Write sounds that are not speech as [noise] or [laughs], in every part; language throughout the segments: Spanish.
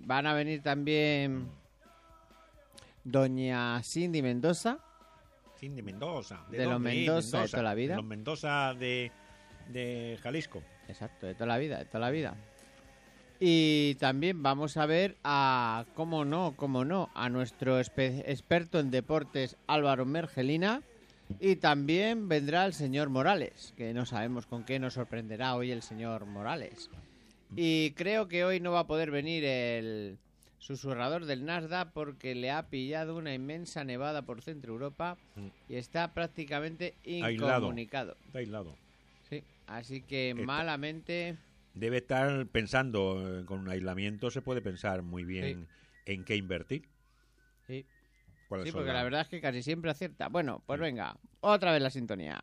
Van a venir también doña Cindy Mendoza. Cindy Mendoza. De los? Mendoza de toda la vida. De los Mendoza de, de Jalisco. Exacto, de toda la vida, de toda la vida. Y también vamos a ver a, cómo no, cómo no, a nuestro experto en deportes Álvaro Mergelina. Y también vendrá el señor Morales, que no sabemos con qué nos sorprenderá hoy el señor Morales. Y creo que hoy no va a poder venir el susurrador del Nasdaq porque le ha pillado una inmensa nevada por Centro Europa y está prácticamente incomunicado. Está aislado. Sí, así que Está- malamente... Debe estar pensando, eh, con un aislamiento se puede pensar muy bien en qué invertir. Sí. ¿Cuáles Sí, porque la verdad es que casi siempre acierta. Bueno, pues venga, otra vez la sintonía.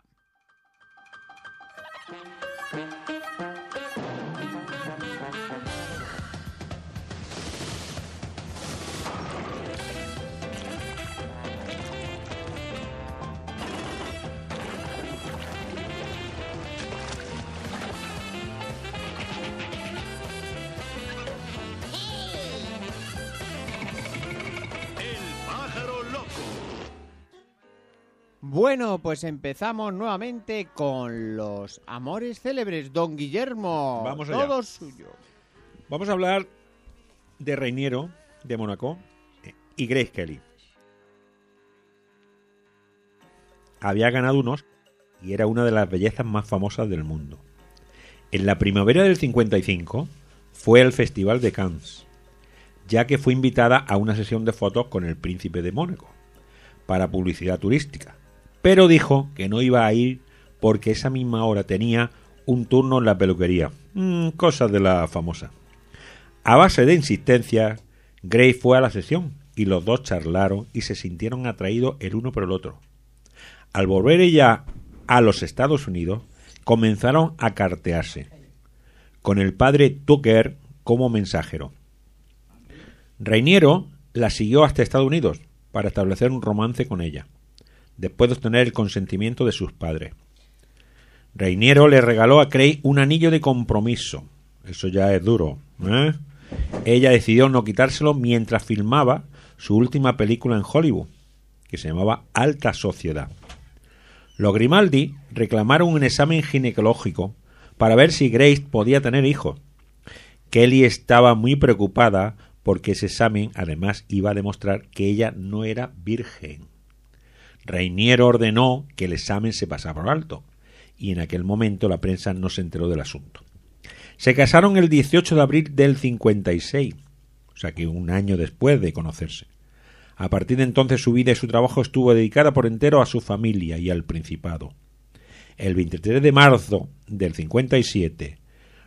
Bueno, pues empezamos nuevamente con los amores célebres. Don Guillermo, Vamos allá. todo suyo. Vamos a hablar de Reiniero, de Mónaco, y Grace Kelly. Había ganado unos y era una de las bellezas más famosas del mundo. En la primavera del 55 fue al Festival de Cannes, ya que fue invitada a una sesión de fotos con el príncipe de Mónaco, para publicidad turística. Pero dijo que no iba a ir porque esa misma hora tenía un turno en la peluquería. Mm, cosas de la famosa. A base de insistencia, Gray fue a la sesión y los dos charlaron y se sintieron atraídos el uno por el otro. Al volver ella a los Estados Unidos, comenzaron a cartearse, con el padre Tucker como mensajero. Reiniero la siguió hasta Estados Unidos para establecer un romance con ella, después de obtener el consentimiento de sus padres. Reiniero le regaló a Cray un anillo de compromiso. Eso ya es duro. ¿eh? Ella decidió no quitárselo mientras filmaba su última película en Hollywood, que se llamaba Alta Sociedad. Los Grimaldi reclamaron un examen ginecológico para ver si Grace podía tener hijos. Kelly estaba muy preocupada porque ese examen además iba a demostrar que ella no era virgen. Reiniero ordenó que el examen se pasara por alto, y en aquel momento la prensa no se enteró del asunto. Se casaron el 18 de abril del 56, o sea que un año después de conocerse. A partir de entonces su vida y su trabajo estuvo dedicada por entero a su familia y al Principado. El 23 de marzo del 57,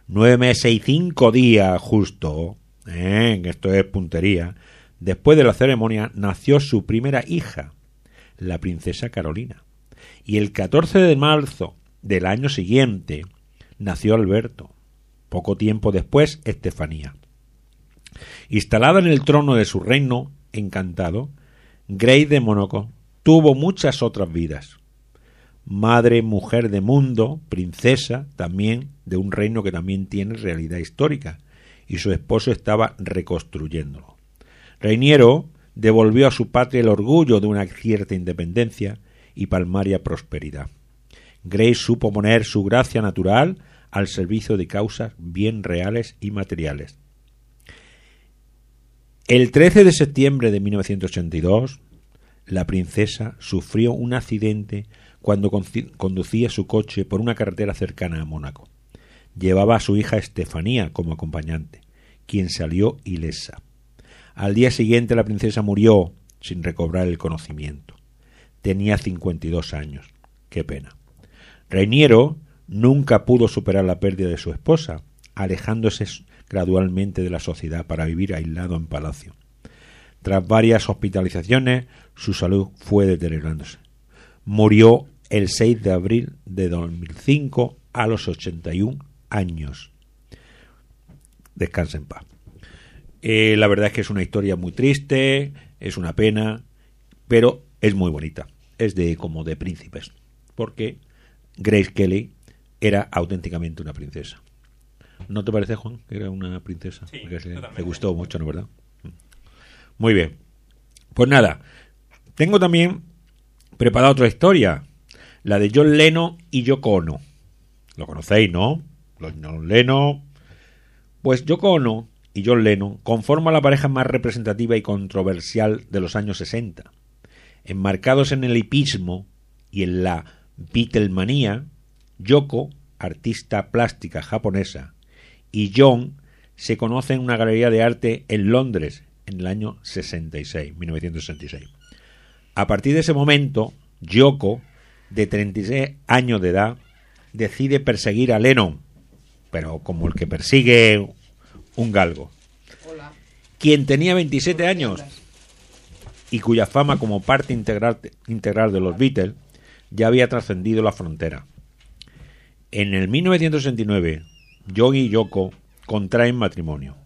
nueve meses y cinco días justo, ¿eh? esto es puntería, después de la ceremonia nació su primera hija, la princesa Carolina. Y el 14 de marzo del año siguiente nació Alberto. Poco tiempo después, Estefanía. Instalada en el trono de su reino encantado, Grace de Mónaco tuvo muchas otras vidas. Madre, mujer de mundo, princesa también de un reino que también tiene realidad histórica, y su esposo estaba reconstruyéndolo. Reiniero devolvió a su patria el orgullo de una cierta independencia y palmaria prosperidad. Grace supo poner su gracia natural al servicio de causas bien reales y materiales. El 13 de septiembre de 1982, la princesa sufrió un accidente cuando conducía su coche por una carretera cercana a Mónaco. Llevaba a su hija Estefanía como acompañante, quien salió ilesa. Al día siguiente la princesa murió sin recobrar el conocimiento. Tenía 52 años. Qué pena. Reiniero nunca pudo superar la pérdida de su esposa, alejándose gradualmente de la sociedad para vivir aislado en palacio. Tras varias hospitalizaciones, su salud fue deteriorándose. Murió el 6 de abril de 2005 a los 81 años. Descansa en paz. Eh, la verdad es que es una historia muy triste, es una pena, pero es muy bonita. Es de como de príncipes, porque Grace Kelly era auténticamente una princesa. ¿No te parece, Juan, que era una princesa? Sí, le gustó mucho, ¿no verdad? Muy bien. Pues nada, tengo también preparada otra historia, la de John Leno y Yoko Ono. Lo conocéis, ¿no? Los John Leno. Pues Yoko Ono y John Lennon conforman la pareja más representativa y controversial de los años 60. Enmarcados en el hipismo y en la Beatlemanía, Yoko, artista plástica japonesa, y John se conocen en una galería de arte en Londres en el año 66, 1966. A partir de ese momento, Yoko, de 36 años de edad, decide perseguir a Lennon, pero como el que persigue un galgo. Quien tenía 27 años y cuya fama como parte integral, integral de los Beatles ya había trascendido la frontera. En el 1969, John y Yoko contraen matrimonio.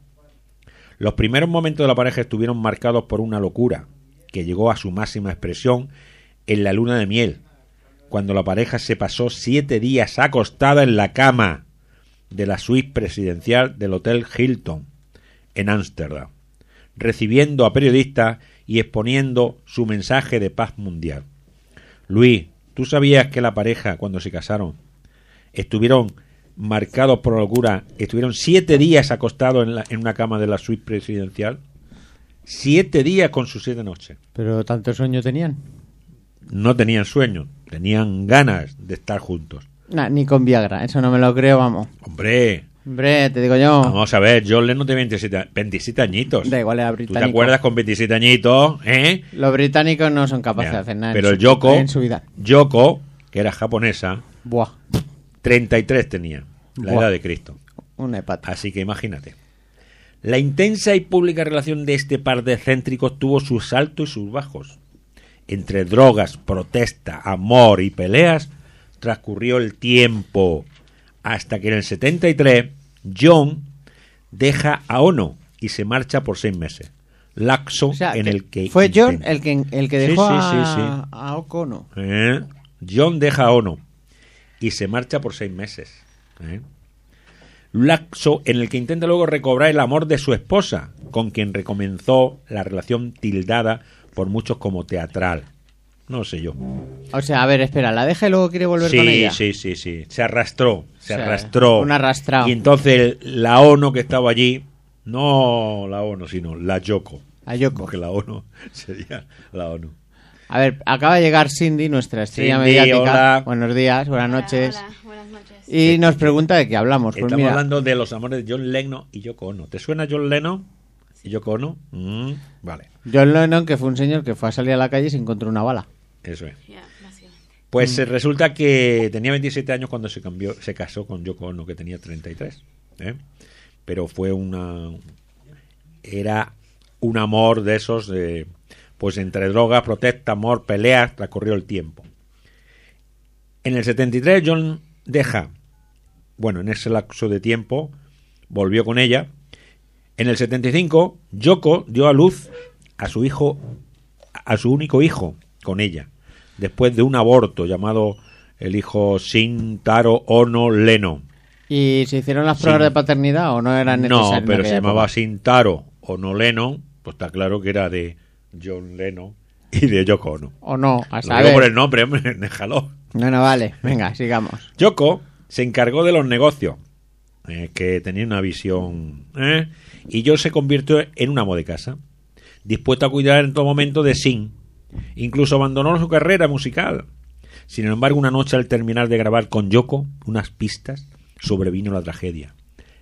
Los primeros momentos de la pareja estuvieron marcados por una locura que llegó a su máxima expresión en la luna de miel, cuando la pareja se pasó siete días acostada en la cama de la suite presidencial del Hotel Hilton en Ámsterdam, recibiendo a periodistas y exponiendo su mensaje de paz mundial. Luis, ¿tú sabías que la pareja, cuando se casaron, estuvieron marcados por la locura, estuvieron siete días acostados en, la- en una cama de la suite presidencial? Siete días con sus siete noches. Pero tanto sueño tenían. No tenían sueño, tenían ganas de estar juntos. Nah, ni con Viagra, eso no me lo creo, vamos. Hombre, Hombre, te digo yo. vamos a ver, John Lennon tiene 27, a- 27 añitos. Da igual, era ¿Tú te británico. acuerdas con 27 añitos? ¿Eh? Los británicos no son capaces de hacer nada. Pero el Yoko, En su vida. Yoko, que era japonesa, Buah, 33 tenía, la Buah. edad de Cristo. una hepata. Así que imagínate. La intensa y pública relación de este par de excéntricos tuvo sus altos y sus bajos. Entre drogas, protesta, amor y peleas, transcurrió el tiempo hasta que en el 73 John deja a Ono y se marcha por seis meses. Laxo O sea, en que el que fue John intenta- el que, el que dejó sí, a, sí, sí. a Okono. ¿Eh? John deja a Ono y se marcha por seis meses. ¿eh? Laxo en el que intenta luego recobrar el amor de su esposa, con quien recomenzó la relación tildada por muchos como teatral. No sé yo. O sea, a ver, espera, ¿la deja y luego quiere volver Sí, con ella? sí, sí, sí. Se arrastró, se O sea, arrastró. un arrastrado. Y entonces la ONU que estaba allí, no la ONU, sino la Yoko. A Yoko. Porque la ONU [laughs] sería la ONU. A ver, acaba de llegar Cindy, nuestra estrella Cindy, mediática. hola. Buenos días, buenas Hola, noches. hola, buenas noches. Y nos pregunta de qué hablamos. Pues Estamos mira, hablando de los amores de John Lennon y Yoko Ono. ¿Te suena John Lennon y Yoko Ono? Mm, vale, John Lennon, que fue un señor que fue a salir a la calle y se encontró una bala. Eso es. Pues Mm. eh, resulta que tenía 27 años cuando se cambió, se casó con Yoko Ono, que tenía 33. ¿eh? Pero fue una... Era un amor de esos, de, pues entre drogas, protesta, amor, peleas, transcurrió el tiempo. En el 73 John deja, bueno, en ese lapso de tiempo, volvió con ella. En el 75 Yoko dio a luz a su hijo, a su único hijo con ella, después de un aborto llamado el hijo Shintaro Ono Leno. ¿Y se hicieron las pruebas Sí. de paternidad o no eran necesarias? No, pero se llamaba? Shintaro Ono Leno, pues está claro que era de John Leno y de Yoko Ono. O no, a Lo saber. digo por el nombre, hombre, [laughs] déjalo. Bueno, vale, venga, sigamos. Yoko se encargó de los negocios, eh, que tenía una visión, ¿eh? y John se convirtió en un amo de casa, dispuesto a cuidar en todo momento de Sin. Incluso abandonó su carrera musical. Sin embargo, una noche al terminar de grabar con Yoko unas pistas, sobrevino la tragedia.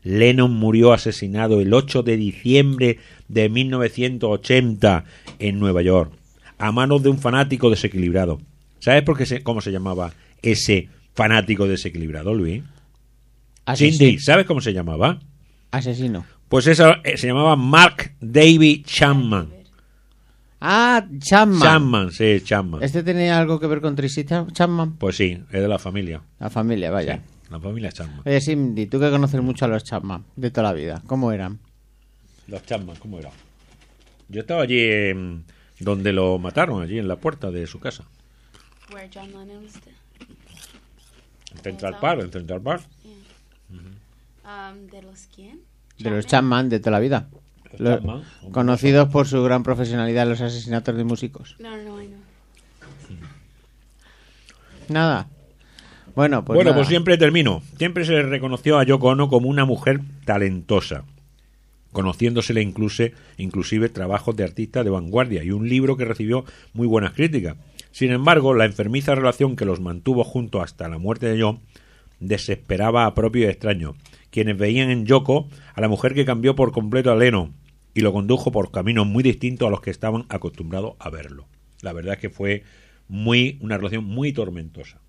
Lennon murió asesinado el 8 de diciembre de 1980 en Nueva York, a manos de un fanático desequilibrado. ¿Sabes por qué se- cómo se llamaba ese fanático desequilibrado, Luis? Asesino. Cindy, ¿sabes cómo se llamaba? Asesino. Pues eso eh, se llamaba Mark David Chapman. Ah, Chapman. Chapman, sí, Chapman. ¿Este tenía algo que ver con Tracy Chap- Chapman? Pues sí, es de la familia. La familia, vaya. Sí, la familia Chapman. Oye, Cindy, tú que conoces mucho a los Chapman de toda la vida, ¿cómo eran? Los Chapman, ¿cómo era? Yo estaba allí en- donde lo mataron, allí en la puerta de su casa. Where John Lennon was. En Central Park, en Central Park. Um, ¿De los quién? De los Chapman de toda la vida. Los conocidos por su gran profesionalidad en los asesinatos de músicos. No, no, no. Nada. Bueno, pues bueno, nada. pues siempre termino. Siempre se le reconoció a Yoko Ono como una mujer talentosa, conociéndosele incluso, inclusive trabajos de artista de vanguardia y un libro que recibió muy buenas críticas. Sin embargo, la enfermiza relación que los mantuvo juntos hasta la muerte de John desesperaba a propio y extraño, quienes veían en Yoko a la mujer que cambió por completo a Lennon y lo condujo por caminos muy distintos a los que estaban acostumbrados a verlo. La verdad es que fue muy una relación muy tormentosa.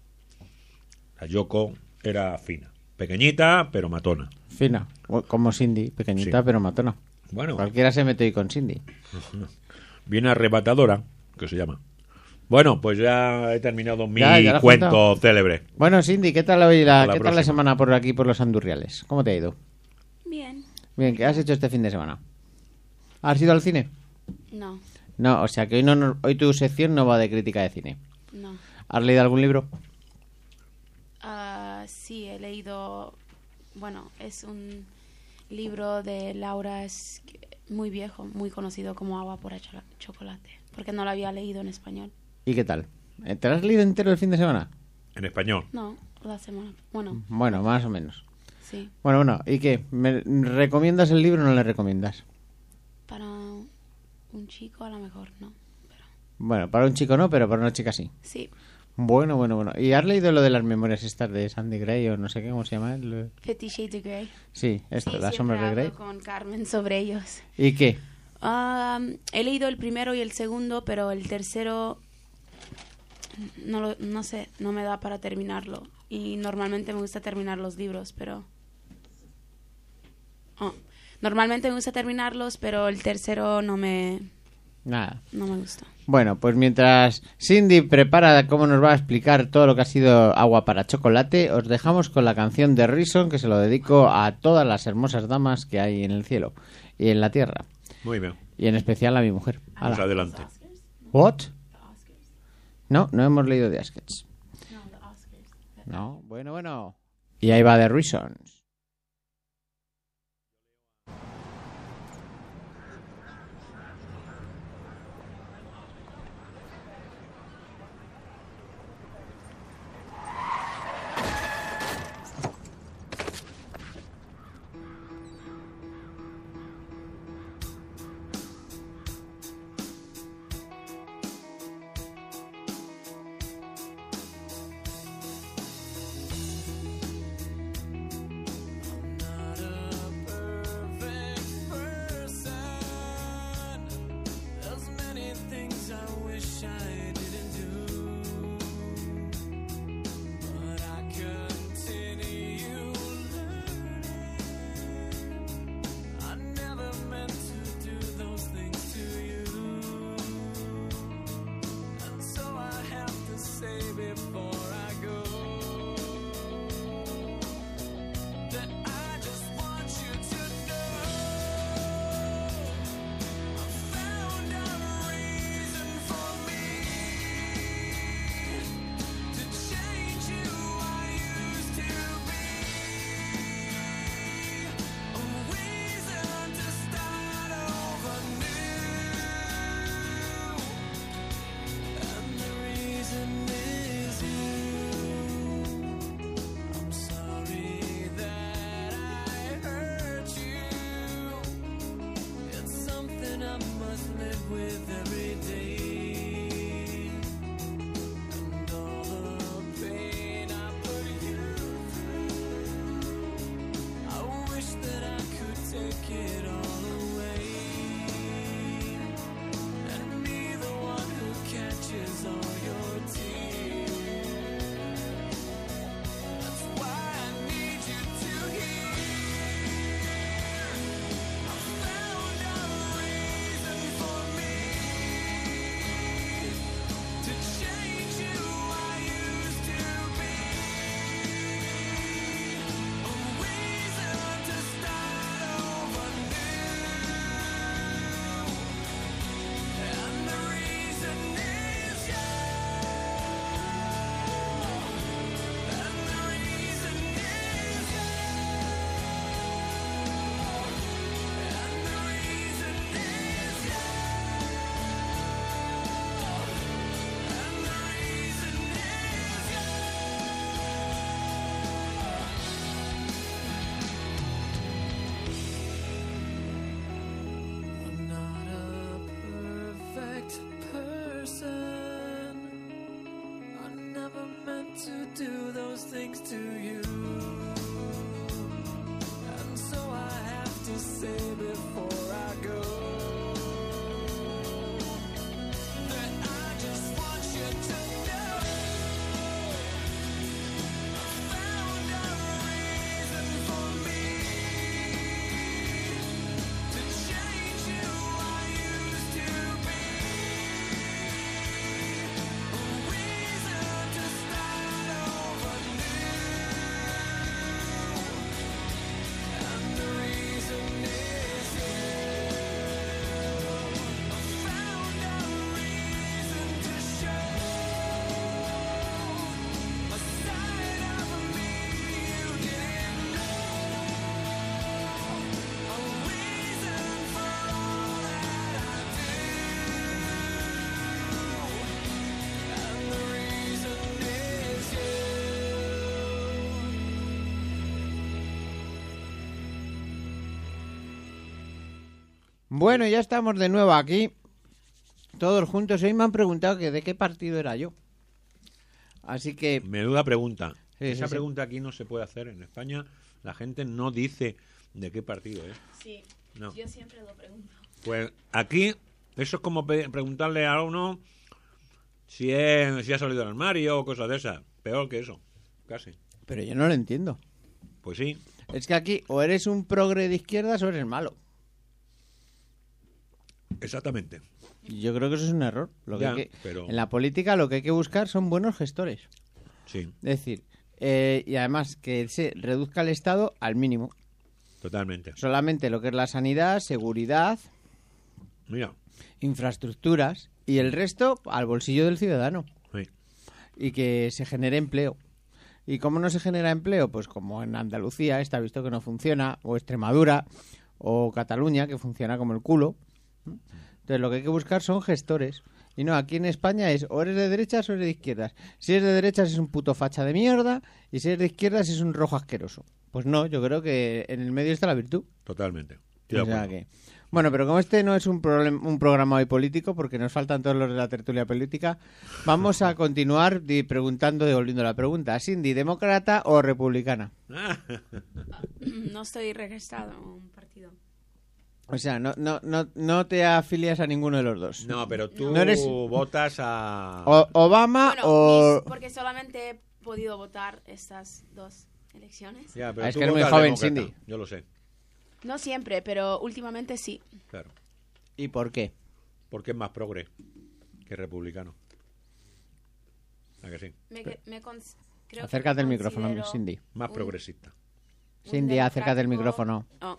La Yoko era fina, pequeñita pero matona. Fina. Como Cindy, pequeñita Sí. pero matona. Bueno, Cualquiera se mete ahí con Cindy. [laughs] bien arrebatadora, que se llama. Bueno, pues ya he terminado mi Ya, ya cuento célebre. Bueno, Cindy, ¿qué tal, hoy la, la ¿qué tal la semana por aquí, por los Andurriales? ¿Cómo te ha ido? Bien. Bien, ¿qué has hecho este fin de semana? ¿Has ido al cine? No, No, o sea que hoy, no, no- hoy tu sección no va de crítica de cine. no. ¿Has leído algún libro? Ah, sí, he leído. Bueno, es un libro de Laura, es muy viejo, muy conocido como Agua por Chola- Chocolate. Porque no lo había leído en español. ¿Y qué tal? Eh, ¿Te lo has leído entero el fin de semana? En español. No, la semana. Bueno, Bueno, más o menos. sí. Bueno, bueno, ¿y qué? ¿Me recomiendas el libro o no le recomiendas? Para un chico a lo mejor, no. Pero Bueno, para un chico no, pero para una chica sí. sí, Bueno, bueno, bueno. ¿Y has leído lo de las memorias estas de Sandy Gray o no sé qué, cómo se llama? El- Fifty Shades of Grey. Sí, esto, Sí, las sombras de Grey. con Carmen sobre ellos. ¿Y qué? Ah, he leído el primero y el segundo, pero el tercero no lo, no sé, no me da para terminarlo. Y normalmente me gusta terminar los libros, pero Oh, normalmente me gusta terminarlos, pero el tercero no me Nada. no me gusta. Bueno, pues mientras Cindy prepara cómo nos va a explicar todo lo que ha sido agua para chocolate, os dejamos con la canción de Reason que se lo dedico a todas las hermosas damas que hay en el cielo y en la tierra. Muy bien. Y en especial a mi mujer. Pues adelante. ¿What? No, no hemos leído de Askets. No, bueno, bueno. Y ahí va The Reasons. Things to Bueno, ya estamos de nuevo aquí, todos juntos. Hoy me han preguntado que de qué partido era yo. Así que, Menuda pregunta. Sí, Esa sí, sí. pregunta aquí no se puede hacer. En España la gente no dice de qué partido es. Sí, No. yo siempre lo pregunto. Pues aquí, eso es como preguntarle a uno si, es, si ha salido del armario o cosas de esas. Peor que eso, casi. pero yo no lo entiendo. Pues sí, Es que aquí o eres un progre de izquierdas o eres malo. Exactamente. Yo creo que eso es un error. Lo que Ya, hay que- pero- En la política lo que hay que buscar son buenos gestores. Sí, Es decir, eh, y además que se reduzca el Estado al mínimo. totalmente. Solamente lo que es la sanidad, seguridad, Mira, infraestructuras y el resto al bolsillo del ciudadano. sí. y que se genere empleo. ¿Y cómo no se genera empleo? Pues como en Andalucía está visto que no funciona, o Extremadura, o Cataluña, que funciona como el culo. Entonces lo que hay que buscar son gestores. Y no, aquí en España es o eres de derechas o eres de izquierdas. Si eres de derechas es un puto facha de mierda, y si eres de izquierdas es un rojo asqueroso. Pues no, yo creo que en el medio está la virtud. Totalmente. O sea que- Bueno, pero como este no es un, problem- un programa hoy político, porque nos faltan todos los de la tertulia política, vamos a continuar di- preguntando, devolviendo la pregunta. Cindy, ¿demócrata o republicana? No estoy registrado en un partido. O sea, no, no, no, no te afilias a ninguno de los dos. No, pero tú No eres- votas a... O- Obama Bueno, o... mis- porque solamente he podido votar estas dos elecciones. Ya, pero Ah, es tú que eres muy votas joven, demócrata. Cindy. Yo lo sé, No siempre, pero últimamente sí. claro. ¿Y por qué? Porque es más progre que republicano. ¿A que sí? Me, que- me cons- creo que Acércate me al micrófono, considero Cindy. Más un- progresista. un Cindy, acércate democrático- micrófono. oh,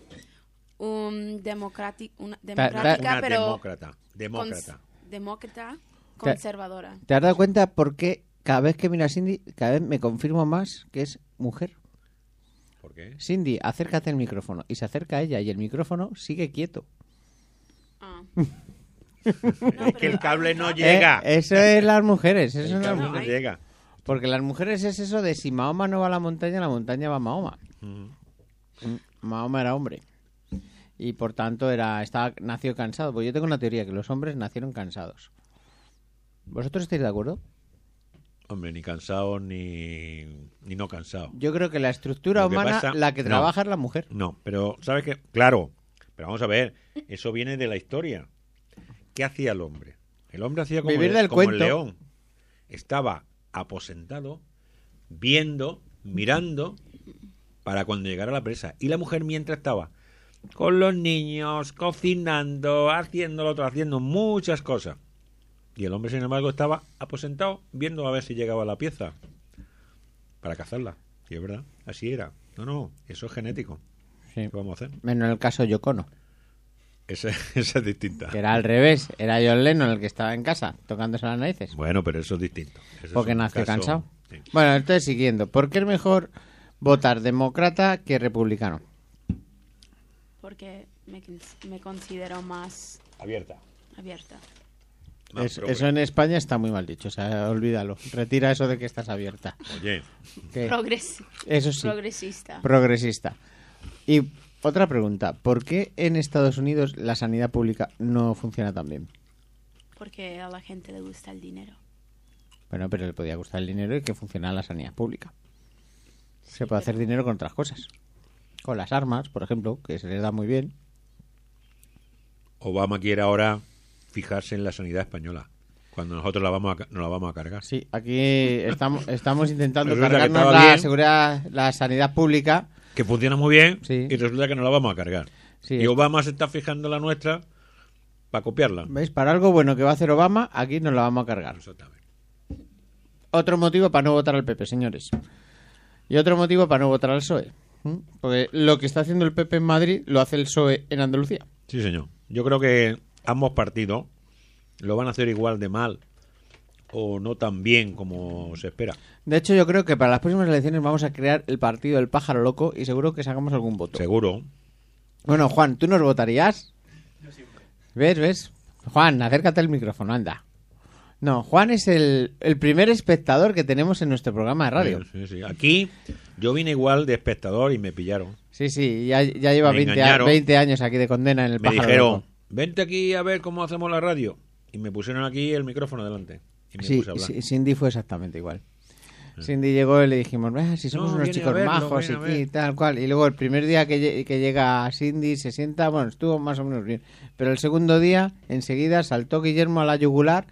un democrático, una ta- democrática, Una pero demócrata. cons- Demócrata. demócrata conservadora. ¿Te has dado cuenta por qué cada vez que mira a Cindy, cada vez me confirmo más que es mujer? ¿Por qué? Cindy, acércate al micrófono. Y se acerca a ella y el micrófono sigue quieto. Ah. [laughs] Es que el cable no Eh, llega. eso es las mujeres, eso el cable no, llega. Porque las mujeres es eso de si Mahoma no va a la montaña, la montaña va a Mahoma. Mm, Mahoma era hombre. Y por tanto era estaba nació cansado. Pues yo tengo una teoría que los hombres nacieron cansados. ¿Vosotros estáis de acuerdo? Hombre, ni cansado ni, ni no cansado. Yo creo que la estructura Lo que humana, pasa- la que no. trabaja es la mujer. No, pero ¿sabes qué? Claro, pero vamos a ver, eso viene de la historia. ¿Qué hacía el hombre? El hombre hacía como, Vivir el, del como el cuento. león. Estaba aposentado, viendo, mirando, para cuando llegara la presa. Y la mujer mientras estaba con los niños, cocinando, haciendo lo otro, haciendo muchas cosas. Y el hombre, sin embargo, estaba aposentado, viendo a ver si llegaba la pieza para cazarla. Y es verdad, así era. No, no, eso es genético. Sí. ¿Qué vamos a hacer? Menos en el caso Yocono, Esa, [laughs] esa es distinta. que era al revés. Era John Lennon el que estaba en casa tocándose las narices. Bueno, pero eso es distinto. Eso es Porque un nació caso- cansado. sí. Bueno, entonces siguiendo. ¿Por qué es mejor votar demócrata que republicano? Porque me, cons- me considero más Abierta. abierta. Es- eso en España está muy mal dicho. O sea, olvídalo. Retira eso de que estás abierta. Oye, Progres- eso sí. Progresista. progresista. Y otra pregunta. ¿Por qué en Estados Unidos la sanidad pública no funciona tan bien? porque a la gente le gusta el dinero. Bueno, pero le podía gustar el dinero y que funciona la sanidad pública. Se puede hacer dinero con otras cosas. Con las armas, por ejemplo, que se les da muy bien. Obama quiere ahora fijarse en la sanidad española. Cuando nosotros la vamos a, nos la vamos a cargar. Sí, aquí estamos, estamos intentando cargarnos la bien. seguridad, la sanidad pública. Que funciona muy bien Sí. y resulta que nos la vamos a cargar. Sí. Y Obama se está fijando la nuestra para copiarla. ¿Veis? Para algo bueno que va a hacer Obama, aquí nos la vamos a cargar. Exactamente. Otro motivo para no votar al PP, señores. Y otro motivo para no votar al PSOE. Porque lo que está haciendo el PP en Madrid lo hace el PSOE en Andalucía. Sí, señor. Yo creo que ambos partidos lo van a hacer igual de mal o no tan bien como se espera. De hecho, yo creo que para las próximas elecciones vamos a crear el partido del pájaro loco y seguro que sacamos algún voto. Seguro. Bueno, Juan, ¿tú nos votarías? ¿Ves, ves? Juan, acércate al micrófono, anda. No, Juan es el, el primer espectador que tenemos en nuestro programa de radio. Sí, sí, sí. Aquí yo vine igual de espectador y me pillaron. Sí, sí, ya, ya lleva Me 20, a- engañaron. 20 años aquí de condena en el Me pájaro dijeron, loco. vente aquí a ver cómo hacemos la radio. Y me pusieron aquí el micrófono delante. Y me Sí, puse Cindy fue exactamente igual. Cindy llegó y le dijimos, "Ah, si somos No, unos chicos verlo, majos y viene a aquí, ver". tal cual. Y luego el primer día que, que llega Cindy se sienta, bueno, estuvo más o menos bien. Pero el segundo día, enseguida saltó Guillermo a la yugular.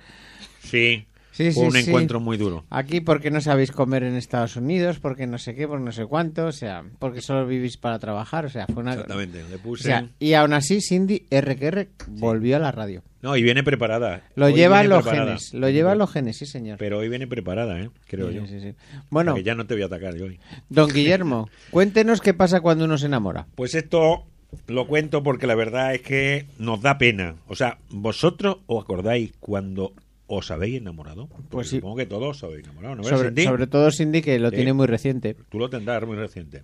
Sí, Sí, fue sí, un sí. encuentro muy duro. Aquí porque no sabéis comer en Estados Unidos, porque no sé qué, porque no sé cuánto, o sea, porque solo vivís para trabajar, o sea, fue una... Exactamente. Le O puse... sea, y aún así Cindy RQR volvió a la radio. No, y viene preparada. Lo Hoy llevan los preparada. genes, lo llevan los genes, sí señor. Pero hoy viene preparada, ¿eh? Creo yo. sí, sí. Bueno, Que ya no te voy a atacar yo hoy. don [laughs] Guillermo, cuéntenos qué pasa cuando uno se enamora. Pues esto lo cuento porque la verdad es que nos da pena. O sea, ¿vosotros os acordáis cuando os habéis enamorado? Porque Pues sí. Supongo que todos os habéis enamorado, Sobre, Cindy? sobre todo Cindy, que lo Sí. tiene muy reciente. Tú lo tendrás muy reciente.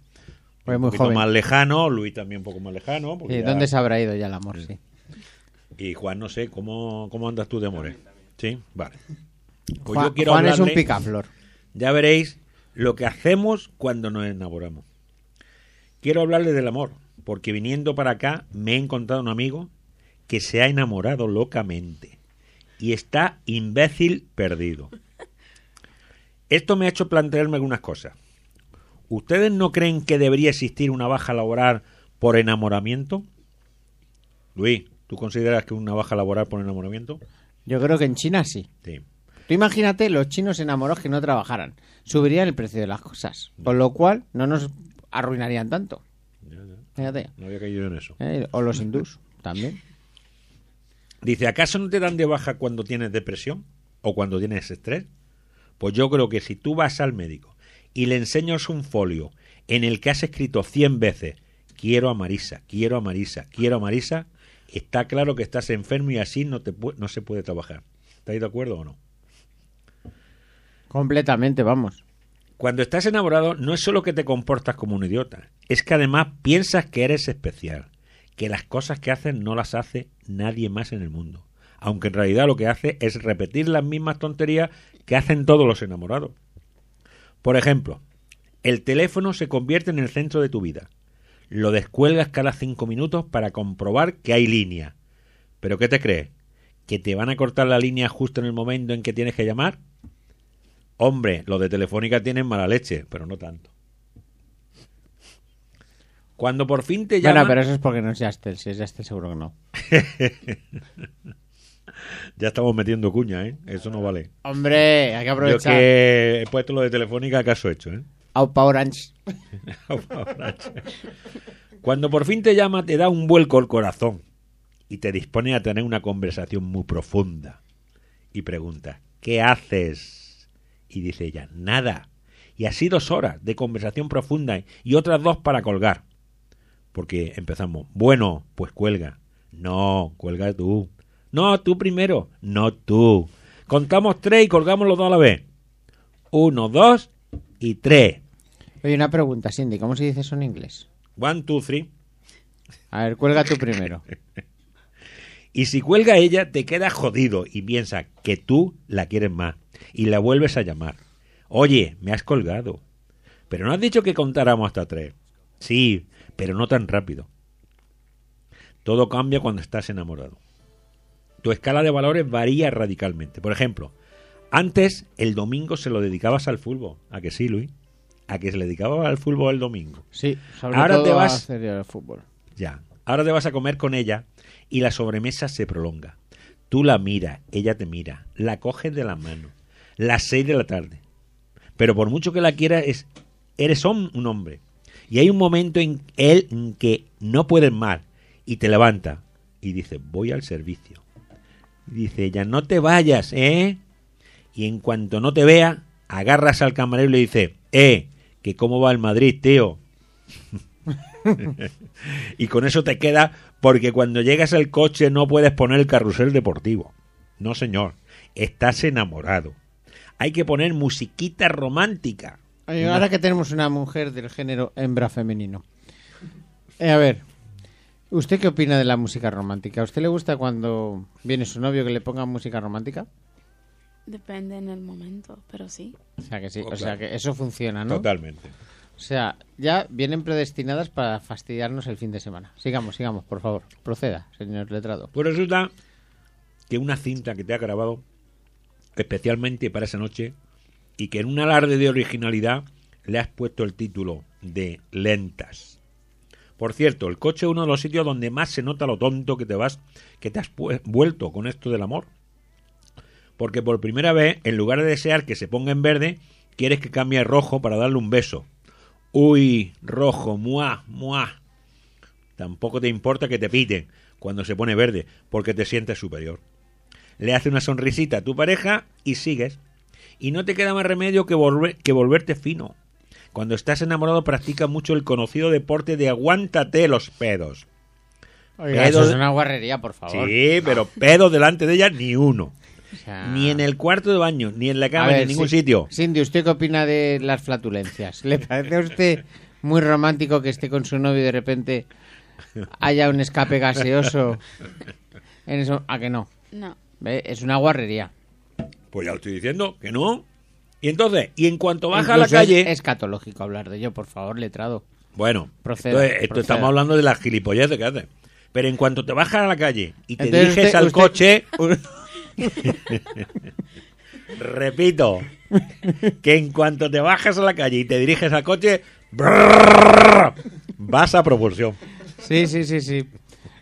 Pues un muy poquito joven. más lejano, Luis también un poco más lejano. porque Sí, ya- ¿Dónde se habrá ido ya el amor? Sí. Y Juan, no sé, ¿cómo, cómo andas tú de amores? Sí, vale. Pues Juan, yo quiero Juan es un picaflor. Ya veréis lo que hacemos cuando nos enamoramos. Quiero hablarle del amor, porque viniendo para acá me he encontrado un amigo que se ha enamorado locamente y está imbécil perdido. Esto me ha hecho plantearme algunas cosas. ¿Ustedes no creen que debería existir una baja laboral por enamoramiento? Luis, ¿tú consideras que una baja laboral por enamoramiento? Yo creo que en China sí. Sí. Tú imagínate los chinos enamorados que no trabajaran. Subirían el precio de las cosas. Con lo cual no nos arruinarían tanto. Ya, ya. Fíjate. No había caído en eso. ¿eh? O los hindús también. Dice, ¿acaso no te dan de baja cuando tienes depresión o cuando tienes estrés? Pues yo creo que si tú vas al médico y le enseñas un folio en el que has escrito 100 veces, quiero a Marisa, quiero a Marisa, quiero a Marisa, está claro que estás enfermo y así no, te no se puede trabajar. ¿Estáis de acuerdo o no? Completamente, vamos. Cuando estás enamorado no es solo que te comportas como un idiota, es que además piensas que eres especial, que las cosas que haces no las hace nadie más en el mundo, aunque en realidad lo que hace es repetir las mismas tonterías que hacen todos los enamorados. Por ejemplo, el teléfono se convierte en el centro de tu vida. Lo descuelgas cada cinco minutos para comprobar que hay línea. ¿Pero qué te crees? ¿Que te van a cortar la línea justo en el momento en que tienes que llamar? Hombre, los de Telefónica tienen mala leche, pero no tanto. Cuando por fin te llaman... Bueno, pero eso es porque no es Yastel. Si es Yastel, seguro que no. [laughs] Ya estamos metiendo cuña, ¿eh? Eso no vale. Hombre, hay que Yo aprovechar. que he puesto lo de Telefónica, ¿acaso he hecho, eh? Aupa [laughs] Orange. Cuando por fin te llama, te da un vuelco el corazón y te dispone a tener una conversación muy profunda. Y pregunta, ¿qué haces? Y dice ella, nada. Y así dos horas de conversación profunda y otras dos para colgar. Porque empezamos, bueno, pues cuelga. No, cuelga tú. No, tú primero. No, tú. Contamos tres y colgamos los dos a la vez. Uno, dos y tres. Oye, una pregunta, Cindy. ¿Cómo se dice eso en inglés? One, two, three. A ver, cuelga tú primero. [laughs] Y si cuelga ella, te quedas jodido y piensa que tú la quieres más y la vuelves a llamar. Oye, me has colgado. Pero no has dicho que contáramos hasta tres. Sí, pero no tan rápido. Todo cambia cuando estás enamorado. Tu escala de valores varía radicalmente. Por ejemplo, antes el domingo se lo dedicabas al fútbol. ¿A que sí, Luis? a que se le dedicaba al fútbol el domingo. Sí, sobre Ahora todo te vas- a hacer el fútbol. Ya. Ahora te vas a comer con ella y la sobremesa se prolonga. Tú la miras, ella te mira, la coges de la mano. Las seis de la tarde. Pero por mucho que la quieras, es, eres un hombre. Y hay un momento en él en que no puedes más y te levanta y dice, voy al servicio. Y dice ella, no te vayas, ¿eh? Y en cuanto no te vea, agarras al camarero y le dice, eh, que cómo va el Madrid, tío. [laughs] y con eso te queda porque cuando llegas al coche no puedes poner el carrusel deportivo. No, señor, estás enamorado. Hay que poner musiquita romántica. Oye, ahora que tenemos una mujer del género hembra femenino. Eh, a ver, ¿usted qué opina de la música romántica? ¿A usted le gusta cuando viene su novio que le ponga música romántica? Depende en el momento, pero sí. O sea que sí, Oh, o sea que eso funciona, ¿no? Totalmente. O sea, ya vienen predestinadas para fastidiarnos el fin de semana. Sigamos, sigamos, por favor. Proceda, señor letrado. Pues resulta que una cinta que te ha grabado especialmente para esa noche y que en un alarde de originalidad le has puesto el título de Lentas. Por cierto, el coche es uno de los sitios donde más se nota lo tonto que te vas, que te has vuelto con esto del amor. Porque por primera vez, en lugar de desear que se ponga en verde, quieres que cambie a rojo para darle un beso. Uy, rojo, muá, muá. Tampoco te importa que te piten cuando se pone verde, porque te sientes superior. Le hace una sonrisita a tu pareja y sigues. Y no te queda más remedio que, volver- que volverte fino. Cuando estás enamorado practica mucho el conocido deporte de aguántate los pedos. Oiga, Pedo eso es una guarrería, por favor. Sí, pero pedos delante de ella ni uno. O sea, Ni en el cuarto de baño, ni en la cama, ver, ni en ningún sí- sitio. Cindy, ¿usted qué opina de las flatulencias? ¿Le parece a usted muy romántico que esté con su novio y de repente haya un escape gaseoso? En eso, ¿A que no? No. ¿Ve? Es una guarrería. Pues ya lo estoy diciendo, que no. Y entonces, y en cuanto baja a la Incluso es calle... escatológico hablar de ello, por favor, letrado. Bueno, Proceda, esto, es- esto proceda. estamos hablando de las gilipolleces que haces. Pero en cuanto te bajas a la calle y te Entonces diriges usted- al usted- coche, [laughs] repito, que en cuanto te bajas a la calle y te diriges al coche, brrrr, vas a propulsión. Sí, sí, sí, sí.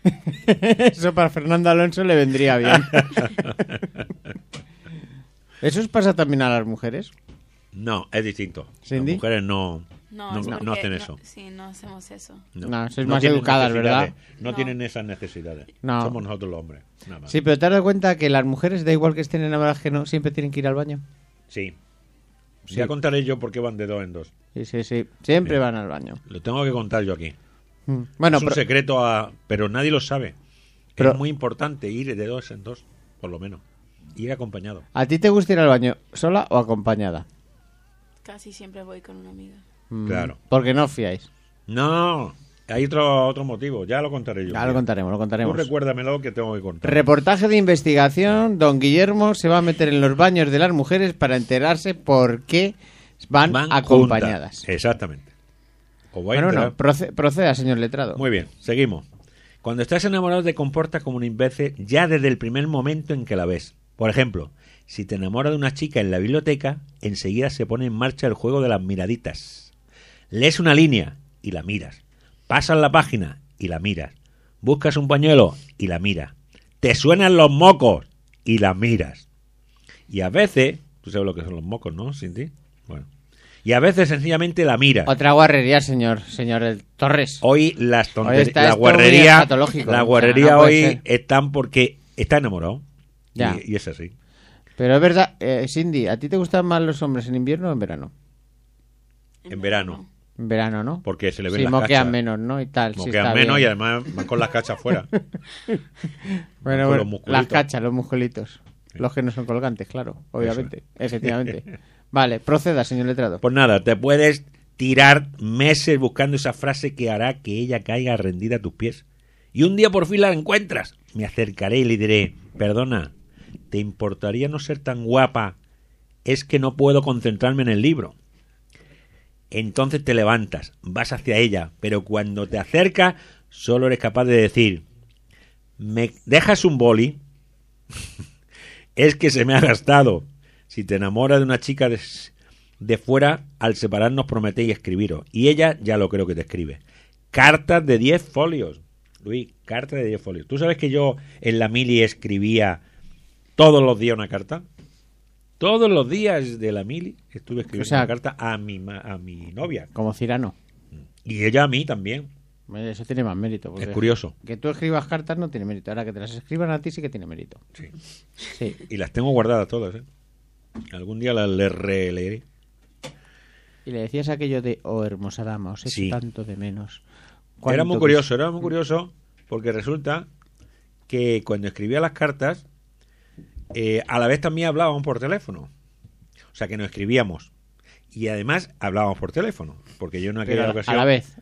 [laughs] Eso para Fernando Alonso le vendría bien. [laughs] ¿Eso os pasa también a las mujeres? No, es distinto. ¿Cindy? Las mujeres no, No, hacen no- eso. Sí, no hacemos eso. No, sois más educadas, ¿verdad? No, No. tienen esas necesidades. No. Somos nosotros los hombres. nada más. Sí, pero ¿te has dado cuenta que las mujeres, da igual que estén enamoradas que no, siempre tienen que ir al baño? Sí. Sí. Ya contaré yo por qué van de dos en dos. Sí, sí, sí. Siempre van al baño. Lo tengo que contar yo aquí. Mm. Bueno, es un pero- secreto, a, pero nadie lo sabe. Pero- es muy importante ir de dos en dos, por lo menos. Ir acompañado. ¿a ti te gusta ir al baño sola o acompañada? Casi siempre voy con una amiga. Mm, Claro. Porque no os fiáis. No, hay otro, otro motivo. Ya lo contaré yo. Ya lo contaremos, lo Tú contaremos. recuérdamelo que tengo que contar. Reportaje de investigación. Don Guillermo se va a meter en los baños de las mujeres para enterarse por qué van, Van acompañadas. juntas. Exactamente. O va a Bueno, entrar. no, proce- proceda, señor letrado. Muy bien, seguimos. Cuando estás enamorado te comportas como un imbécil ya desde el primer momento en que la ves. Por ejemplo, si te enamoras de una chica en la biblioteca, enseguida se pone en marcha el juego de las miraditas. Lees una línea y la miras. Pasas la página y la miras. Buscas un pañuelo y la miras. Te suenan los mocos y la miras. Y a veces, tú sabes lo que son los mocos, ¿no, Cindy? Bueno. Y a veces sencillamente la miras. Otra guarrería, señor, señor Torres. Hoy las tonterías, la guarrería, la o sea, guarrería no hoy están porque está enamorado. Ya. Y, y es así. Pero es verdad, eh, Cindy, ¿a ti te gustan más los hombres en invierno o en verano? En verano. En verano, ¿no? Porque se le ven Sí, las moquean cachas. menos, ¿no? Y tal. sí, Moquean está menos bien. y además van con las cachas fuera. [laughs] Bueno, bueno, los musculitos. las cachas, los musculitos. Los que no son colgantes, claro, obviamente. [laughs] Efectivamente. Vale, proceda, señor letrado. Pues nada, te puedes tirar meses buscando esa frase que hará que ella caiga rendida a tus pies. Y un día por fin la encuentras. Me acercaré y le diré, perdona, ¿te importaría no ser tan guapa? Es que no puedo concentrarme en el libro. Entonces te levantas, vas hacia ella, pero cuando te acercas solo eres capaz de decir, ¿me dejas un boli? [laughs] es que se me ha gastado. Si te enamoras de una chica des- de fuera al separarnos prometéis escribiros. Y ella ya lo creo que te escribe. Cartas de 10 folios. Luis, cartas de 10 folios. ¿Tú sabes que yo en la mili escribía todos los días una carta? Todos los días de la mili estuve escribiendo O sea- una carta a mi, ma- a mi novia. Como Cirano. Y ella a mí también. Eso tiene más mérito. porque Es curioso. Que tú escribas cartas no tiene mérito. Ahora que te las escriban a ti sí que tiene mérito. Sí. Sí. Y las tengo guardadas todas, ¿eh? Algún día las le releeré. Y le decías aquello de, oh, hermosa dama, os Sí. tanto de menos. Era muy curioso, era muy curioso porque resulta que cuando escribía las cartas, eh, a la vez también hablábamos por teléfono. O sea, que nos escribíamos. Y además hablábamos por teléfono. Porque yo en aquella Pero ocasión... a la vez.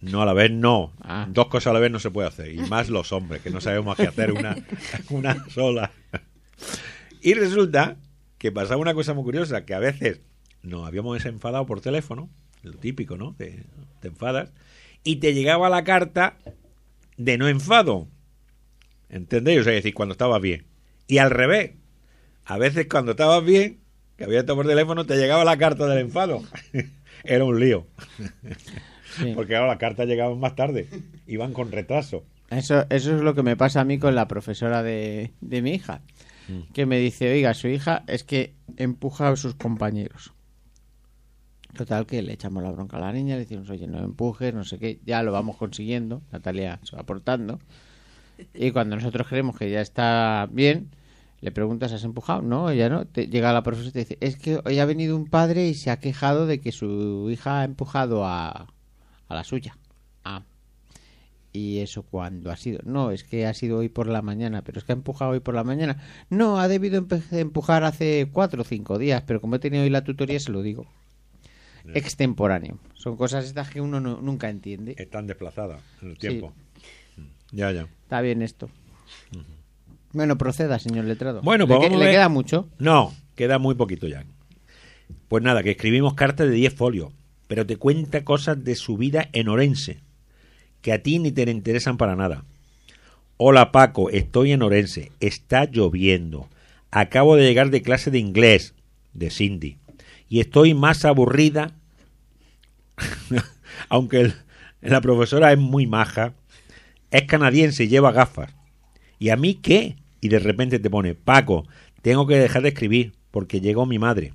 No, a la vez no. Ah. Dos cosas a la vez no se puede hacer. Y más los hombres, que no sabemos qué hacer una, [laughs] una sola. Y resulta que pasaba una cosa muy curiosa, que a veces nos habíamos desenfadado por teléfono, lo típico, ¿no? Te, te enfadas, y te llegaba la carta de no enfado. ¿Entendéis? O sea, es decir, cuando estabas bien. Y al revés, a veces cuando estabas bien, que había estado por teléfono, te llegaba la carta del enfado. [laughs] Era un lío. Sí. [laughs] Porque ahora las cartas llegaban más tarde, iban con retraso. Eso, eso es lo que me pasa a mí con la profesora de, de mi hija. Que me dice, oiga, su hija es que empuja a sus compañeros. Total, que le echamos la bronca a la niña, le decimos, oye, no empujes, no sé qué, ya lo vamos consiguiendo, Natalia se va aportando. Y cuando nosotros creemos que ya está bien, le preguntas, ¿has empujado? No, ella no. Te, llega la profesora y te dice, es que hoy ha venido un padre y se ha quejado de que su hija ha empujado a, a la suya. Ah. ¿Y eso cuándo ha sido? No, es que ha sido hoy por la mañana, pero es que ha empujado hoy por la mañana. No, ha debido empujar hace cuatro o cinco días, pero como he tenido hoy la tutoría, se lo digo. Extemporáneo. Son cosas estas que uno no- nunca entiende. Están desplazadas en el Sí. Ya, ya. Está bien esto. Bueno, proceda, señor letrado. Bueno, ¿Le, pues que- vamos a ¿le ver. queda mucho? No, queda muy poquito ya. Pues nada, que escribimos cartas de 10 folios, pero te cuenta cosas de su vida en Orense, que a ti ni te interesan para nada. Hola Paco, estoy en Orense, está lloviendo. Acabo de llegar de clase de inglés, de Cindy, y estoy más aburrida, [laughs] aunque el- la profesora es muy maja, es canadiense y lleva gafas. ¿Y a mí qué? Y de repente te pone, Paco, tengo que dejar de escribir porque llegó mi madre.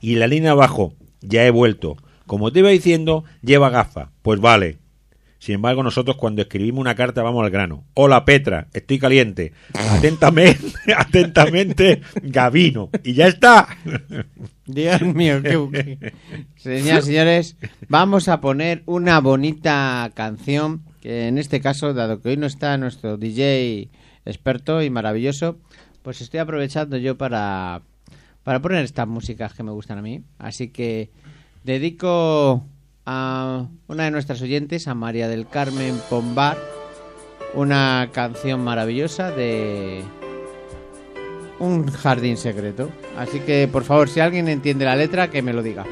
Y la línea abajo, ya he vuelto. Como te iba diciendo, lleva gafas. Pues vale. Sin embargo, nosotros cuando escribimos una carta vamos al grano. Hola Petra, estoy caliente. [laughs] Atentamente, atentamente, Gavino. Y ya está. Dios mío, qué... qué- Señoras y señores, vamos a poner una bonita canción, que en este caso, dado que hoy no está nuestro DJ experto y maravilloso, pues estoy aprovechando yo para, para poner estas músicas que me gustan a mí. Así que dedico a una de nuestras oyentes, a María del Carmen Pombar, una canción maravillosa de un jardín secreto. Así que, por favor, si alguien entiende la letra, que me lo diga.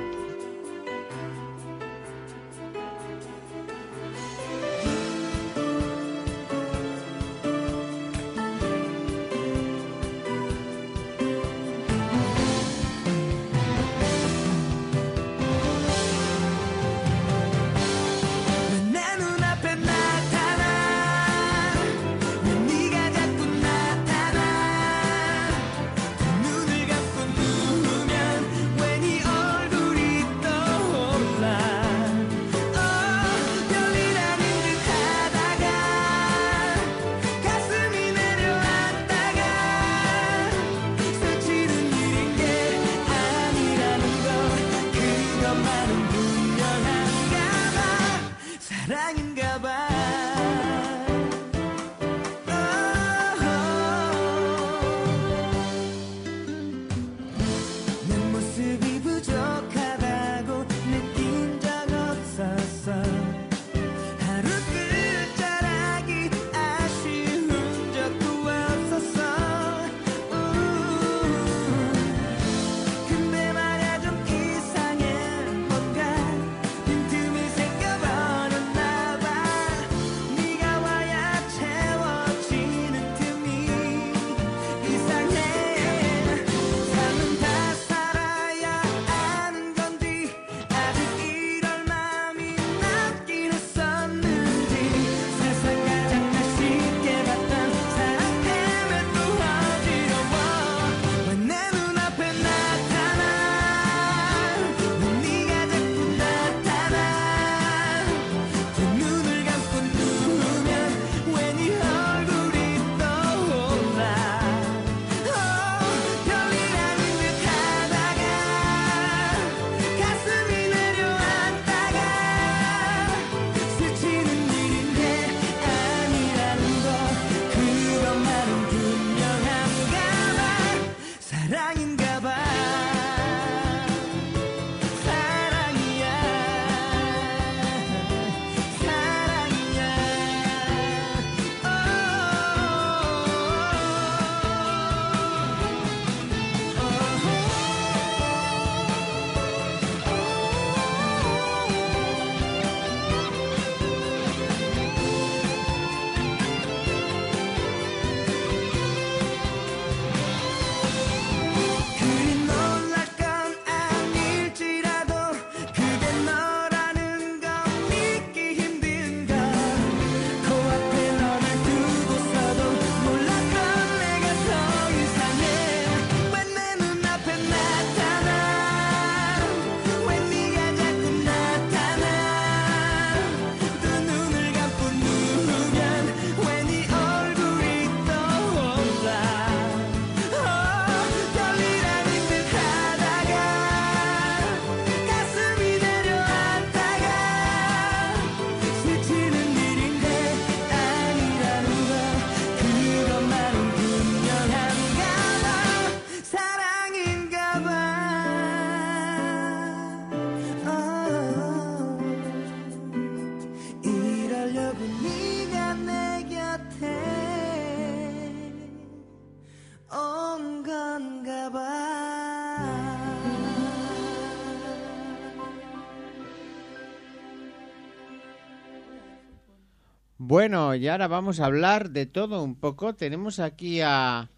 Bueno, y ahora vamos a hablar de todo un poco. Tenemos aquí a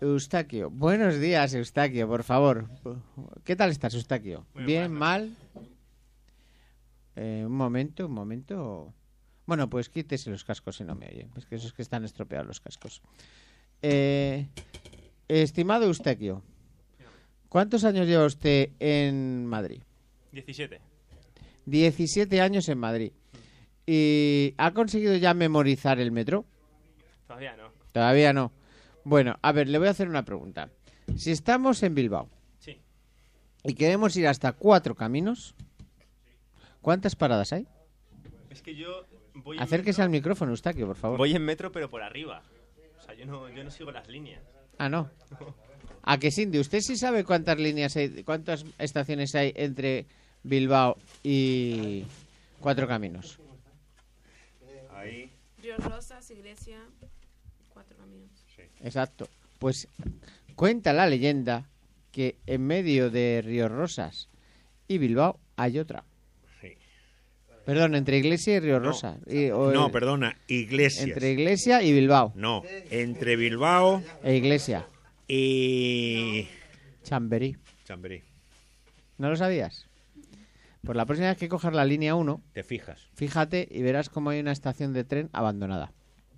Eustaquio. Buenos días, Eustaquio, por favor. ¿Qué tal estás, Eustaquio? ¿Bien, mal? Eh, un momento, un momento. Bueno, pues quítese los cascos si no me oye. Es que esos que están estropeados los cascos. Eh, estimado Eustaquio, ¿cuántos años lleva usted en Madrid? 17. 17 años en Madrid. ¿Y ha conseguido ya memorizar el metro? Todavía no. Todavía no. Bueno, a ver, le voy a hacer una pregunta. Si estamos en Bilbao Sí. y queremos ir hasta cuatro caminos, ¿cuántas paradas hay? Es que yo voy Acérquese al micrófono, Eustaquio, por favor. Voy en metro, pero por arriba. O sea, yo no, yo no sigo las líneas. Ah, no. [laughs] ¿A que Cindy? ¿Usted sí sabe cuántas líneas hay, cuántas estaciones hay entre Bilbao y Cuatro Caminos? Ahí. Río Rosas, Iglesia, Cuatro Caminos. Exacto. Pues cuenta la leyenda que en medio de Río Rosas y Bilbao hay otra. Sí. Perdón, entre Iglesia y Río No. Rosa. Y- o No, el- perdona, Iglesias. Entre Iglesia y Bilbao. No, entre Bilbao E Iglesia. y Chamberí. Chamberí. ¿No lo sabías? Pues la próxima vez que cojas la línea 1, Te fijas. fíjate y verás cómo hay una estación de tren abandonada.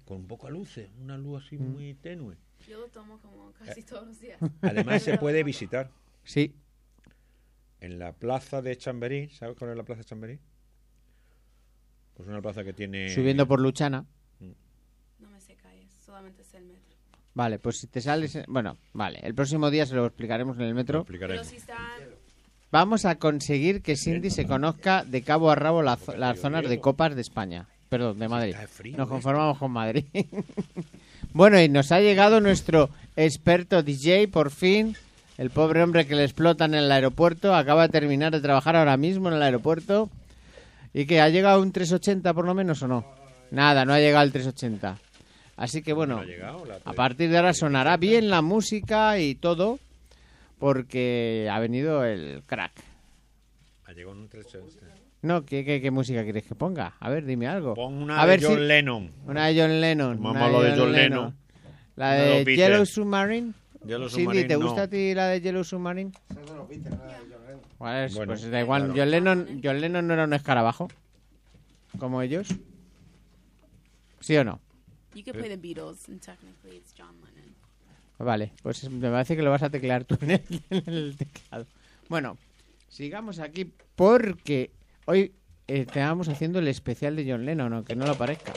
Con poca luces, una luz así Mm. muy tenue. Yo lo tomo como casi todos los días. Además [laughs] se puede visitar Sí, en la plaza de Chamberí. ¿Sabes cuál es la plaza de Chamberí? Pues una plaza que tiene... subiendo por Luchana. No me sé calles, solamente sé el metro. Vale, pues si te sales... en- Bueno, vale, el próximo día se lo explicaremos en el Lo metro. explicaré. Pero si están... Vamos a conseguir que Cindy se conozca de cabo a rabo la las zonas de copas de España. Perdón, de Madrid. Nos esto. conformamos con Madrid. [laughs] bueno, y nos ha llegado nuestro experto DJ, por fin. El pobre hombre que le explotan en el aeropuerto. Acaba de terminar de trabajar ahora mismo en el aeropuerto. ¿Y que ¿Ha llegado un 380 por lo menos o no? Nada, no ha llegado el 380. Así que bueno, a partir de ahora sonará bien la música y todo. Porque ha venido el crack. Ha llegado un 380. No, ¿qué, qué, qué música quieres que ponga? A ver, dime algo. Pon una a de ver John si- Lennon. Una de John Lennon. Vamos una a lo de John Lennon. La Una de de. Yellow Submarine. Yellow Cindy, Submarine, ¿te no. gusta a ti la de Yellow Submarine? Pues, Bueno. pues da igual. Claro. John, Lennon, John Lennon no era un escarabajo. Como ellos. ¿Sí o no? You could play the Beatles and technically it's John Lennon. Vale, pues me parece que lo vas a teclear tú en el, [laughs] en el teclado. Bueno, sigamos aquí porque hoy eh, estábamos haciendo el especial de John Lennon, aunque no lo parezca.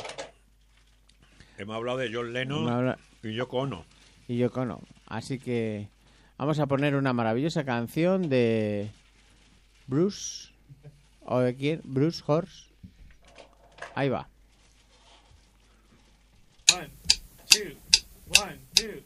Hemos hablado de John Lennon y Yoko Ono. y Yoko Ono. Así que vamos a poner una maravillosa canción de Bruce. ¿O de quién? Bruce Horse. Ahí va. One, two, one, two,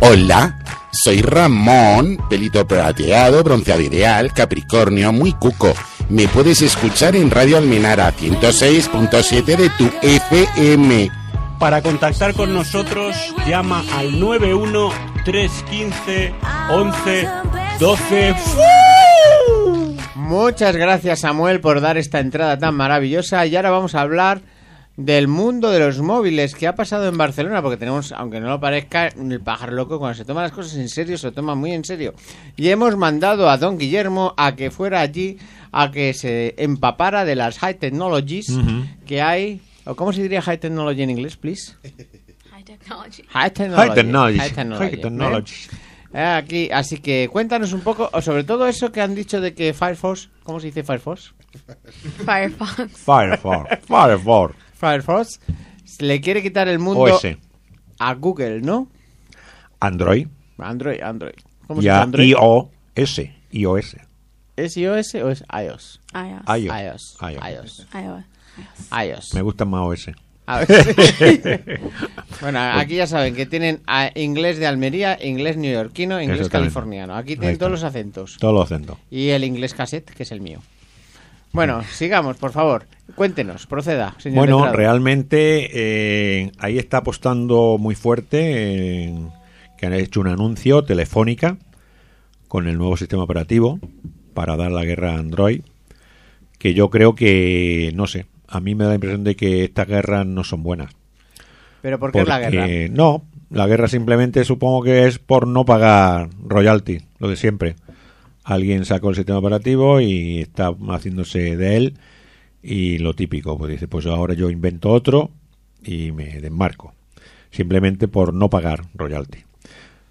Hola, soy Ramón, pelito plateado, bronceado ideal, Capricornio, muy cuco. Me puedes escuchar en Radio Almenara 106.7 de tu FM. Para contactar con nosotros, llama al 91 315 11 12. Muchas gracias Samuel por dar esta entrada tan maravillosa y ahora vamos a hablar del mundo de los móviles que ha pasado en Barcelona porque tenemos, aunque no lo parezca, el pájaro loco cuando se toma las cosas en serio se lo toma muy en serio y hemos mandado a don Guillermo a que fuera allí a que se empapara de las high technologies que hay o cómo se diría high technology en inglés please High technology. high technology High technology. High technology, High technology. ¿eh? Aquí, así que cuéntanos un poco, o sobre todo eso que han dicho de que Firefox, ¿cómo se dice Firefox? Firefox. Firefox. Firefox. Firefox le quiere quitar el mundo OS. a Google, ¿no? Android. Android, Android. ¿Cómo Y se dice a Android? iOS. iOS. ¿Es iOS o es iOS? iOS. iOS. iOS. iOS. iOS. Me gusta más OS. A ver. bueno, aquí ya saben que tienen ah, inglés de Almería, inglés neoyorquino, inglés californiano. Aquí tienen todos los acentos. Todos los acentos. Y el inglés cassette, que es el mío. Bueno, sigamos, por favor. Cuéntenos, proceda, señor Bueno, letrado. realmente eh, ahí está apostando muy fuerte en que han hecho un anuncio telefónica con el nuevo sistema operativo para dar la guerra a Android, que yo creo que, no sé, a mí me da la impresión de que estas guerras no son buenas. Pero ¿por qué es la guerra? No, la guerra simplemente supongo que es por no pagar royalty, lo de siempre. Alguien sacó el sistema operativo y está haciéndose de él y lo típico, pues dice, pues ahora yo invento otro y me desmarco. Simplemente por no pagar royalty.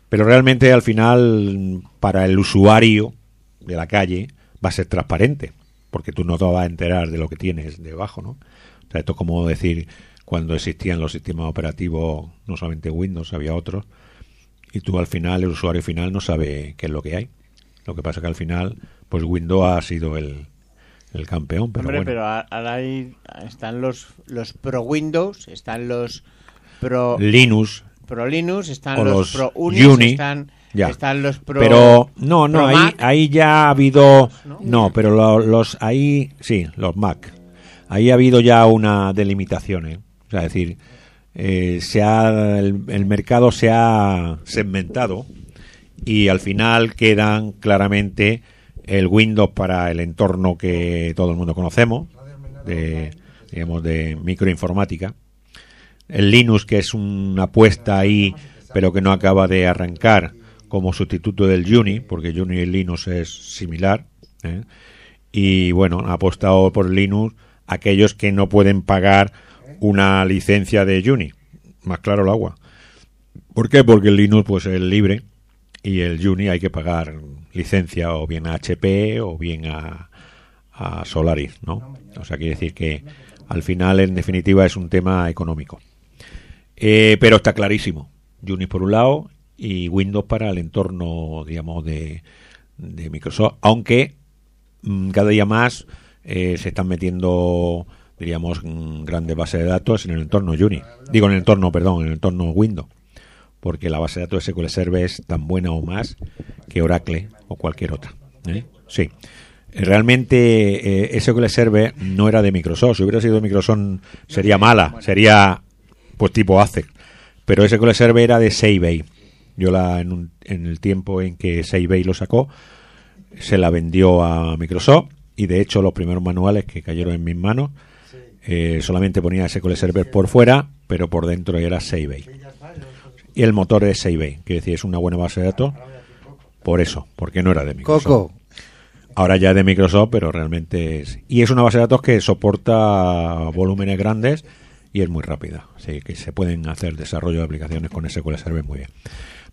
Pero realmente al final para el usuario de la calle va a ser transparente, porque tú no te vas a enterar de lo que tienes debajo, ¿no? O sea, esto es como decir cuando existían los sistemas operativos, no solamente Windows, había otros, y tú al final, el usuario final, no sabe qué es lo que hay. Lo que pasa que al final, pues Windows ha sido el, el campeón, pero Hombre, bueno. pero ahora hay- están los, los Pro Windows, están los Pro, Linux, Pro Linux, están los, los Pro Unix, Uni, están, ya. están los Pro... pero no, no, ahí, Mac. ahí ya ha habido, no, pero lo- los ahí, sí, los Mac, ahí ha habido ya una delimitación, ¿eh? o sea, es decir, eh, se ha, el, el mercado se ha segmentado y al final quedan claramente el Windows para el entorno que todo el mundo conocemos, de, digamos, de microinformática, el Linux, que es una apuesta ahí, pero que no acaba de arrancar como sustituto del Juni, porque Juni y Linux es similar. ¿eh? Y bueno, ha apostado por Linux aquellos que no pueden pagar una licencia de Juni. Más claro el agua. ¿Por qué? Porque el Linux pues es libre y el Juni hay que pagar licencia o bien a HP o bien a, a Solaris, ¿no? O sea, quiere decir que al final, en definitiva, es un tema económico. Eh, pero está clarísimo. Unix por un lado y Windows para el entorno, digamos, de, de Microsoft. Aunque mm, cada día más eh, se están metiendo, diríamos, mm, grandes bases de datos en el entorno Unix. Digo, en el entorno, perdón, en el entorno Windows. Porque la base de datos de SQL Server es tan buena o más que Oracle o cualquier otra. ¿eh? Sí. Eh, Realmente eh, SQL Server no era de Microsoft. Si hubiera sido de Microsoft sería mala, sería pues tipo ACEC. Pero SQL Server era de Seibei. Yo la en, un- en el tiempo en que Seibei lo sacó, se la vendió a Microsoft y de hecho los primeros manuales que cayeron en mis manos eh, solamente ponía SQL Server por fuera, pero por dentro era Seibei. Y el motor es Seibei, que decir, es una buena base de datos. Por eso, porque no era de Microsoft. Coco. Ahora ya es de Microsoft, pero realmente es. Y es una base de datos que soporta volúmenes grandes y es muy rápida. Así que se pueden hacer desarrollo de aplicaciones con SQL Server muy bien.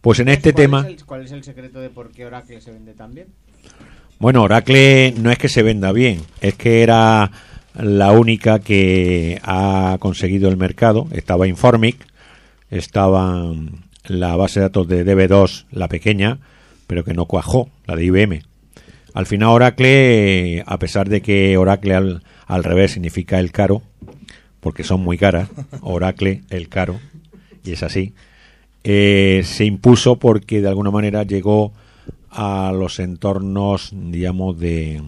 Pues en este ¿Cuál tema. es el- ¿Cuál es el secreto de por qué Oracle se vende tan bien? Bueno, Oracle no es que se venda bien, es que era la única que ha conseguido el mercado. Estaba Informic, estaba mm, la base de datos de DB2, la pequeña, pero que no cuajó, la de IBM. Al final Oracle, a pesar de que Oracle al, al revés significa el caro, porque son muy caras, [laughs] Oracle el caro, y es así, eh, se impuso porque de alguna manera llegó a los entornos, digamos, de,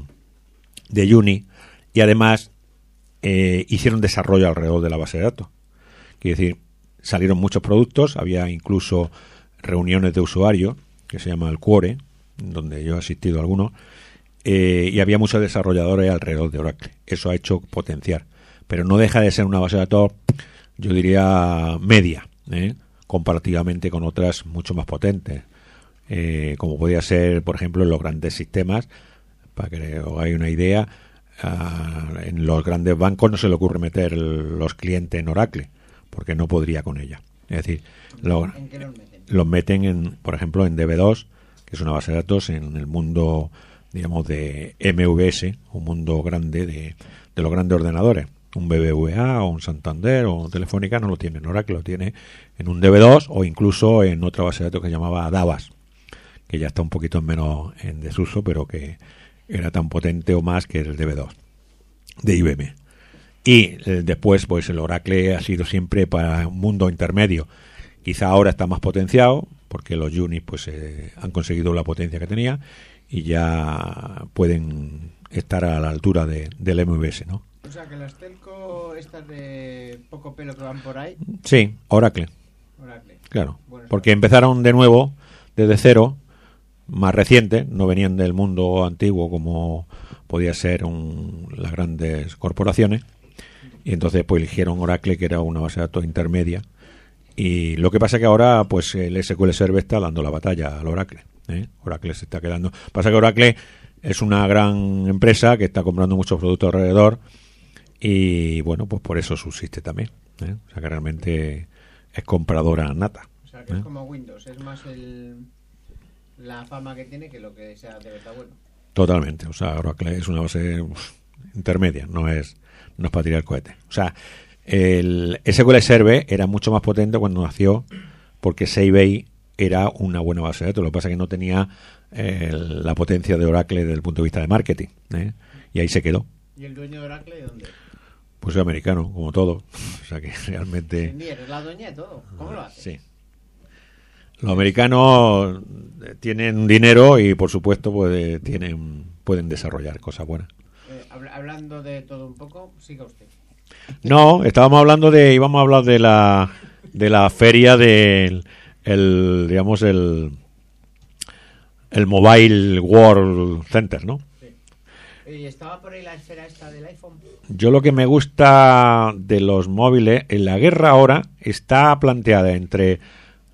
de Uni y además eh, hicieron desarrollo alrededor de la base de datos. Quiere decir, salieron muchos productos, había incluso reuniones de usuarios, que se llama el Cuore, donde yo he asistido a algunos, eh, y había muchos desarrolladores alrededor de Oracle. Eso ha hecho potenciar. Pero no deja de ser una base de datos, yo diría, media, ¿eh? comparativamente con otras mucho más potentes. Eh, como podía ser, por ejemplo, en los grandes sistemas, para que os hagáis una idea, ah, en los grandes bancos no se le ocurre meter los clientes en Oracle, porque no podría con ella. Es decir, lo- ¿En qué los meten? los meten, en, por ejemplo, en DB2, que es una base de datos en el mundo, digamos, de MVS, un mundo grande de, de los grandes ordenadores. Un BBVA o un Santander o un Telefónica no lo tiene en Oracle, lo tiene en un DB2 o incluso en otra base de datos que se llamaba Davas, que ya está un poquito menos en desuso, pero que era tan potente o más que el DB2 de IBM. Y eh, después, pues el Oracle ha sido siempre para un mundo intermedio. Quizá ahora está más potenciado, porque los Unix pues eh, han conseguido la potencia que tenía y ya pueden estar a la altura de, del MVS, ¿no? O sea, que las telco, estas de poco pelo que van por ahí, Sí, Oracle, Oracle. claro. Bueno, Porque empezaron de nuevo, desde cero, más reciente, no venían del mundo antiguo como podía ser un- las grandes corporaciones. Y entonces pues eligieron Oracle, que era una base de datos intermedia. Y lo que pasa que ahora pues el SQL Server está dando la batalla al Oracle. ¿eh? Oracle se está quedando. Pasa que Oracle es una gran empresa que está comprando muchos productos alrededor y bueno, pues por eso subsiste también. ¿eh? O sea que realmente es compradora nata. O sea, que ¿eh? es como Windows, es más el, la fama que tiene que lo que sea de verdad bueno. Totalmente. O sea, Oracle es una base uf, intermedia, no es, no es para tirar cohete. O sea, el SQL Server era mucho más potente cuando nació porque Seibei era una buena base de datos. Lo que pasa es que no tenía eh, la potencia de Oracle desde el punto de vista de marketing. ¿eh? Y ahí se quedó. ¿Y el dueño de Oracle de dónde? Pues es americano, como todo. O sea que [laughs] realmente... Eres la dueña de todo. ¿Cómo lo haces? Sí. Los americanos eh, tienen dinero y por supuesto pues, eh, tienen, pueden desarrollar cosas buenas. Habla- hablando de todo un poco, siga usted. No, estábamos hablando de, íbamos a hablar de la, de la feria del, el, digamos, el, el Mobile World Center, ¿no? ¿Y estaba por ahí la esfera esta del iPhone? Yo lo que me gusta de los móviles, en la guerra ahora está planteada entre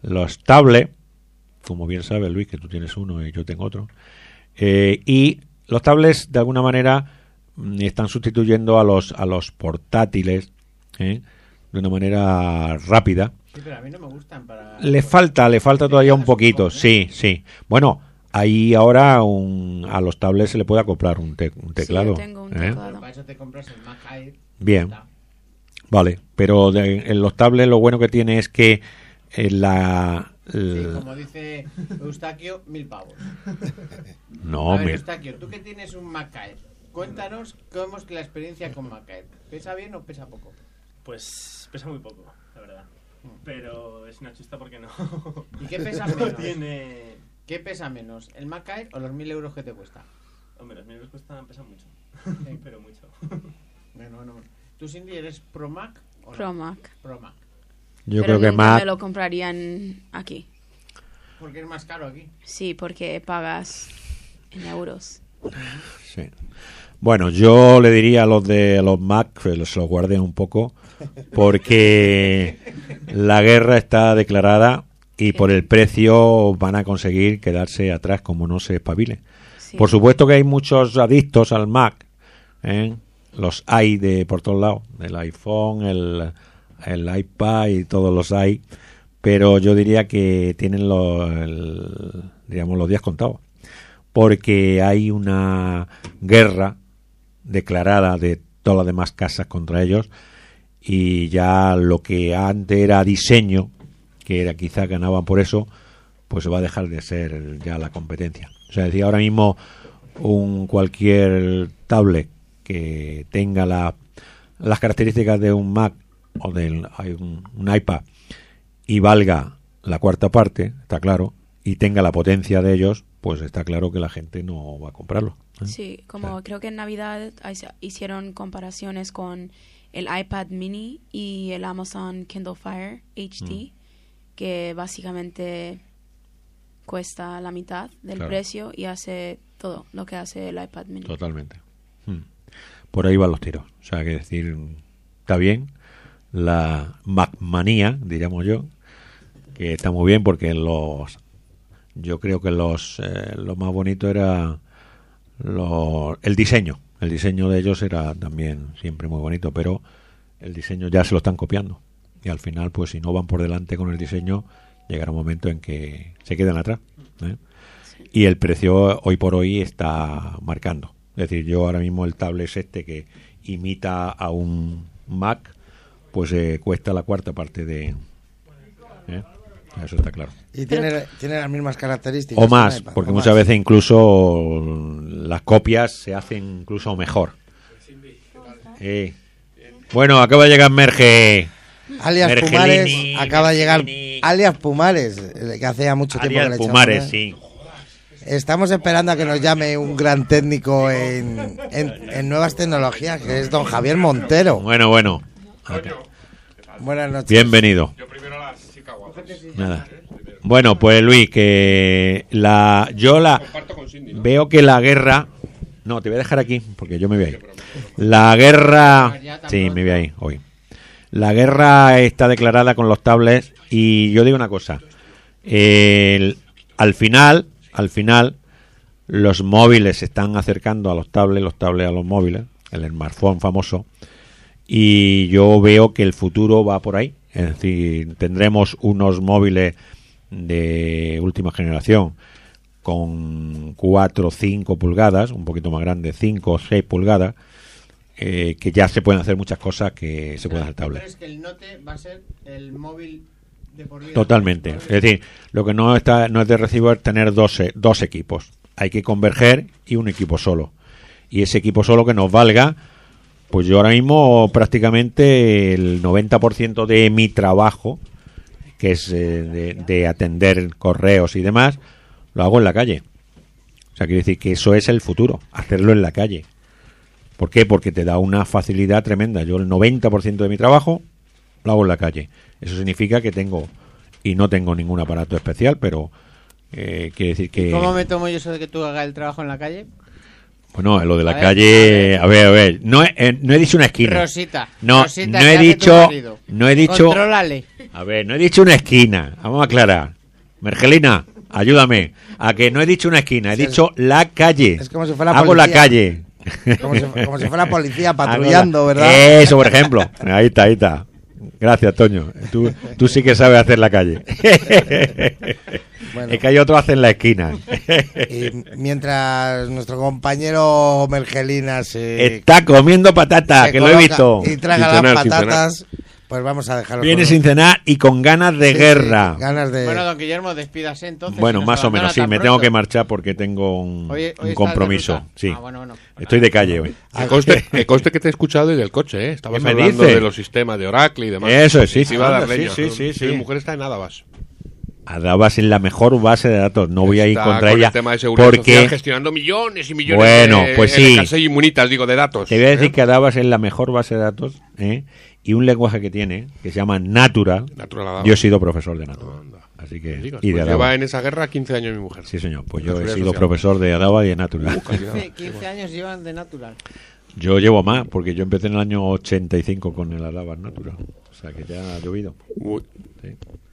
los tablets, como bien sabe Luis, que tú tienes uno y yo tengo otro, eh, y los tablets de alguna manera están sustituyendo a los a los portátiles ¿eh? de una manera rápida. Sí, pero a mí no me gustan para... Le falta, le falta todavía un poquito, sí, sí. Bueno, ahí ahora un- a los tablets se le puede acoplar un, te- un teclado. tengo un ¿eh? teclado. Para eso te compras el Mac Air. Bien. Vale, pero de- en los tablets lo bueno que tiene es que eh, la... Sí, como dice Eustaquio, mil pavos. [laughs] no, a ver, Eustaquio, tú que tienes un Mac Air, cuéntanos cómo es que la experiencia con Mac Air. ¿Pesa bien o pesa poco? Pues pesa muy poco, la verdad. Pero es una chusta porque no. ¿Y qué pesa [laughs] no menos? tiene. ¿Qué pesa menos, el Mac Air o los mil euros que te cuesta? Hombre, los míos cuestan, pesan mucho. [laughs] Pero mucho. Bueno, bueno. ¿Tú, Cindy, eres Pro Mac o no? Pro Mac. Pro Mac. yo Pero creo que más... me lo comprarían aquí. Porque es más caro aquí. Sí, porque pagas en euros. Sí. Bueno, yo le diría a los de los Mac que los- se los guarden un poco porque la guerra está declarada y por el precio van a conseguir quedarse atrás como no se espabile. Sí. Por supuesto que hay muchos adictos al Mac, ¿eh? los hay de por todos lados, el iPhone, el, el iPad y todos los hay, pero yo diría que tienen los, el- digamos, los días contados, porque hay una guerra declarada de todas las demás casas contra ellos y ya lo que antes era diseño, que era quizá ganaban por eso, pues va a dejar de ser ya la competencia. O sea, decir, ahora mismo un cualquier tablet que tenga la- las características de un Mac o de un, un iPad y valga la cuarta parte, está claro, y tenga la potencia de ellos, pues está claro que la gente no va a comprarlo. ¿Eh? Sí, como creo que en Navidad hicieron comparaciones con el iPad mini y el Amazon Kindle Fire HD, que básicamente cuesta la mitad del Claro. precio y hace todo lo que hace el iPad mini. Totalmente. Mm. Por ahí van los tiros. O sea, que decir, está bien. La Macmanía, diríamos yo, que está muy bien porque los. Yo creo que los eh, lo más bonito era lo- el diseño. El diseño de ellos era también siempre muy bonito, pero el diseño ya se lo están copiando. Y al final, pues si no van por delante con el diseño, llegará un momento en que se quedan atrás. ¿eh? y el precio hoy por hoy está marcando. Es decir, yo ahora mismo el tablet este que imita a un Mac, pues eh, cuesta la cuarta parte de... ¿eh? Eso está claro. Y tiene, tiene las mismas características. O más, iPad, porque o muchas más. veces incluso las copias se hacen incluso mejor. Eh. Bueno, acaba de llegar Merge. Alias Mergelini, Pumares acaba de llegar. Alias Pumares, que hace ya mucho tiempo que le echamos, Pumares, sí. Estamos esperando a que nos llame un gran técnico en, en- en nuevas tecnologías, que es don Javier Montero. Bueno, bueno. Buenas noches. Bienvenido. Nada. Bueno, pues Luis, que la yo la veo que la guerra no, te voy a dejar aquí porque yo me voy a ir. La guerra Sí, me voy a ir hoy. La guerra está declarada con los tablets y yo digo una cosa. El- al final, al final los móviles se están acercando a los tablets, los tablets a los móviles, el smartphone famoso y yo veo que el futuro va por ahí. Es decir, tendremos unos móviles de última generación con 4 o 5 pulgadas, un poquito más grande, 5 o 6 pulgadas, eh, que ya se pueden hacer muchas cosas que se pueden hacer ¿Tú tablet. crees que el Note va a ser el móvil de por vida? Totalmente. Es decir, lo que no está no es de recibo es tener dos, e- dos equipos. Hay que converger y un equipo solo. Y ese equipo solo que nos valga, pues yo ahora mismo prácticamente el 90% de mi trabajo, que es eh, de, de atender correos y demás, lo hago en la calle. O sea, quiere decir que eso es el futuro, hacerlo en la calle. ¿Por qué? Porque te da una facilidad tremenda. Yo el 90% de mi trabajo lo hago en la calle. Eso significa que tengo, y no tengo ningún aparato especial, pero eh, decir que... ¿Cómo me tomo yo eso de que tú hagas el trabajo en la calle? Bueno, lo de la A ver, calle... A ver, a ver. No he, eh, no he dicho una esquina. Rosita. No, Rosita, no ¿qué he dicho... No he dicho... Contrólale. A ver, no he dicho una esquina. Vamos a aclarar. Mergelina, ayúdame. A que no he dicho una esquina, he Sí, dicho la calle. es como si fuera Hago la calle. Como si, como si fuera [laughs] policía patrullando, la- ¿verdad? Eso, por ejemplo. Ahí está, ahí está. Gracias, Toño. Tú, tú sí que sabes hacer la calle. Bueno. Es que hay otro hace en la esquina. Y mientras nuestro compañero Mergelina se, Está comiendo patata, se que lo he visto. y traga las patatas, pues vamos a dejarlo. Viene con- sin cenar y con ganas de Sí, sí, guerra. ganas de. Bueno, don Guillermo, despídase entonces. Bueno, más o menos, sí. Me tengo que marchar porque tengo un, Hoy- hoy un de compromiso. Sí. Ah, bueno, bueno. Estoy de calle hoy. Que conste, que conste que te he escuchado desde el coche, ¿eh? Estabas ¿Qué me hablando dice? de los sistemas de Oracle y demás. Eso es, sí, Y sí, iba a dar sí, leña. sí, sí, sí. Mi mujer está en nada más. Adabas en la mejor base de datos. No voy a ir contra con ella el tema de seguridad social porque gestionando millones y millones Bueno, de pues sí. Y inmunitas, digo, de datos. te voy a decir ¿eh? que Adabas es la mejor base de datos ¿eh? Y un lenguaje que tiene que se llama Natural. Natural. Yo he sido profesor de Natural. Así que y de pues lleva en esa guerra 15 años mi mujer. Sí, señor. Pues yo he sido social. profesor de Adabas y de Natural. Uh, calidad. 15, 15 años llevan de natural. Yo llevo más porque yo empecé en el año 85 con el Adabas Natural. O sea que ya ha llovido. Uy. Sí.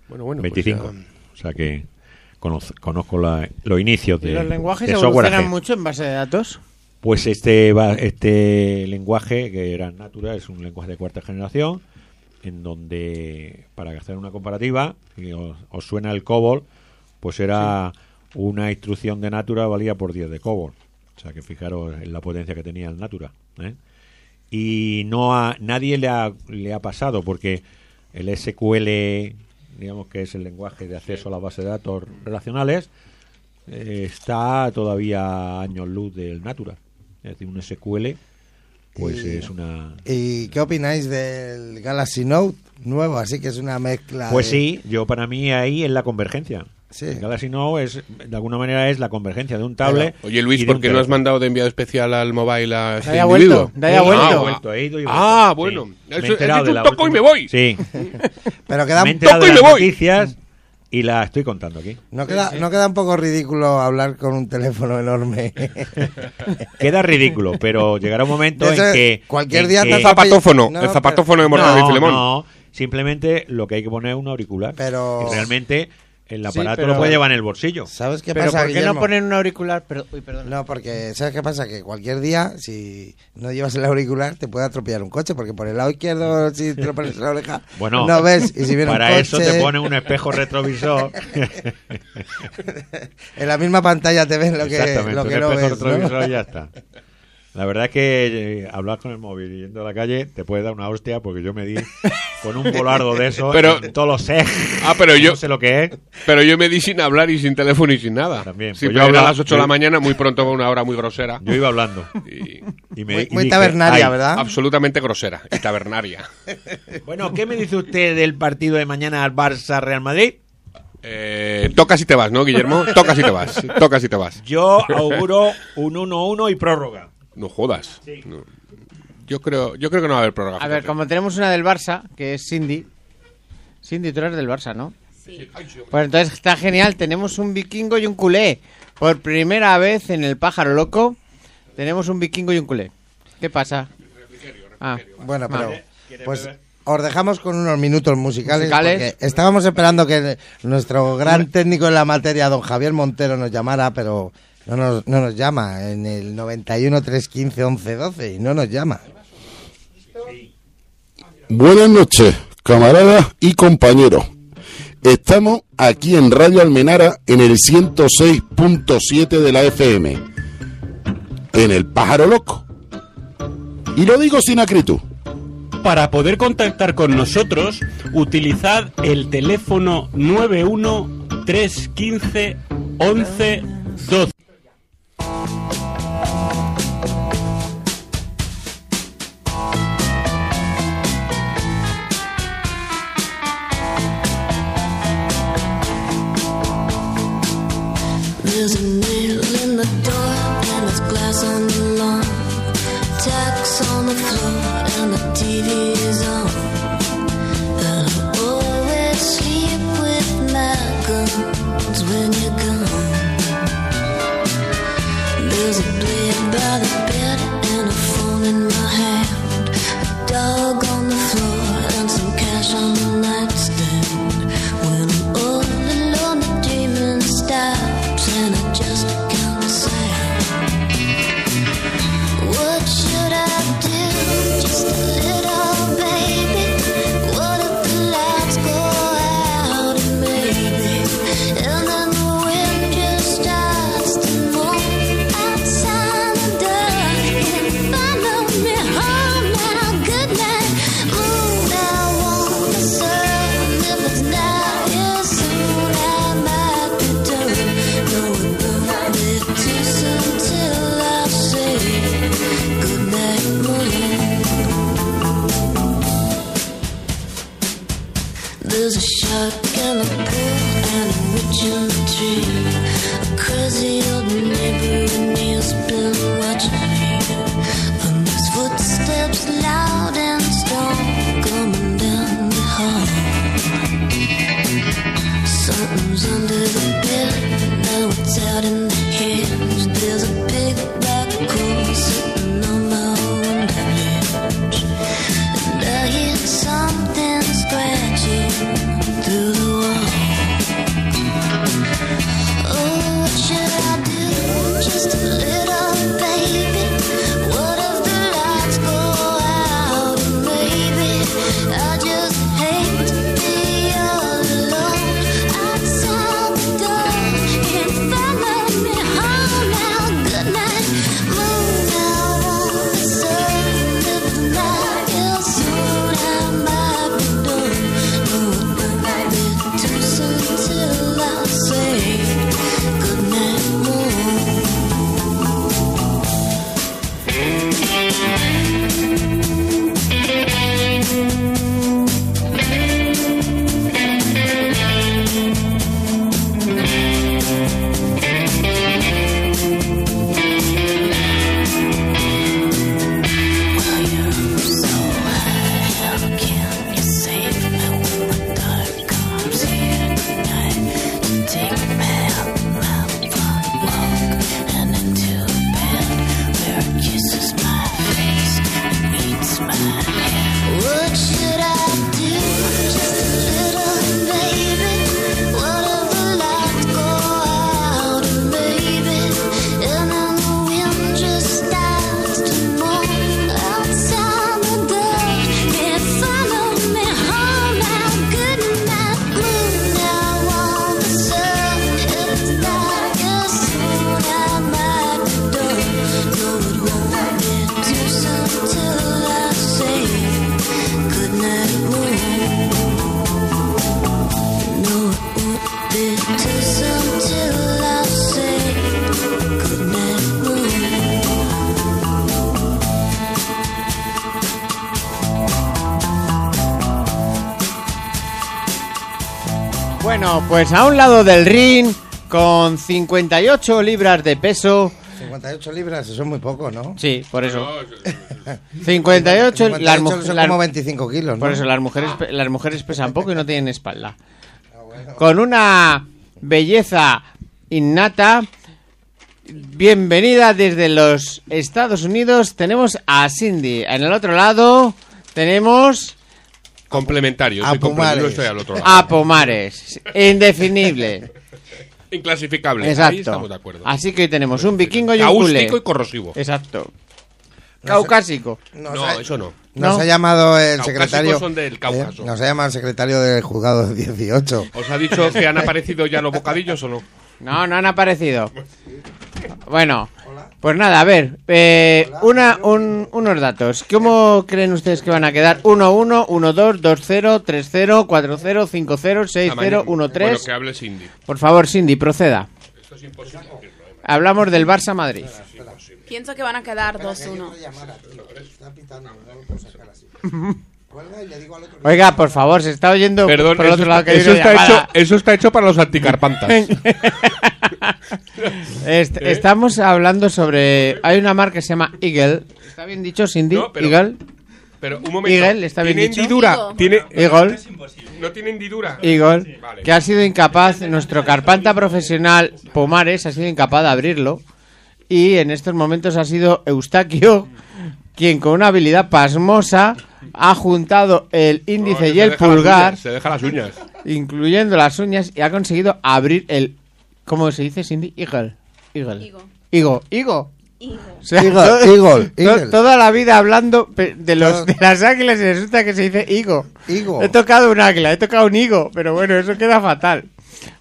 Bueno, bueno. pues 25. ya- O sea que conoz- conozco la- los inicios ¿Y de, los lenguajes de software evolucionan AG. mucho en base de datos? Pues este este lenguaje que era Natura es un lenguaje de cuarta generación en donde para hacer una comparativa y os, os suena el COBOL pues era una instrucción de Natura valía por 10 de COBOL o sea que fijaros en la potencia que tenía el Natura ¿eh? y no a nadie le ha, le ha pasado porque el SQL digamos que es el lenguaje de acceso a las bases de datos relacionales eh, está todavía a años luz del Natura. Es decir, un SQL, pues Y- es una... ¿Y qué opináis del Galaxy Note nuevo? Así que es una mezcla. Pues de- sí, yo para mí ahí es la convergencia. Sí. El Galaxy Note es, de alguna manera es la convergencia de un tablet. Oye, Luis, ¿por qué no has mandado de enviado especial al mobile a este haya individuo? vuelto, haya Ah, vuelto. ah, vuelto, he ido y vuelto. Ah, Sí. bueno. Me he enterado dicho de un la toco y me voy. Sí, [laughs] Pero queda, me he un- enterado toco de y las me voy. noticias y la estoy contando aquí. no, queda, no queda un poco ridículo hablar con un teléfono enorme. [laughs] Queda ridículo, pero llegará un momento en que... cualquier en día que- te El zapatófono, No, el zapatófono de Mortadelo y no, Filemón. no, simplemente lo que hay que poner es un auricular. Pero- Realmente el Sí, aparato pero- lo puede llevar en el bolsillo. ¿Sabes qué Pero pasa, ¿por qué Guillermo? no ponen un auricular? Pero, uy, perdón. No, porque ¿sabes qué pasa? Que cualquier día, si no llevas el auricular, te puede atropellar un coche, porque por el lado izquierdo, si te lo pones en la oreja, [laughs] Bueno, no ves. Y si viene un para coche, eso te ponen un espejo retrovisor. [laughs] en la misma pantalla te ven lo que, lo que un no espejo ves. ¿no? retrovisor y ya está. La verdad es que eh, hablar con el móvil y yendo a la calle te puede dar una hostia porque yo me di [laughs] con un volardo de eso Pero- en todos los ejes. Ah, pero [laughs] yo- No sé lo que es. Pero yo me di sin hablar y sin teléfono y sin nada. También, Sí, pues yo era a las 8 de la mañana, muy pronto, una hora muy grosera. Yo iba hablando. Y Y me, Muy, y muy dije, tabernaria, "Ay". ¿verdad? absolutamente grosera y tabernaria. [laughs] Bueno, ¿qué me dice usted del partido de mañana al Barça-Real Madrid? Eh, toca si te vas, ¿no, Guillermo? Toca si te vas. Toca si te vas. Yo auguro un 1-1 y prórroga. No jodas. No. Yo creo, yo creo que no va a haber prórroga. A ver, fíjate. como tenemos una del Barça, que es Cindy. Cindy, tú eres del Barça, ¿no? Sí. Pues entonces está genial. Tenemos un vikingo y un culé. Por primera vez en el pájaro loco, tenemos un vikingo y un culé. ¿Qué pasa? Ah, Bueno, pero pues os dejamos con unos minutos musicales, Musicales. porque estábamos esperando que nuestro gran técnico en la materia, don Javier Montero, nos llamara, pero no nos, no nos llama en el 91 315 11 12 y no nos llama. Buenas noches, camaradas y compañeros. Estamos aquí en Radio Almenara en el 106.7 de la FM, en el pájaro loco. Y lo digo sin acritud. Para poder contactar con nosotros, utilizad el teléfono 91 315 11 12. There's a nail in the door and there's glass on the lawn. Tacks on the floor and the TV's on. And I always sleep with my guns when you're gone. There's a blade by the bed and a phone in my hand. A dog pues a un lado del ring, con 58 libras de peso. 58 libras, eso es muy poco, ¿no? Sí, por eso. 58, [laughs] las, 58 mu- son las- como 25 kilos, ¿no? Por eso las mujeres, las mujeres pesan poco y no tienen espalda. [laughs] Con una belleza innata. Bienvenida desde los Estados Unidos. Tenemos a Cindy. En el otro lado tenemos Complementario. A Pomares. estoy al otro lado. a Pomares. Indefinible. [laughs] Inclasificable. Ahí Exacto. estamos de acuerdo. Así que hoy tenemos un vikingo y un culé. Cáustico y corrosivo. Exacto. Caucásico. Nos No, ha- eso no. Nos No. ha llamado el Caucásicos secretario. son del Cáucaso. eh, nos ha llamado el secretario del juzgado [laughs] 18. ¿Os ha dicho que han aparecido ya los bocadillos o no? No, no han aparecido. Bueno, pues nada, a ver, eh, una, un- unos datos. ¿Cómo creen ustedes que van a quedar? 1-1, 1-2, 2-0, 3-0, 4-0, 5-0, 6-0, Bueno, 1-3. que hable Cindy. Por favor, Cindy, proceda. Esto es imposible ¿eh? Hablamos del Barça-Madrid. Pienso que van a quedar 2-1. [laughs] Oiga, por favor, se está oyendo Perdón, por el eso, otro lado que hay eso está llamada. hecho, eso está hecho para los anticarpantas. [laughs] Est- ¿Eh? Estamos hablando sobre... Hay una marca que se llama Eagle. ¿Está bien dicho, Cindy? No, pero- Eagle. Pero un momento. Eagle, ¿está bien ¿Tiene dicho? hendidura? Eagle. ¿Tiene... Eagle. ¿No tiene hendidura? Eagle, Vale. que ha sido incapaz, nuestro carpanta profesional Pomares ha sido incapaz de abrirlo y en estos momentos ha sido Eustaquio quien con una habilidad pasmosa ha juntado el índice No, y el pulgar, uñas, se deja las uñas. incluyendo las uñas, y ha conseguido abrir el... ¿Cómo se dice, Cindy? Eagle. Eagle. Higo. Higo. O sea, Eagle, Eagle, to- Eagle. toda la vida hablando pe- de, los, de las águilas y resulta que se dice higo. Higo. He tocado un águila, he tocado un higo, pero bueno, eso queda fatal.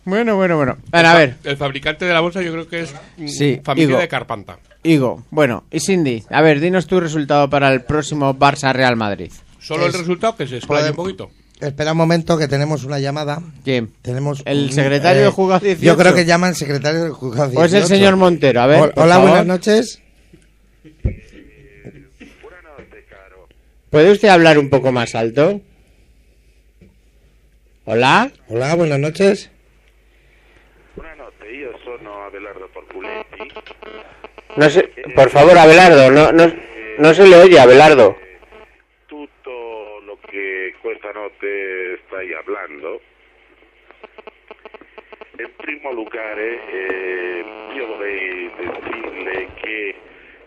Bueno, bueno, bueno. Bueno, a ver, El fabricante de la bolsa yo creo que es Sí, familia de Carpanta. higo. Bueno, y Cindy, a ver, dinos tu resultado para el próximo Barça-Real Madrid. Solo Es- el resultado que se explaya un Podem- poquito. Espera un momento que tenemos una llamada. ¿Quién? Tenemos ¿El un- secretario del juzgado 18? Yo creo que llama el secretario del juzgado 18. ¿O es el señor Montero? A ver, por Hola, favor. buenas noches. ¿Puede usted hablar un poco más alto? Hola. Hola, buenas noches. Buonanotte, io sono Abelardo Porculetti. No sé, por favor, Abelardo, no, no, no se le oye, Abelardo. Tutto lo che questa notte stai hablando. In primo lugar, eh, io vorrei dirle che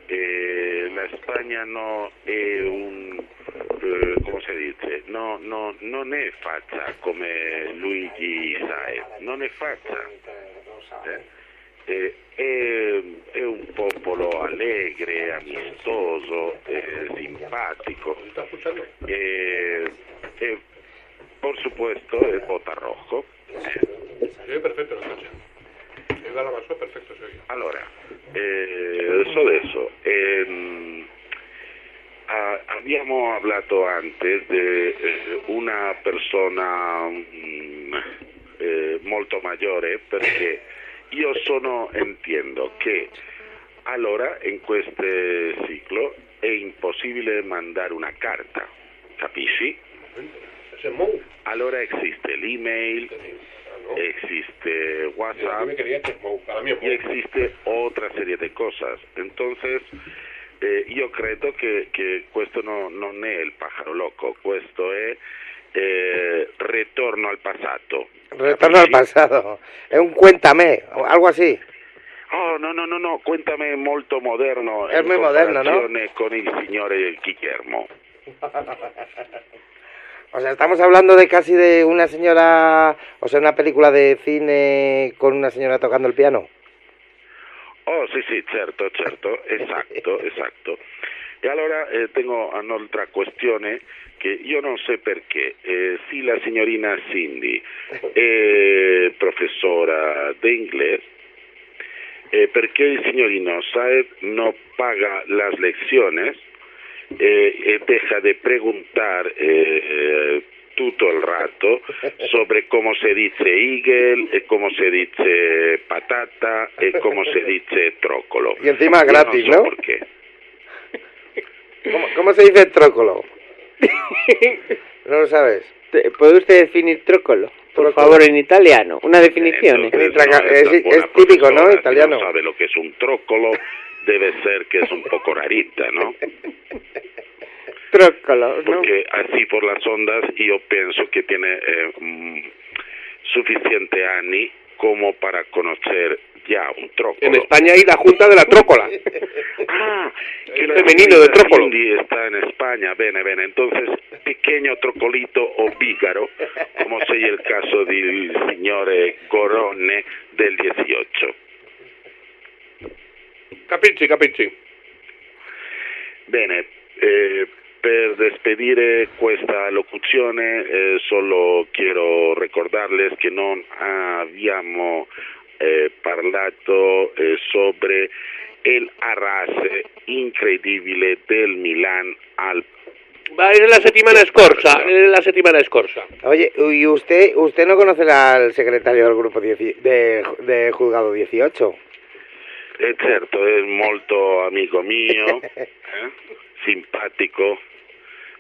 eh, la Spagna no è un, eh, come si dice, no, no, non è fatta come Luigi Saez, non è fatta. Eh? Eh, è, è un popolo allegre, amistoso, eh, simpatico. Eh, eh, por supuesto, es bota rojo. Se oye perfecto. El Galabazo perfecto se oye. Allora, eh, so adesso, ehm, ah, abbiamo parlato antes di eh, una persona mm, eh, molto maggiore perché io sono entiendo che allora in questo ciclo è impossibile mandare una carta, capisci? Allora existe l'email, existe Yo WhatsApp me quería que es Mou. Para mí es y existe otra serie de cosas. Entonces, eh, io credo che, che questo no, non è il pájaro loco, questo è eh, ritorno al passato. Retorno al pasado. Es un cuéntame, algo así. Oh, no, no, no, no, cuéntame molto moderno. È muy moderno, no? con il signore Guillermo. [laughs] O sea, estamos hablando de casi de una señora, o sea, una película de cine con una señora tocando el piano. Oh, sì, sì, certo, certo, [laughs] esatto, esatto. E allora eh, tengo un'altra questione che io non so perché, eh, sì la signorina Cindy è professora di inglese, eh, perché il signorino Saed no paga las lecciones eh, e deja de preguntar eh, tutto il rato sobre cómo se dice eagle, e cómo se dice patata e cómo se dice trócolo. Y encima gratis, no sé ¿no? por qué. ¿Cómo, cómo se dice trócolo? [laughs] ¿No lo sabes? ¿Puede usted definir trócolo? Por favor, en italiano. Una definición. Entonces, Traca- no, es- típico, ¿no? Italiano. Si no sabe lo que es un trócolo, debe ser que es un poco rarita, ¿no? [laughs] Trócolo, ¿no? Porque así por las ondas yo pienso que tiene eh, mm, suficiente anni como para conocer ya un trócolo. En España hay la Junta de la Trócola. [laughs] Ah, que El femenino de trócolo. Cindy está en España, bene, bene. Entonces, pequeño trocolito o bígaro, como sei il caso del signore Gorone del 18. Capisci, capisci. Bene, eh, per despedire questa locuzione eh, solo quiero ricordarles che non abbiamo eh, parlato eh, sobre el arrase incredibile del Milan al Va, es la settimana scorsa, es la settimana scorsa. Oye, y usted usted no conoce al secretario del grupo dieci- de, de juzgado 18. [laughs] Eh, certo, è molto amico mio, eh, simpatico,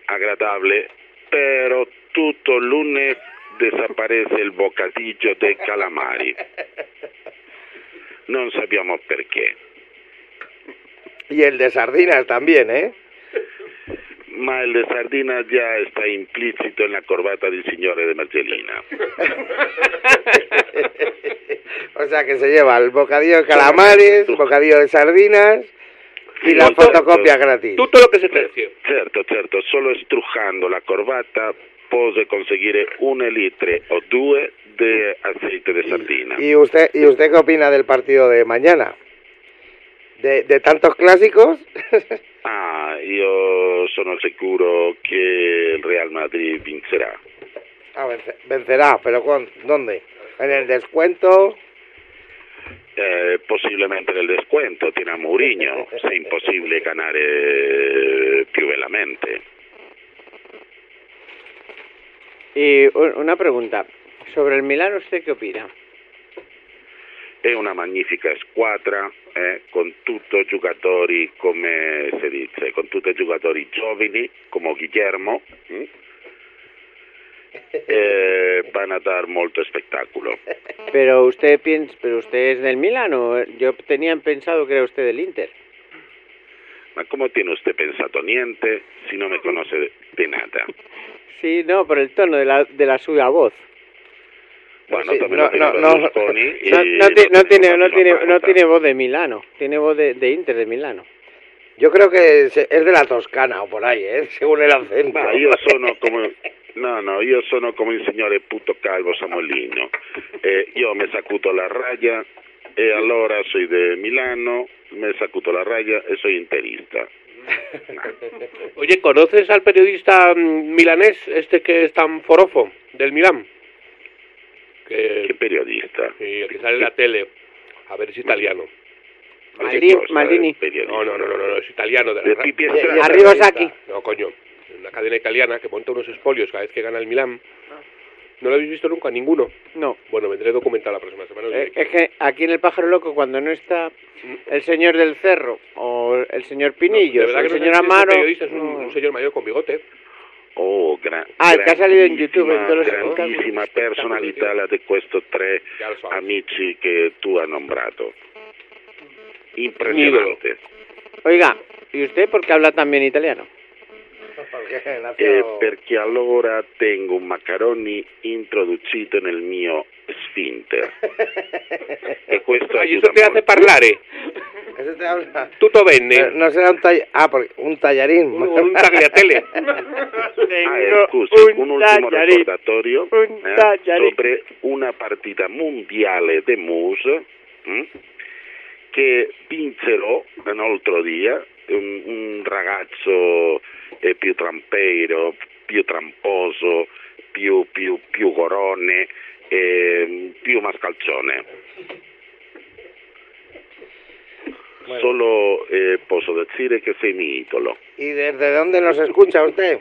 agradable, però tutto lunes desaparece il bocadillo dei calamari. Non sappiamo perché. Y el de sardinas también, ¿eh? Ma il de sardina già sta implicito nella corbata del signore de Marcellina. [laughs] O sea que se lleva el bocadillo de calamares, bocadillo de sardinas y la Tutto- fotocopia gratis. Tutto lo che si terzi. Certo, certo, solo strujando la corbata puoi conseguire un litre o due di aceite de sardina. ¿Y usted y usted qué opina del partido de mañana? ¿De, de tantos clásicos? [laughs] Ah, io sono sicuro che il Real Madrid vincerà. Ah, vence- vencerá, pero ¿con, ¿dónde? ¿En el descuento? Eh, possibilmente nel descuento tiene a Mourinho, è impossibile ganare più velocemente. Y una pregunta. Sobre el Milán, ¿usted qué opina? È una magnifica squadra eh, con tutti giocatori, come si dice, con tutti giocatori giovani come Guillermo. mm? Eh, van a dar molto spettacolo. Pero usted piensa, pero usted es del Milan o yo tenía pensado que era usted del Inter. Ma come tiene usted pensato niente si no me conoce de nada? Sí, no, por el tono de la, de la suya voz. Bueno, Sí, también no, no, no, no, ti- tiene, no tiene, no tiene voz de Milano, tiene voz de, de Inter de Milano. Yo creo que es, es de la Toscana o por ahí, ¿eh? [laughs] Según el acento. Ma io sono come... No, no, io sono come il signore puto calvo Samolino. Eh, io mi sacuto la raya e allora soy de Milano, me sacuto la raya e soy interista. [laughs] Oye, ¿conoces al periodista mm, milanés, este que es tan forofo, del Milán? Que, ¿Qué periodista? Sí, el que sale en la tele. A ver, es italiano. Maldini. No, no, no, no, no, es italiano. De la De Arriba Sacchi. No, coño. Una cadena italiana que monta unos espolios cada vez que gana el Milán. ¿No lo habéis visto nunca? Ninguno. No. Bueno, vendré documentado la próxima semana. Eh, es que aquí en el pájaro loco cuando no está el señor del cerro o el señor Pinillo, o el no señor ese Amaro. periodista es un, no. un señor mayor con bigote. Oh, gran, Ah, el que ha salido en YouTube en todos los grandissima personalità la di questi tre amici che tu hai nombrato. Impressionante. Oiga, ¿y usted por qué habla también italiano? Eh, perché allora tengo un macaroni introducito nel mio sfinter. [laughs] e questo Ah, aiuta hace molto. parlare. Habla. Tutto bene. Eh, No será un tall... Ah, porque un tallarín. Un, un tagliatelle. [laughs] [laughs] Ah, eh, scusi, un, ultimo tallarín. ricordatorio Un eh, sobre una partita mondiale de mus hm, che vincerò l'altro dia un, un ragazzo eh, più trampeiro, più tramposo, più, più, più gorone, eh, più mascalzone. Solo eh, posso dire che sei mi idolo. ¿Y desde dónde nos escucha usted?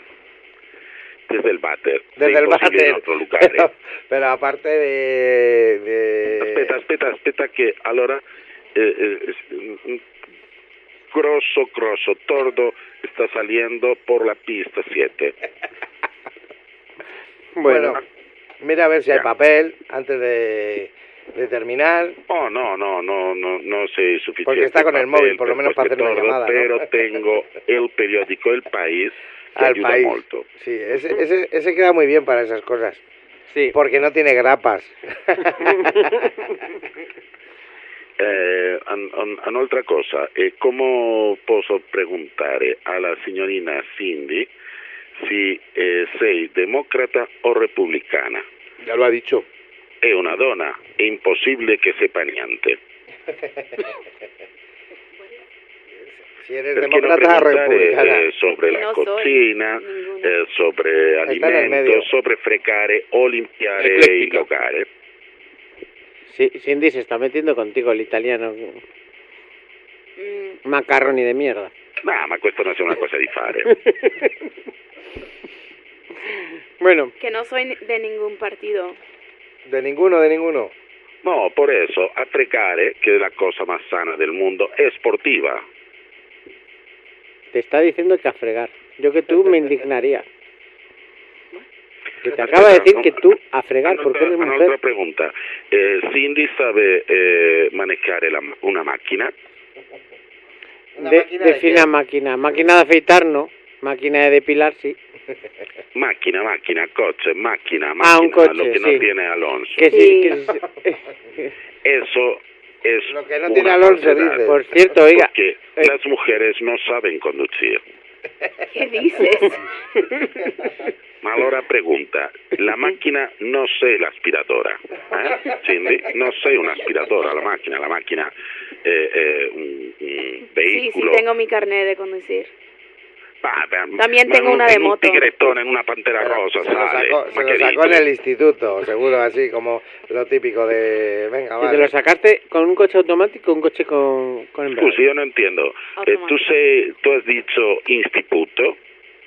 Desde el váter. Desde el váter. in altro lugar. [laughs] Pero, pero aparte de... de... Aspetta, aspetta, aspetta che allora eh, eh, un grosso, grosso tordo está saliendo por la pista 7. [laughs] Bueno, mira a ver si hay papel antes de, de terminar. Oh, no, no, no, no, no sé suficiente. Porque está con el papel móvil, por lo menos para questo hacer una llamada, ¿no? Pero tengo el periódico El País que Al ayuda país. molto. Sí, ese, ese, ese queda muy bien para esas cosas. Sí. Porque no tiene grapas. [laughs] Eh, un'altra cosa, eh, come posso preguntare alla signorina Cindy se eh, sei democrata o repubblicana? Ya lo ha dicho. È una donna, è impossibile che sepa niente. si eres Perché o preguntare republicana. eh, sobre la No soy cocina, eh, sobre alimento, sobre fregare o limpiare il Eclettica. locale. Sí, Cindy se está metiendo contigo el italiano. Macarroni de mierda. No, ma questo non è una cosa di fare. [laughs] Bueno. Que no soy de ningún partido. De ninguno, de ninguno. No, por eso, a fregare, che è la cosa más sana del mundo, è sportiva. Te está diciendo que a fregar. Yo que tú me indignaría. [laughs] Que te acaba de decir que tú a fregar porque eres mujer. pregunta. Eh, Cindy sabe eh, manejare la- una macchina? De, defina máquina. Máquina de afeitar, no. Máquina de depilar, sí. Macchina, macchina, coche, macchina, macchina, Ah, un coche, lo que sí. no tiene Alonso. Que sí, que sí. [laughs] Eso es Lo que no tiene Alonso, dice. Por cierto, oiga. Porque las mujeres no saben conducir. [laughs] ¿Qué dices? [laughs] Ma allora pregunta, la macchina no sei l'aspiratore, eh? Cindy? Non sei un'aspiratore, la macchina, la macchina è, è un, un Sí, sí, vehículo. tengo mi carnet de conducir. Ah, beh, También tengo un- una de en un moto. tigretone, en una pantera rosa, Se lo sacó, se lo sacó en el instituto, seguro, así como lo típico de... Venga, ¿Y te vale. lo sacaste con un coche automático o un coche con, con embrague? Scusi, io non entiendo. Eh, tu, sei, tu has dicho instituto,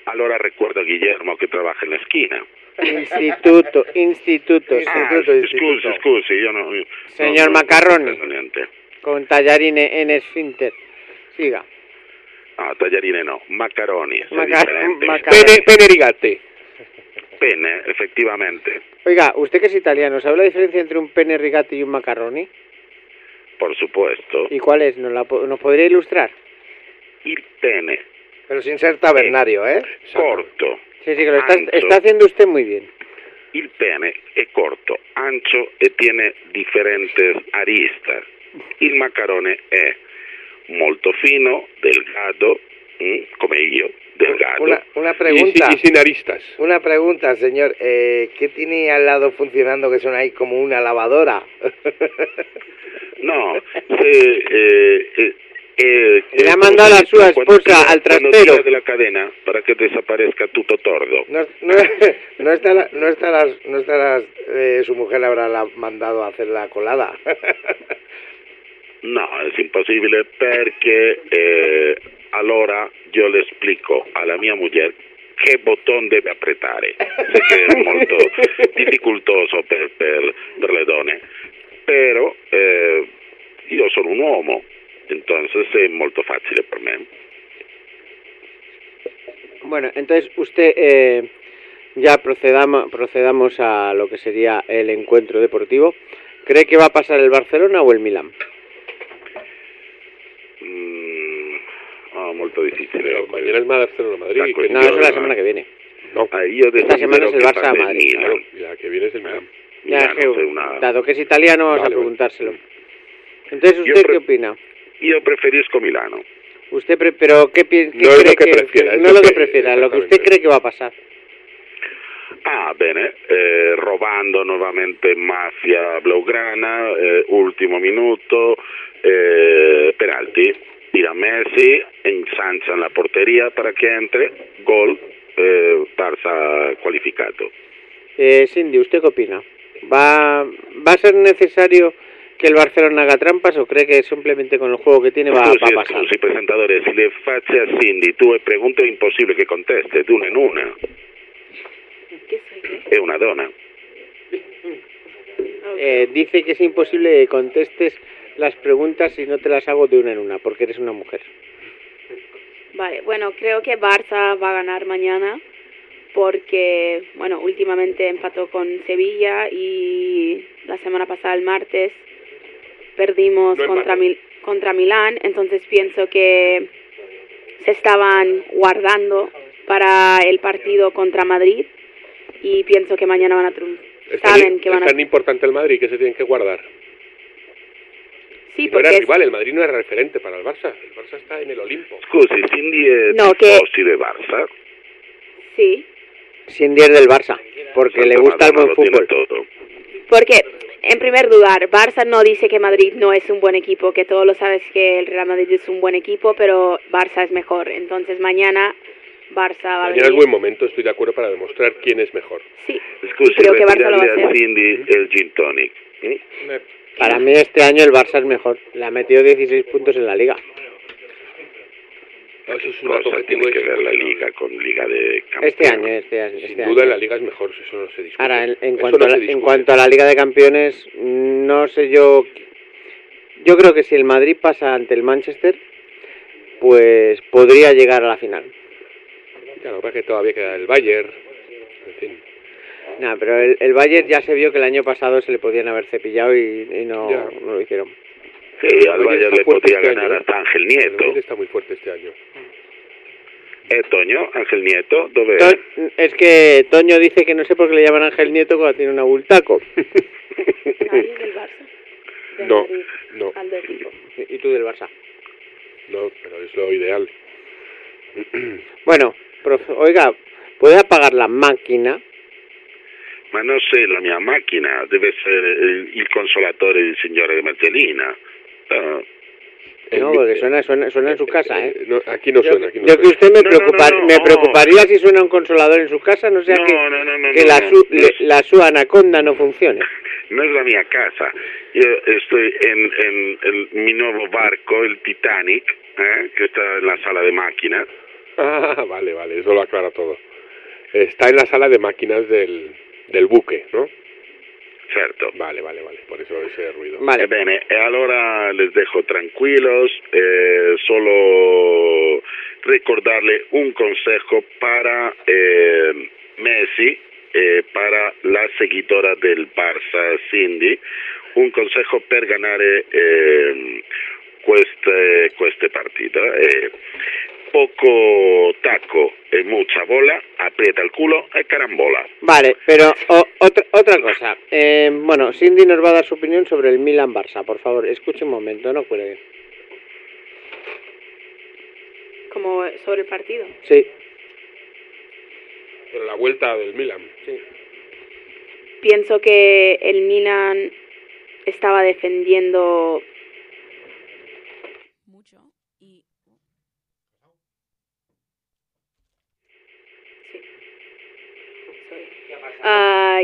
allora recuerdo a Guillermo che trabaja en la esquina. Instituto, instituto. Ah, scusi, scusi, io io- Señor Macarroni. niente. Con tallarine en esfínter. Siga. No, tallarine no, macaroni, Maca- [laughs] macaroni. Pene, pene rigate. pene, effettivamente. Oiga, usted que es italiano, ¿sabe la diferencia entre un pene rigati y un macarroni? Por supuesto. ¿Y cuál es? ¿Nos, la, po- ¿Nos podría ilustrar? Il pene Pero sin ser tabernario, ¿eh? corto. Sí, sí, que lo está, Ancho. está haciendo usted muy bien. Il pene è corto, ancho e tiene differenti aristas. Il macarone è molto fino, delgado, mm, come io, delgado. Una, una pregunta. Y, y sin aristas. Una pregunta, señor. Eh, ¿Qué tiene al lado funcionando que son ahí como una lavadora? [laughs] No, se, eh, eh, eh, Le ha eh, mandado a su esposa al trastero. de la cadena para que desaparezca tutto tordo. No, no, [laughs] no estará, no estarás, no estarás, eh, su mujer habrá la- mandado a hacer la colada. [laughs] No, è impossibile perché eh, allora io le explico alla mia moglie che bottone deve apretare. Sé che è molto [laughs] difficoltoso per, per, per le donne, però eh, io sono un uomo, entonces è molto facile per me. Bueno, entonces usted eh, ya procedamos, procedamos a lo que sería el encuentro deportivo. ¿Cree que va a pasar el Barcelona o el Milán? Mm, ah, molto difficile. Mañana es Barcelona-Madrid. No, eso es la semana que viene. No. Ah, io Esta semana es el desidero che Barça a passi il Madrid. Milan. Claro, y la que viene es el. Ya, una- dado que es italiano, vamos Vale, a vale. preguntárselo. Entonces, Yo ¿usted pre- qué opina? Io preferisco Milano. Usted, pre- pero ¿qué, pi- qué No es lo que prefiera, no lo lo que prefiera, lo que usted cree que va a pasar. Ah, bene, eh, robando nuovamente mafia blaugrana, eh, ultimo minuto, eh, penalti, tira Messi, ensancha en la portería para que entre, gol, eh, Barça qualificado. Eh, Cindy, ¿usted qué opina? ¿Va, ¿Va a ser necesario que el Barcelona haga trampas o cree que simplemente con el juego que tiene va, va a pasar? scusi, presentatore, se le faccio a Cindy due pregunte è impossibile che conteste, in una, ¿Qué soy qué? È una donna. Eh, dice que es imposible que contestes las preguntas si no te las hago de una en una, porque eres una mujer. Vale, bueno, creo que Barça va a ganar mañana porque, bueno, últimamente empató con Sevilla y la semana pasada, el martes, perdimos No contra. Mil- contra Milán, entonces pienso que se estaban guardando para el partido contra Madrid y pienso que mañana van a triunfar. Es tan, Saben que van es a... tan importante el Madrid que se tienen que guardar. Sí, no porque era es- rival, el Madrid no era referente para el Barça. El Barça está en el Olimpo. Scusi, Cindy è No, che- tifosi del Barça? Sí, Cindy es del Barça, porque le Santa gusta el buen fútbol. todo. Porque, en primer lugar, Barça no dice que Madrid no es un buen equipo, que todos lo sabes que el Real Madrid es un buen equipo, pero Barça es mejor. Entonces mañana Barça va a Mañana es venir. buen momento, estoy de acuerdo para demostrar quién es mejor. Sí, creo que Barça lo va a hacer. Cindy el gin tonic. Para mí este año el Barça es mejor. Le ha metido 16 puntos en la liga. No, eso es un dato objetivo tiene que es ver la liga con Liga de Campeones? Este año, este año. Sin este duda año. la liga es mejor, eso no se discute. Ahora, en, en cuanto no a la, en cuanto a la Liga de Campeones, no sé yo. Yo creo que si el Madrid pasa ante el Manchester, pues podría llegar a la final. Claro, lo que pasa es que todavía queda el Bayern. En fin. No, pero el, el Bayern ya se vio que el año pasado se le podían haber cepillado y, y no, Ya. no lo hicieron. Sí, El al Bayern le podía este ganar año, ¿eh? hasta Ángel El Nieto. Bayern está muy fuerte este año. Eh, Toño, Ángel Nieto, è? To- es que Toño dice que no sé por qué le llaman Ángel Nieto cuando tiene un abultaco. Del [laughs] Barça. No, Madrid, no. Y tú del Barça. No, pero es lo ideal. Bueno, profe, oiga, ¿puede apagar la máquina? Ma non sei la mia macchina, deve essere il, il consolatore del signore Marcellina. Ah, No, porque suena, suena, suena en su casa, ¿eh? No, aquí no Yo, suena, aquí no yo que usted me, No, no, preocupar- no, no, me no. preocuparía si suena un consolador en su casa, no sea No, que, no, no, no, que no, la, no. su, No le- es- la su anaconda no funcione. [laughs] non è la mia casa, io estoy en, en el- mi nuovo barco, el Titanic, eh, que está en la sala de máquinas. Ah, [laughs] vale, vale, eso lo aclara todo. Está en la sala de máquinas del, del buque, ¿no? Certo. Vale, vale, vale, por eso ese ruido. Vale. Ebbene, e allora les dejo tranquilos, eh, solo recordarle un consejo para eh, Messi, seguidora del Barça, Cindy, un consejo per ganare eh, queste, queste partite. Eh, poco taco e mucha bola, aprieta el culo e carambola. Vale, pero o- otra, otra cosa. Eh, bueno, Cindy nos va a dar su opinión sobre el Milan-Barça. Por favor, escuche un momento, no cuelgue. Como sobre el partido. Sí. Pero la vuelta del Milan. Sí. Pienso que el Milan estaba defendiendo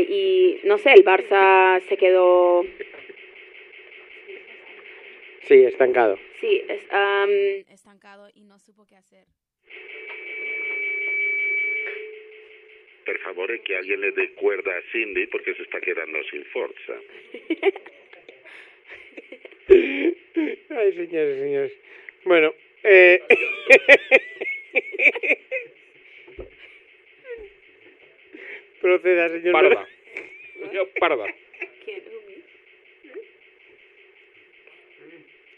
Y no sé, el Barça se quedó, Sí, estancado. sí, es, estancado y no supo qué hacer. Per favore che alguien le dé cuerda a Cindy porque se está quedando sin fuerza. [laughs] Ay, señores, señores. Bueno, eh... [laughs] Proceda, señor. Parda. Yo, parda.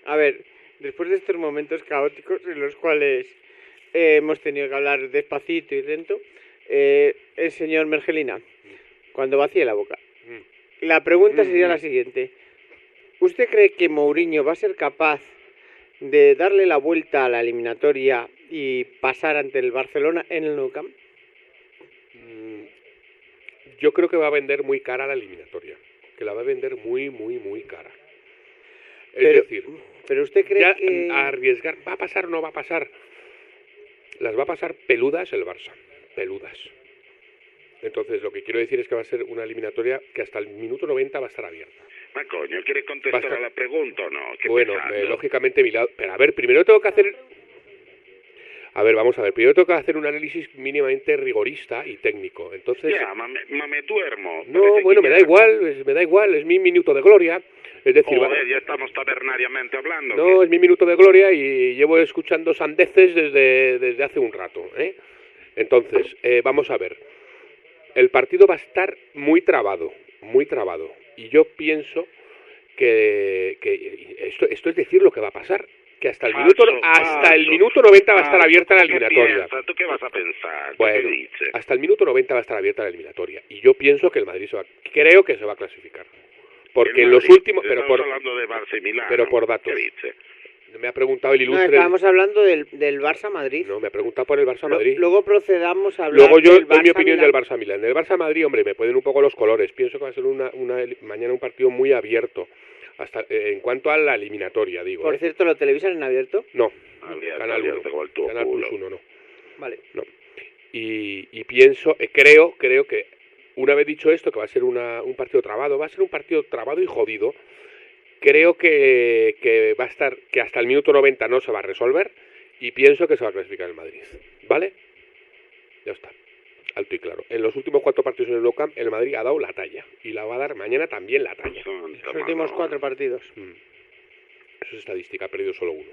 A ver, después de estos momentos caóticos en los cuales eh, hemos tenido que hablar despacito y lento, eh, el señor Mergelina, cuando vacíe la boca, la pregunta sería la siguiente. ¿Usted cree que Mourinho va a ser capaz de darle la vuelta a la eliminatoria y pasar ante el Barcelona en el Nou Camp? Yo creo que va a vender muy cara la eliminatoria. Que la va a vender muy, muy, muy cara. Es Pero- decir, Pero usted cree ya que... a arriesgar, ¿va a pasar o no va a pasar? Las va a pasar peludas el Barça. Peludas. Entonces, lo que quiero decir es que va a ser una eliminatoria que hasta el minuto 90 va a estar abierta. Ma coño, ¿quiere contestar a la pregunta o no? Bueno, eh, lógicamente mi lado... Pero a ver, primero tengo que hacer... A ver, vamos a ver. Primero que hacer un análisis mínimamente rigorista y técnico. Entonces... Ya, ma me, ma me duermo. No, bueno, me da igual, es- me da igual, es mi minuto de gloria. Es decir, va- Joder, ya estamos tabernariamente hablando. no, es mi minuto de gloria y llevo escuchando sandeces desde, desde hace un rato. ¿eh? Entonces, eh, vamos a ver. El partido va a estar muy trabado, muy trabado. Y yo pienso que, que esto, esto es decir lo que va a pasar. Que hasta el Falso, minuto hasta falso, el minuto 90 va a estar falso. abierta la ¿Tú qué eliminatoria. ¿Tú qué vas a pensar? ¿Tú Bueno, hasta el minuto 90 va a estar abierta la eliminatoria. Y yo pienso que el Madrid se va, creo que se va a clasificar. Porque en los Madrid, últimos, pero estamos por, hablando de Barça y Milán. pero ¿no? por datos. Me ha preguntado el No, ilustre. estábamos hablando del, del Barça-Madrid. No, me ha preguntado por el Barça Lo- Madrid. Luego procedamos a hablar Luego yo del doy mi Barça opinión Milán. del Barça Milán. El Barça Madrid, hombre, me pueden un poco los colores. Pienso que va a ser una, una mañana un partido muy abierto. Hasta eh, en cuanto a la eliminatoria, digo. Por ¿eh? cierto, ¿lo televisan en abierto? No, Abierto, Canal 1. abierto, como el tuyo Canal culo. Plus 1 no. Vale. No. Y, y pienso, eh, creo, creo que una vez dicho esto, que va a ser una- un partido trabado, va a ser un partido trabado y jodido. Creo que, que va a estar, que hasta el minuto 90 no se va a resolver y pienso que se va a clasificar el Madrid. ¿Vale? Ya está. Alto y claro. En los últimos cuatro partidos en el Nou Camp, el Madrid ha dado la talla. Y la va a dar mañana también la talla. Los últimos cuatro partidos. Mm. Eso es estadística, ha perdido solo uno.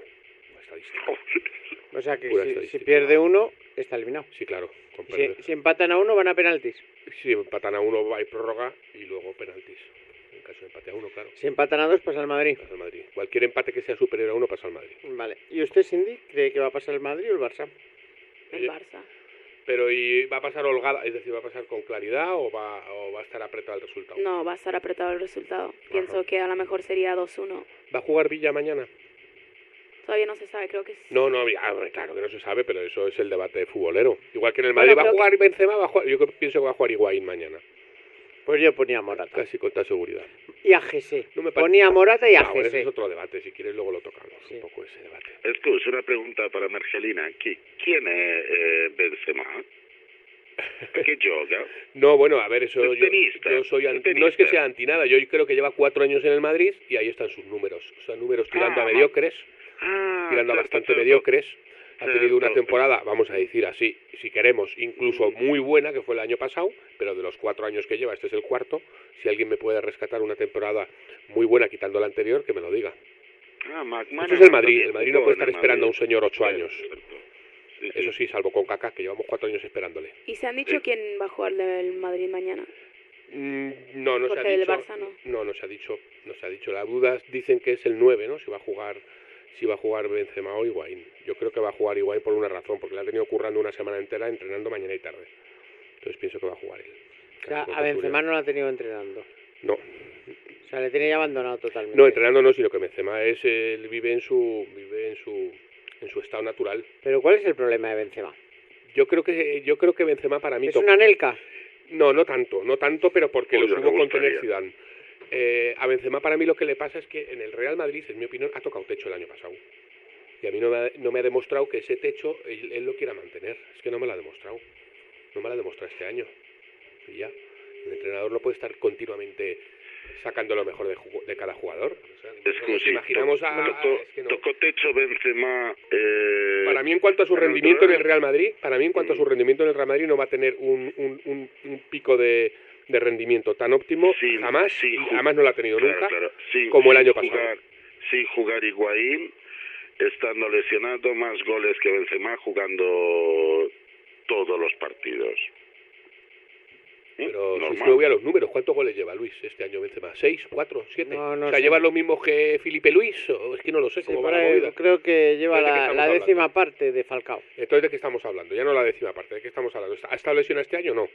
Estadística. [laughs] O sea que si, pierde uno, está eliminado. Sí, claro. Si, empatan a uno, van a penaltis. Si empatan a uno, va y prórroga y luego penaltis. En caso de empate a uno, claro. Si empatan a dos, pasa al Madrid. Pasa al Madrid. Cualquier empate que sea superior a uno pasa al Madrid. Vale. ¿Y usted, Cindy, cree que va a pasar el Madrid o el Barça? El Barça. Pero ¿y va a pasar holgada? Es decir, ¿va a pasar con claridad o va, o va a estar apretado el resultado? No, va a estar apretado el resultado. Pienso que a lo mejor sería 2-1. ¿Va a jugar Villa mañana? Todavía no se sabe, creo que sí. No, no, claro que no se sabe, pero eso es el debate futbolero. Igual que en el Bueno, Madrid va a creo que- jugar Benzema, va a jugar, yo pienso que va a jugar Higuaín mañana. Pues yo ponía a Morata. Casi con toda seguridad. Y a Gese. No me pare- Ponía a Morata y a Ah, bueno, ese Gese. es otro debate, si quieres luego lo tocamos un poco ese debate. Scusa, una pregunta para Marcelina. Chi, ¿Quién es eh, Benzema? [laughs] ¿Qué gioca? No, bueno, a ver, eso Es yo, tenista, yo soy es anti- no es que sea anti nada, yo creo que lleva cuatro años en el Madrid y ahí están sus números, o sea, números tirando Ah, a mediocres, Ah, tirando a bastante mediocres. Ha tenido una temporada, vamos a decir así, si queremos, incluso muy buena, que fue el año pasado, pero de los cuatro años que lleva, este es el cuarto. Si alguien me puede rescatar una temporada muy buena quitando la anterior, que me lo diga. Ah, Esto es el Madrid, el Madrid no puede estar esperando a un señor ocho años. Eso sí, salvo con Kaká, que llevamos cuatro años esperándole. ¿Y se han dicho quién va a jugar el Madrid mañana? Mm, No, no se ha dicho. Barça no. No, no se ha dicho. No se ha dicho. Las dudas dicen que es el 9, ¿no? Si va a jugar si va a jugar Benzema o Higuaín. Yo creo que va a jugar Higuaín por una razón, porque le ha tenido currando una semana entera entrenando mañana y tarde. Entonces pienso que va a jugar él. O sea, a Benzema no lo ha tenido entrenando. No. O sea, le tiene ya abandonado totalmente. No, entrenando no, sino que Benzema es él vive en su vive en su en su estado natural. Pero ¿cuál es el problema de Benzema? Yo creo que yo creo que Benzema para mí ¿Es una Nelka? No, no tanto, no tanto, pero porque lo me supo gustaría. contener Zidane. Eh, a Benzema para mí lo que le pasa es que en el Real Madrid, en mi opinión, ha tocado techo el año pasado. Y a mí no me ha, no me ha demostrado que ese techo él, él lo quiera mantener. Es que no me lo ha demostrado. No me lo ha demostrado este año. Y ya. El entrenador no puede estar continuamente sacando lo mejor de, cada jugador. O sea, Es como si imaginamos a... tocó, es que no. tocó techo Benzema. Eh, Para mí, en cuanto a su rendimiento en el Real. Real Madrid, para mí, en cuanto a su rendimiento en el Real Madrid, no va a tener un, un, un, un pico de, de rendimiento tan óptimo jamás, jamás no lo ha tenido Claro, nunca, claro. Sin- como el año pasado. jugar- Sin jugar Higuaín, estando lesionado, más goles que Benzema jugando todos los partidos. Pero si Normal. me voy a los números, ¿cuántos goles lleva Luis este año Benzema? ¿Seis, cuatro, siete? No, no o sea, sé. ¿lleva lo mismo que Felipe Luis? O es que no lo sé Sí, cómo va la movida. creo que lleva Entonces, ¿de qué la, la hablando? décima parte de Falcao. Entonces, ¿de qué estamos hablando? Ya no la décima parte, ¿de qué estamos hablando? ¿Ha estado lesionado este año? No.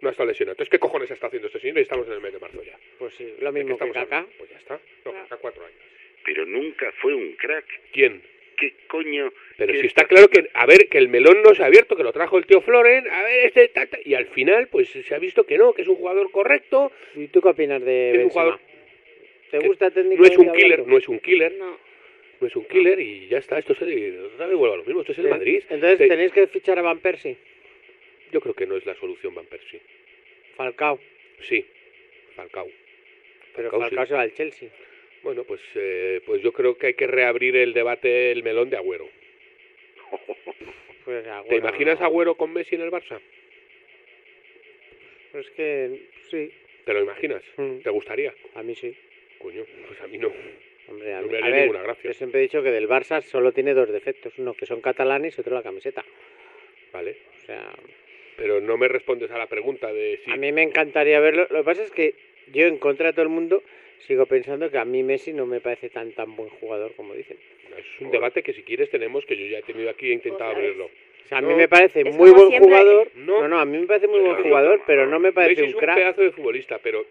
No ha estado lesionado. Entonces, ¿qué cojones está haciendo este señor? Y estamos en el mes de marzo ya. Pues sí, lo ¿De qué mismo que estamos Kaká. Pues ya está. No, Kaká cuatro años. Pero nunca fue un crack. ¿Quién? ¿Qué coño? Pero ¿Qué si está claro que, a ver, que el melón no se ha abierto, que lo trajo el tío Floren, a ver, este, ta, ta, y al final, pues se ha visto que no, que es un jugador correcto. ¿Y tú qué opinas de es un jugador ¿Te gusta técnico? No es un killer, no es un killer. No. No es un killer y ya está, esto es el, otra vez vuelvo a lo mismo, esto es el Madrid. Entonces Te- tenéis que fichar a Van Persie. Yo creo que no es la solución Van Persie. Falcao. Sí, Falcao. Pero Falcao, Falcao sí. se va al Chelsea. Bueno, pues, eh, pues yo creo que hay que reabrir el debate, el melón de Agüero. [laughs] Pues, ¿Te imaginas a Agüero con Messi en el Barça? Pues que sí, ¿Te lo imaginas? Mm. ¿Te gustaría? a mí sí. Coño, pues a mí no. Hombre, a, No mí- me a haría ver, ninguna gracia. yo siempre he dicho que del Barça solo tiene dos defectos. Uno que son catalanes y otro la camiseta. Vale. O sea, Pero no me respondes a la pregunta de si... a mí me encantaría verlo. Lo que pasa es que yo, en contra de todo el mundo, sigo pensando que a mí Messi no me parece tan tan buen jugador como dicen. Es un debate que si quieres tenemos, que yo ya he tenido aquí e intentado abrirlo. O sea, a No, mí me parece es muy buen siempre- jugador. No. No, no, a mí me parece muy buen Pero- jugador, pero no me parece Messi un es un crack. pedazo de futbolista, pero...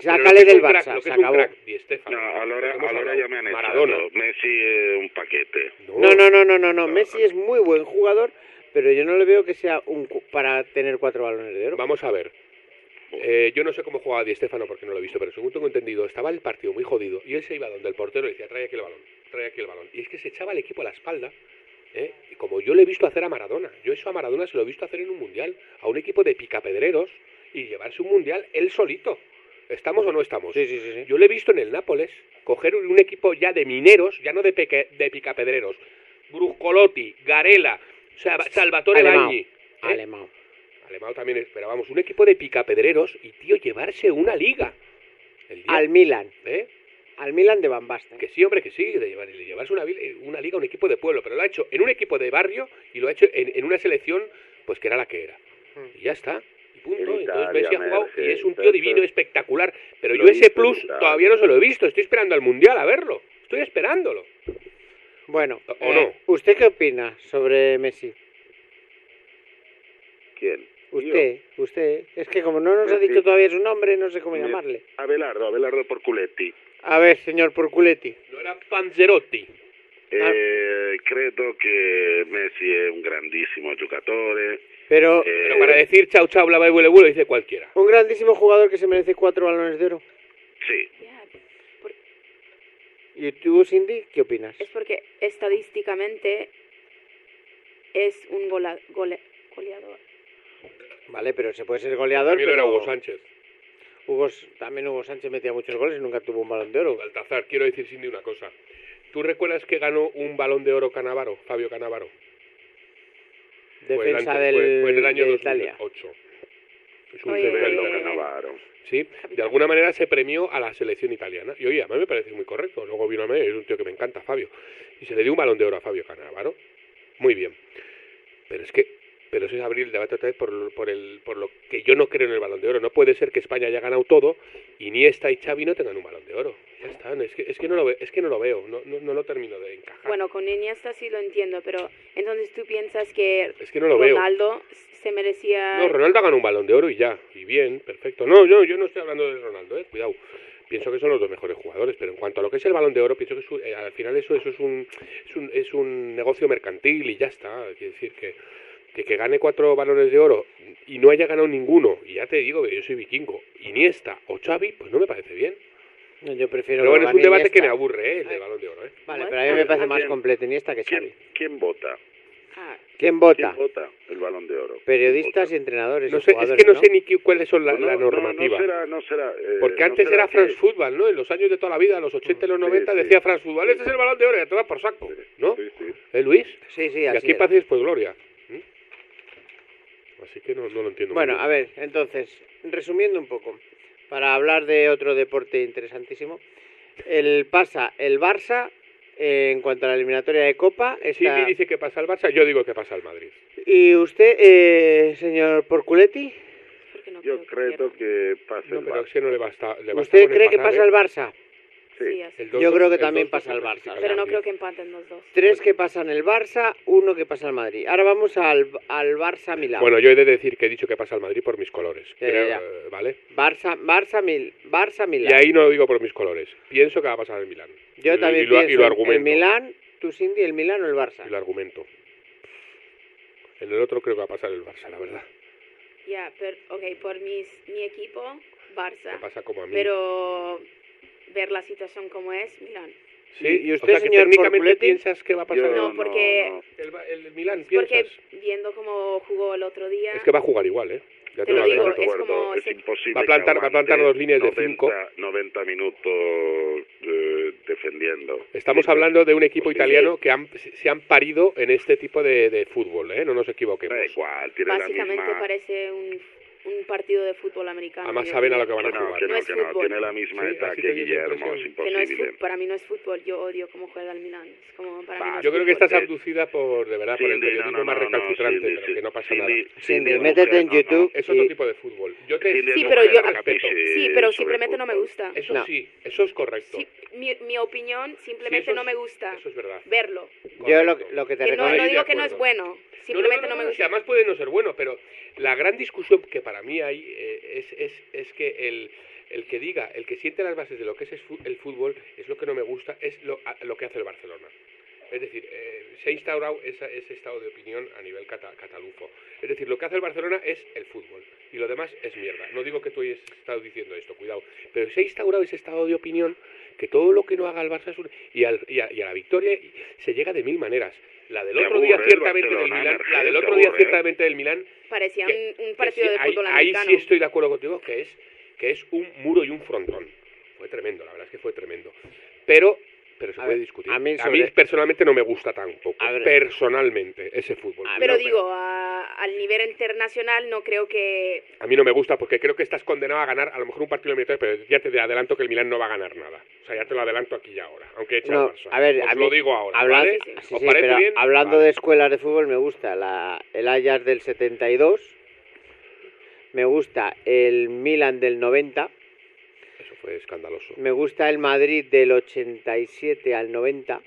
Sácale del crack, Barça, lo que se acabó. crack, No, hemos ahora hablado. ya me han echado. Maradona. Messi es un paquete. No, no, no, no, no, no. Messi es muy buen jugador, pero yo no le veo que sea un cu- para tener cuatro balones de oro. Vamos a ver. Eh, yo no sé cómo jugaba Di Stéfano porque no lo he visto, pero según tengo entendido, estaba el partido muy jodido y él se iba donde el portero y decía, trae aquí el balón, trae aquí el balón. Y es que se echaba al equipo a la espalda, ¿eh? y como yo le he visto hacer a Maradona. Yo eso a Maradona se lo he visto hacer en un mundial, a un equipo de picapedreros y llevarse un mundial él solito. ¿Estamos o no estamos? Sí, sí, sí, sí. Yo le he visto en el Nápoles coger un equipo ya de mineros, ya no de, peque- de picapedreros. Bruscolotti, Garela, Salvatore Alemão. Bagni. ¿eh? Alemão. Alemão también es, pero vamos, un equipo de picapedreros y, tío, llevarse una liga. El día- Al Milan. ¿Eh? Al Milan de Van Basten. Que sí, hombre, que sí, de llevar, de llevarse una, una liga a un equipo de pueblo, pero lo ha hecho en un equipo de barrio y lo ha hecho en, en una selección, pues que era la que era. Hmm. Y ya está. Y punto. En Entonces Italia, Messi ha jugado y es un tío divino, espectacular. Pero yo ese plus Italia. todavía no se lo he visto. Estoy esperando al Mundial a verlo. Estoy esperándolo. Bueno, ¿O eh, no? ¿usted qué opina sobre Messi? ¿Quién? Usted, usted. Es que como no nos ha dicho todavía su nombre, no sé cómo llamarle. Abelardo, Abelardo Porculetti. A ver, señor Porculetti. No era Panzerotti. Eh, credo che Messi è un grandissimo giocatore. Pero Eh, Pero para decir chau chau, bla bla y dice cualquiera. un grandísimo jugador que se merece cuatro balones de oro. Por- ¿Y tú, Cindy, qué opinas? es porque estadísticamente es un gola- gole- goleador. Vale, pero se puede ser goleador, También pero... era Hugo Sánchez. Hugo también Hugo Sánchez metía muchos goles y nunca tuvo un balón de oro. Baltazar, quiero decir Cindy una cosa. ¿Tú recuerdas que ganó un balón de oro Canavaro, Fabio Canavaro? Fue el Defensa del, fue- fue en el año de 2008. Italia. Es un Oye, central oye, italiano. Cannavaro. Sí, de alguna manera se premió a la selección italiana. Y oye, a mí me parece muy correcto. Luego vino a mí, es un tío que me encanta, Fabio. Y se le dio un balón de oro a Fabio Canavaro. Muy bien. Pero es que pero eso es abrir el debate otra vez por, lo- por, el, por lo que yo no creo en el balón de oro. No puede ser que España haya ganado todo y Iniesta y Xavi no tengan un balón de oro. Ya está, es, que, es, que no lo ve- es que no lo veo, no, no, no lo termino de encajar. Bueno, con Iniesta sí lo entiendo, pero entonces tú piensas que Es que no lo veo. Ronaldo se merecía... No, Ronaldo ha ganado un balón de oro y ya, y bien, perfecto. No, no, yo no estoy hablando de Ronaldo, eh, cuidado. Pienso que son los dos mejores jugadores, pero en cuanto a lo que es el balón de oro, pienso que es un- eh, al final eso, eso es, un, es, un, es un negocio mercantil y ya está. Quiere decir que, que, que gane cuatro balones de oro y no haya ganado ninguno, y ya te digo que yo soy vikingo, Iniesta o Xavi, pues no me parece bien. Yo prefiero Pero bueno, que es un debate que me aburre, eh, el de balón de oro. Eh. Vale, pero a mí me parece más completo Iniesta que Xavi. ¿Quién vota? ¿Quién vota? ¿Quién vota el balón de oro? Periodistas y entrenadores. No y sé, es que no, sé ni qué- cuáles son la, No, la no, no, normativa. No, será, no será, eh, Porque no antes será era que- France Football, ¿no? En los años de toda la vida, los 80 y los 90, sí. decía France Football, este es el balón de oro, y a tomar por saco, ¿no? ¿Eh, Luis? Sí, sí, Y así aquí era. paz y después gloria. Así que no, no lo entiendo. muy Bueno, bien. a ver, entonces, resumiendo un poco, para hablar de otro deporte interesantísimo, el pasa el Barça eh, en cuanto a la eliminatoria de Copa. Si está- me dice que pasa el Barça, yo digo que pasa el Madrid. ¿Y usted, eh, señor Porculetti? Yo creo que pasa No, el pero Barça. es que no le basta. Le basta ¿Usted cree que pasa ¿eh? el Barça? Sí, así. El dos- Yo creo que también dos pasa el Barça. Pero no creo que empaten los dos. Tres que pasan el Barça, uno que pasa el Madrid. Ahora vamos al, al Barça-Milán. Bueno, yo he de decir que he dicho que pasa el Madrid por mis colores. Creo, ¿Vale? Barça, Barça, Mil, Barça, Milán. Y ahí no lo digo por mis colores. Pienso que va a pasar el Milán. Yo Y- también y lo, pienso y lo en argumento. el Milán, tú Cindy, el Milán o el Barça. Y lo argumento. En el otro creo que va a pasar el Barça, la verdad. Ya, pero, ok, por mis, mi equipo, Barça. Me pasa como a mí. Pero ver la situación como es, Milán. Sí, ¿Y o usted, sea, que señor técnicamente piensas que va a pasar No, el, porque, el, Ba- el Milán, porque piensas. viendo cómo jugó el otro día, Es que va a jugar igual, ¿eh? Ya Te te, lo lo digo, adelanto. es como es se- imposible Va a plantar- va a plantar dos líneas de 90 cinco. 90 minutos eh, defendiendo. Estamos hablando de un equipo italiano que han- se han parido en este tipo de, de fútbol, ¿eh? No nos equivoquemos. Da igual, tiene la básicamente misma... parece un, un partido de fútbol americano. Además saben a lo que van a no, jugar. que No no, es que no, fútbol. tiene la misma Sí, edad que Guillermo, es Que no es imposible. para mí no es fútbol, yo odio cómo juega el Milán. Es como para mí no es Yo creo que estás abducida por, de verdad, por el Cindy, periodismo no, no, más no, no, recalcitrante, Cindy, pero que no pasa Cindy, nada. Cindy, métete mujer, en no, no. YouTube Es otro tipo de fútbol. Yo te Cindy Sí, pero yo- respeto. Sí, pero simplemente no me gusta. Eso No. sí, eso es correcto. Sí, mi, mi opinión simplemente no es- me gusta Eso es verdad. verlo. Yo lo, que te recomiendo... no digo que no es bueno, simplemente no, me gusta. además puede no ser bueno, pero la gran discusión que para mí hay eh, es, es, es que el, el que diga, el que siente las bases de lo que es el fútbol, es lo que no me gusta, es lo, lo que hace el Barcelona. Es decir, eh, se ha instaurado esa- ese estado de opinión a nivel cata- catalufo. Es decir, lo que hace el Barcelona es el fútbol y lo demás es mierda. No digo que tú hayas estado diciendo esto, cuidado, pero se ha instaurado ese estado de opinión que todo lo que no haga el Barça es un... y, al- y a, y a la victoria se llega de mil maneras. La del otro día ciertamente del Milán, la del otro día ciertamente del Milán Parecía que- un, un partido sí, de ahí, fútbol ahí americano. sí estoy de acuerdo contigo que es que es un muro y un frontón. Fue tremendo, la verdad es que fue tremendo. Pero pero se A puede ver, discutir. a A mí personalmente no me gusta tampoco. A ver. personalmente ese fútbol. Pero No, digo, a- al nivel internacional no creo que... a mí no me gusta porque creo que estás condenado a ganar a lo mejor un partido eliminatorio, pero ya te adelanto que el Milán no va a ganar nada. O sea, ya te lo adelanto aquí y ahora, aunque echa No, el Barça. a ver, Os a lo digo ahora, habla- ¿vale? sí, ¿Os sí, parece pero bien? hablando Vale. de escuelas de fútbol me gusta la, el Ajax del 72, me gusta el Milan del 90, Eso fue escandaloso. me gusta el Madrid del 87 al 90,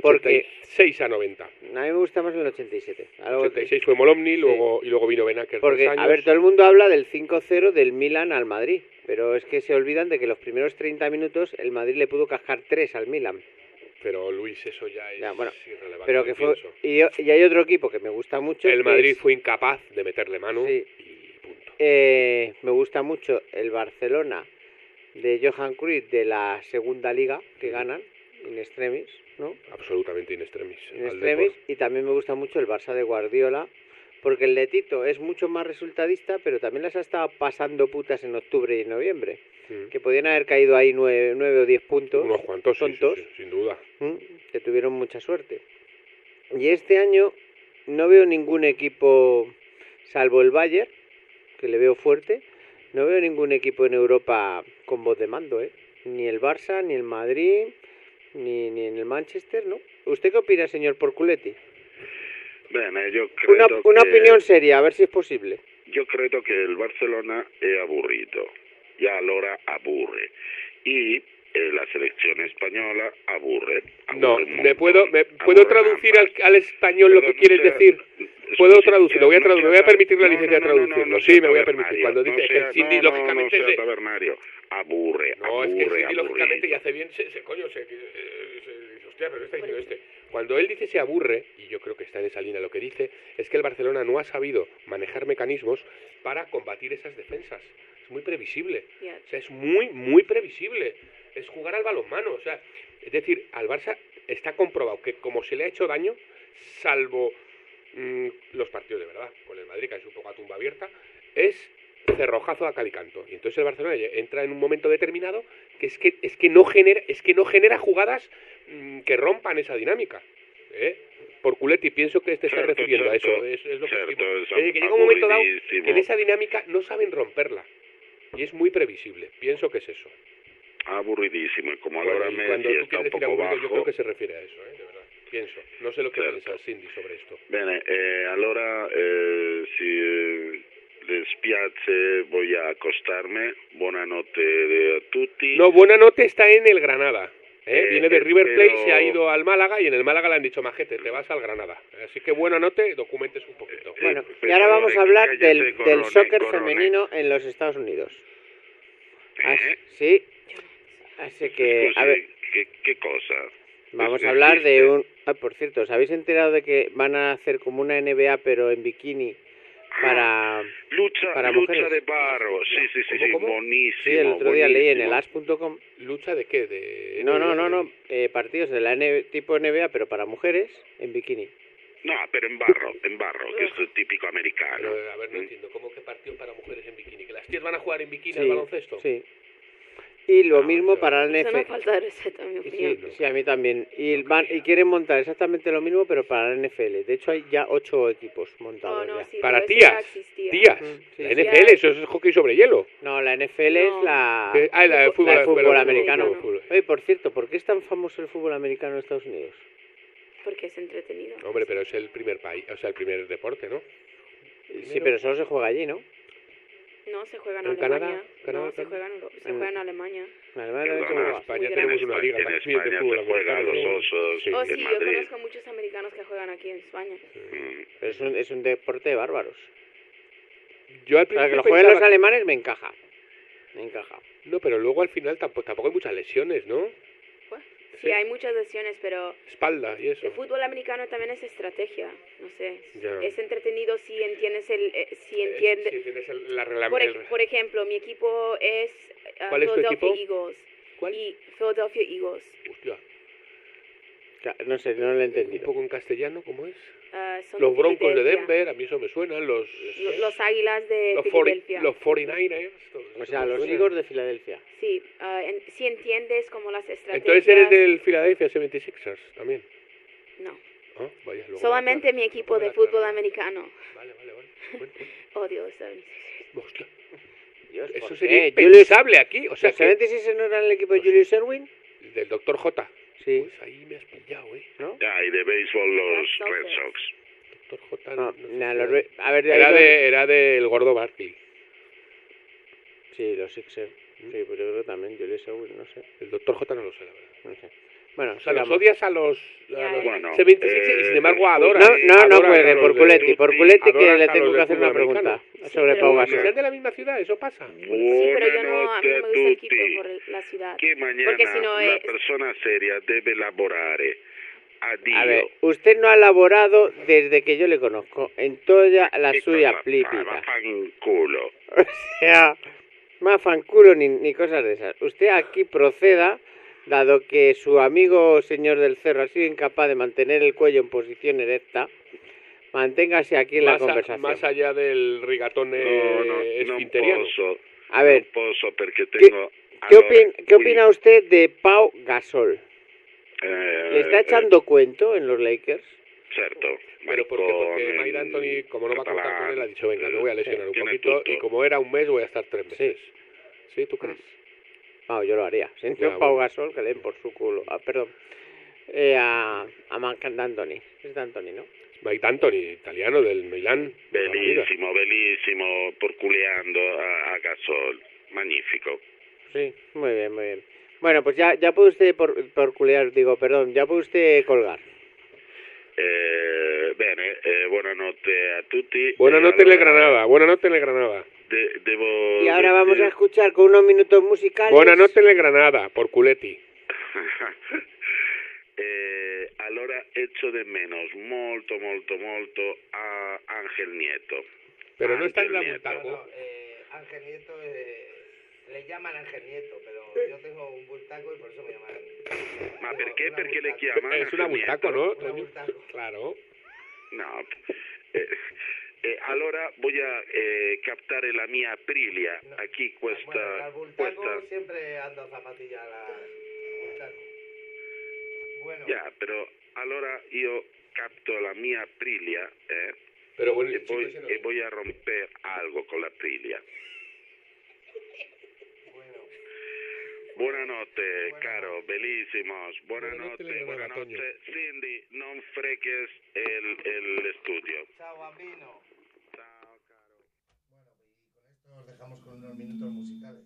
porque 86 a 90. a mí me gusta más el 87. Algo- 86 fue Molomni, luego, y luego vino Benaker Porque, años. a ver, todo el mundo habla del 5-0 del Milan al Madrid, pero es que se olvidan de que los primeros 30 minutos el Madrid le pudo cascar 3 al Milan. Pero Luis, eso ya es Ya, bueno, irrelevante. Pero que fue, y, y hay otro equipo que me gusta mucho. El que Madrid es- fue incapaz de meterle mano. Sí. Eh, me gusta mucho el Barcelona de Johan Cruyff de la segunda liga que ganan, in extremis, ¿no? Absolutamente in extremis. In extremis. Y también me gusta mucho el Barça de Guardiola, porque el de Tito es mucho más resultadista, pero también las ha estado pasando putas en octubre y en noviembre. Mm. Que podían haber caído ahí nueve, nueve o diez puntos. Unos cuantos, sí, sí, tontos. sí, sin duda. que tuvieron mucha suerte. Y este año no veo ningún equipo, salvo el Bayern, que le veo fuerte, no veo ningún equipo en Europa con voz de mando, ¿eh? Ni el Barça, ni el Madrid, ni, ni en el Manchester, ¿no? ¿Usted qué opina, señor Porculetti? Io credo Una, una opinión seria, a ver si es posible. Io credo che il Barcellona è aburrito, e allora aburre. Y eh, la selección española aburre. No, me puedo, me, puedo traducir al, al español lo que quieres decir. Puedo traducirlo, voy a, me voy a permitir la licencia de traducirlo. Sí, me voy a permitir. Cuando dice que Cindy, no, no, lógicamente, no tabernario, aburre, No, es que aburre, Cindy, lógicamente, aburrido. y hace bien, se, se- coño, se, eh, se- dice, hostia, pero ¿qué está diciendo este? Cuando él dice se aburre, y yo creo que está en esa línea, lo que dice es que el Barcelona no ha sabido manejar mecanismos para combatir esas defensas. Es muy previsible. Yeah. O sea, es muy, muy previsible. Es jugar al balonmano. O sea, es decir, al Barça está comprobado que como se le ha hecho daño, salvo mm, los partidos de verdad, con el Madrid, que es un poco a tumba abierta, es cerrojazo a calicanto. Y entonces el Barcelona entra en un momento determinado que es que, es que, no, genera, es que no genera jugadas mm, que rompan esa dinámica. ¿eh? Por Culetti, pienso que te está Certo, refiriendo a eso. Es, es lo que decimos. es decir, que llega un momento dado que en esa dinámica no saben romperla. Y es muy previsible. Pienso que es eso. Aburridísimo, y como Bueno, allora y Messi cuando tú está un quieres decir poco aburrido, yo bajo, creo que se refiere a eso, ¿eh? de verdad. Pienso. No sé lo que Certo. piensa Cindy sobre esto. Bene, eh, allora eh, se eh, le spiace voy a acostarme. Buonanotte a tutti. No, buena nota está en el Granada. ¿eh? Eh, Viene de River Plate, pero- se ha ido al Málaga y en el Málaga le han dicho, majete, te vas al Granada. Así que buena nota, documentes un poquito. Bueno, y ahora vamos a hablar del, del Corone, soccer Corone. femenino en los Estados Unidos. Eh? sí. Así que, a ver, ¿Qué, qué cosa? vamos Este, a hablar de este, un... Ah, por cierto, ¿os habéis enterado de que van a hacer como una NBA pero en bikini para... Lucha, para lucha mujeres? de barro. Sí, sí, sí, sí, buenísimo. Sí, el otro día leí en el as.com. ¿Lucha de qué? De... No, no, no, no. eh, partidos de la N- tipo NBA pero para mujeres en bikini. No, pero en barro, en barro, que es [laughs] típico americano. Pero, a ver, no entiendo. ¿Cómo que partido para mujeres en bikini? ¿Que las tías van a jugar en bikini Sí, al baloncesto? Sí. Y lo mismo para la una NFL. falta Sí, sí, a mí también. Y, van, y quieren montar exactamente lo mismo, pero para la NFL. De hecho, hay ya ocho equipos montados. No, ya. sí, Para tías. Tías. Mm, sí. La Sí, NFL, eso es hockey sobre hielo. No, la NFL es la... Ah, la de fútbol, la de fútbol pero- americano. fútbol. Oye, por cierto, ¿por qué es tan famoso el fútbol americano en Estados Unidos? Porque es entretenido. Hombre, pero es el primer país, o sea, el primer deporte, ¿no? Sí, pero solo se juega allí, ¿no? No, se juega en ¿En Canadá? Alemania. ¿Canadá no, se juega en, se En- juega en Alemania. En Alemania juega. España tenemos En una liga España, en también de España fútbol se juega a los americano. osos Sí. Oh, en sí, yo conozco muchos americanos que juegan aquí en España. Mm. Pero es un, es un deporte de bárbaros. Yo al O sea, que lo jueguen los alemanes me encaja. Me encaja. No, pero luego al final tampoco, tampoco hay muchas lesiones, ¿no? Sí, hay muchas lesiones, pero Espalda y eso. el fútbol americano también es estrategia. No sé, Ya. es entretenido si entiendes el, eh, si entiendes. Si tienes el- la regla- por, el- por ejemplo, mi equipo es uh, ¿Cuál es tu Philadelphia equipo? Eagles. Y Philadelphia Eagles. Hostia, No sé, no lo he un entendido. poco en castellano, ¿cómo es? Ah, son Los Broncos de. Denver, a mí eso me suenan, los... Lo- Los águilas de los, 40 Filadelfia. los 49ers. todo O sea, los suena. Eagles de Filadelfia. Sí, ah, en- si entiendes como las estrategias. Entonces eres del Philadelphia 76ers también. No, Ah, vaya, luego solamente me mi equipo de fútbol americano. Vale, vale, vale. Bueno, bueno. [laughs] Odio los 76ers. Hostia. Dios, Eso ¿por sería impensable aquí. O sea, ¿Los que- 76 no eran el equipo de Julius Erwin? del Dr. J. Sí. Pues ahí me has pillado, ¿eh? ¿No? Ya, y de béisbol los Red Sox. Dr. J. No, no nah, los re- a ver, era, de, era del gordo Barkley. Sí, los Sixers. Sí, pues yo creo que también, Julius Erwin, no sé. El Dr. J no lo sé, la verdad. No sé. Bueno, O sea, los odias a los, a los. Bueno, 76 y eh, sin embargo después adoras. No, no, no adoras cuelgue, a los por Culetti, por Culetti que le a tengo que hacer una pregunta sobre pero- Pau Gasol. sean de la misma ciudad, eso pasa. Sí, pero yo no, a mí no me gusta el a tutti. por la ciudad. Che mañana Porque si no la es... persona seria debe lavorare. Addio. A ver, usted no ha laborado desde que yo le conozco, en toda la Che suya plípita. Vaffanculo. [laughs] O sea, más fanculo ni, ni cosas de esas. Usted aquí proceda, dado que su amigo señor del cerro ha sido incapaz de mantener el cuello en posición erecta, manténgase aquí en la más, a- conversación. más allá del rigatone No, no, non esfinteriano. posso. A ver, ¿qué, tengo... qué allora, opin- qué opina usted de Pau Gasol? eh, ¿Le está eh, echando cuento en los Lakers? Certo. Pero ¿por qué? Porque Mike Anthony, como no va a contar con él, ha dicho, venga, me voy a lesionar un tiene poquito tutto. y como era un mes voy a estar tres meses. ¿Sí? ¿Tú crees? Vamos, yo lo haría. Si no Pau. Gasol, que le den por su culo. Ah, perdón. Eh, a, a Marc D'Antoni. Es de Anthony, ¿no? Mike D'Antoni, italiano del Milan. Bellissimo, bellissimo, porculeando a, a Gasol. Magnifico. Sí, muy bien, muy bien. Bueno, pues ya, ya puede usted por, porculear, digo, perdón, ya puede usted colgar. Eh, bene, eh, buonanotte a tutti. Buonanotte Eh, allora, Granada, buonanotte nel Granada. De- Y ahora vamos a escuchar con unos minutos musicales. Buonanotte nel Granada, por culetti. [laughs] Eh, allora echo de menos molto, molto, molto a Ángel Nieto. Pero no está en la Nieto. bultaco. Ángel Nieto, le llaman Ángel Nieto, pero yo tengo un bultaco y por eso me llaman. Ma perché? Perché le chiamano Es una bultaco? ¿no? Claro. No. [laughs] Eh, eh, allora voy a eh, captare la mia Aprilia. Aquí questa, questa siempre ando a zapatilla la bultaco. Bueno, Ya, però allora io capto la mia Aprilia eh, Pero bueno, ese no- e voy a romper algo con la Aprilia. Buonanotte, caro, bellísimos. Buonanotte, Buonanotte, buonanotte. Cindy, non freques el, el studio. Chao, bambino. Dejamos con unos minutos musicales.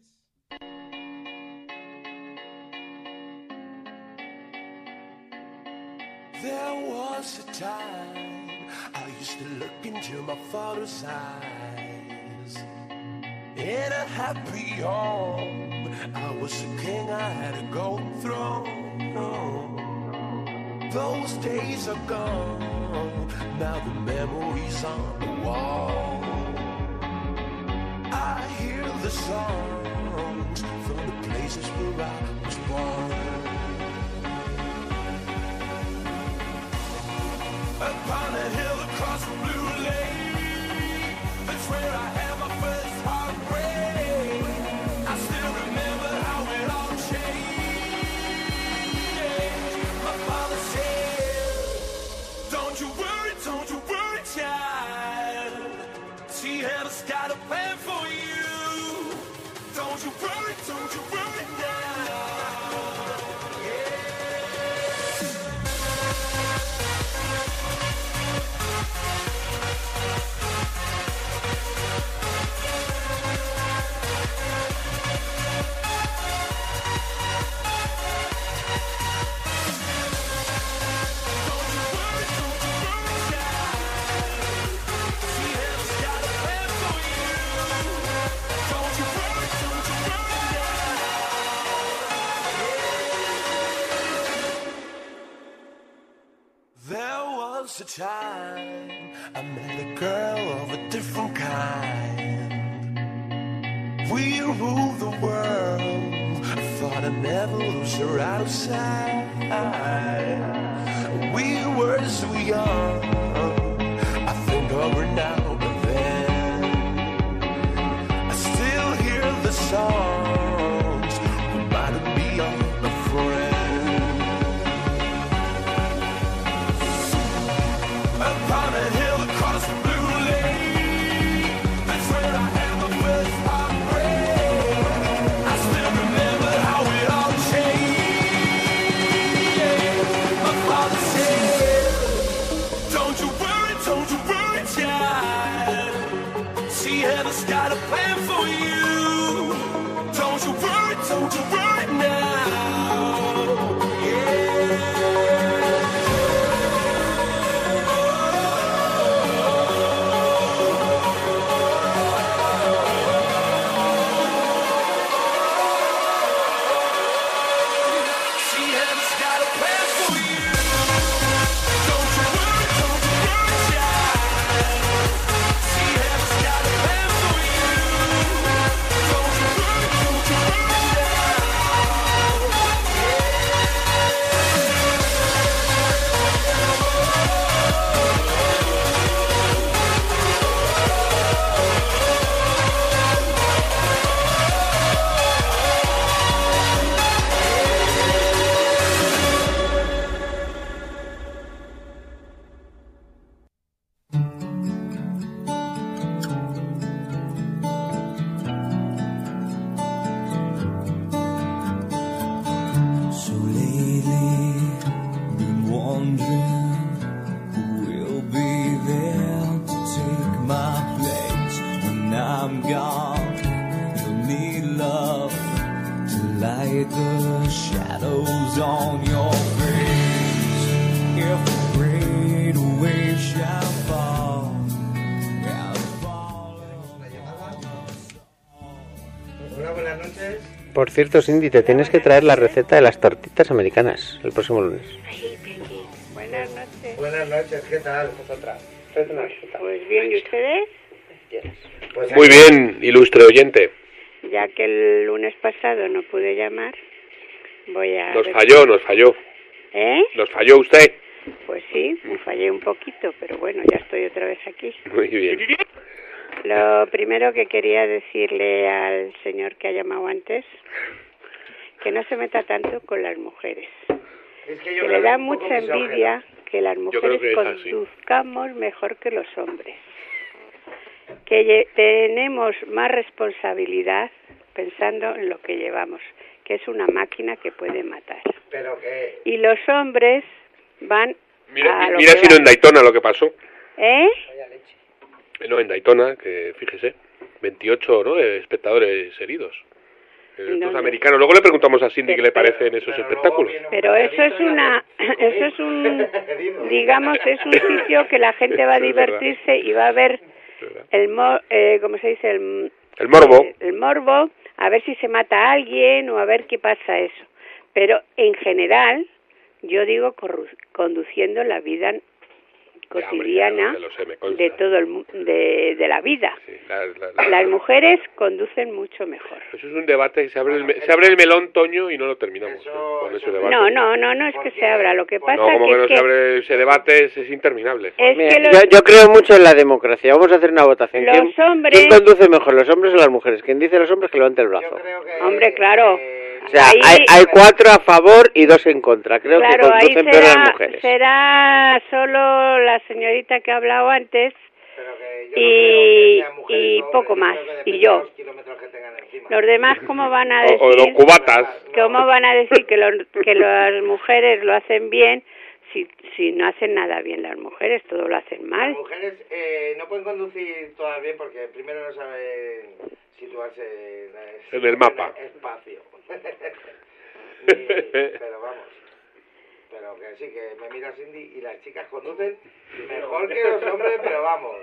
There was a time I used to look into my father's eyes. In a happy home, I was a king, I had a golden throne. Those days are gone, now the memories on the wall. Hear the songs from the places where I was born. A time I met a girl of a different kind. We ruled the world. I thought I'd never lose her out of sight. We were so young. I think of her now never's got a plan for cierto, Cindy, te tienes que traer la receta de las tortitas americanas el próximo lunes. Buenas noches. Buenas noches, ¿qué tal? Pues bien, ¿y ustedes? Pues Muy bien, ilustre oyente. Ya que el lunes pasado no pude llamar, voy a... Nos falló, nos falló. ¿Eh? Nos falló usted. Pues sí, me fallé un poquito, pero bueno, ya estoy otra vez aquí. Muy bien. [laughs] Lo primero que quería decirle al señor que ha llamado antes, que no se meta tanto con las mujeres. Es que le da mucha envidia que las mujeres que es así. conduzcamos mejor que los hombres. Que tenemos más responsabilidad pensando en lo que llevamos, que es una máquina que puede matar. Pero que... Y los hombres van Mira, a mira que si no en Daytona lo que pasó. ¿Eh? Eh, No, en Daytona, que fíjese, 28 ¿no? eh, espectadores heridos. Eh, Estos No, americanos. Luego le preguntamos a Cindy qué le parecen esos espectáculos. Pero eso es una, [laughs] eso es un, [laughs] digamos, es un sitio que la gente va a divertirse y va a ver el, mo, eh, ¿cómo se dice? El, El morbo. el morbo, a ver si se mata a alguien o a ver qué pasa eso. Pero en general, yo digo corru- conduciendo la vida cotidiana Ya sé, de todo el mu- de, de la vida. La- la- la- Las mujeres conducen mucho mejor. Eso es un debate, se abre, el, me- se abre el melón, Toño, y no lo terminamos ¿eh? con ese debate. No, no, no, no es que se abra. Lo que pasa No, como que, que no es se que abre ese debate, es, es interminable. Es Mira, que los- yo, yo creo mucho en la democracia. Vamos a hacer una votación. Los ¿Quién, hombres- quién conduce mejor, los hombres o las mujeres? Quien dice los hombres que levante el brazo. Hombre, claro. O sea, Ahí- hay, hay cuatro a favor y dos en contra. Creo claro, que ahí conducen peor será, las mujeres. será solo la señorita que ha hablado antes y, y poco más. Y yo. Los demás, ¿cómo van a O, o los decir? cubatas. ¿Cómo van a decir que, los- que las mujeres lo hacen bien si, si no hacen nada bien las mujeres? Todo lo hacen mal. Las mujeres eh, no pueden conducir todas bien porque primero no saben situarse en, En el mapa. espacio. Pero vamos. Pero que sí, que me mira Cindy y las chicas conducen mejor que los hombres, pero vamos.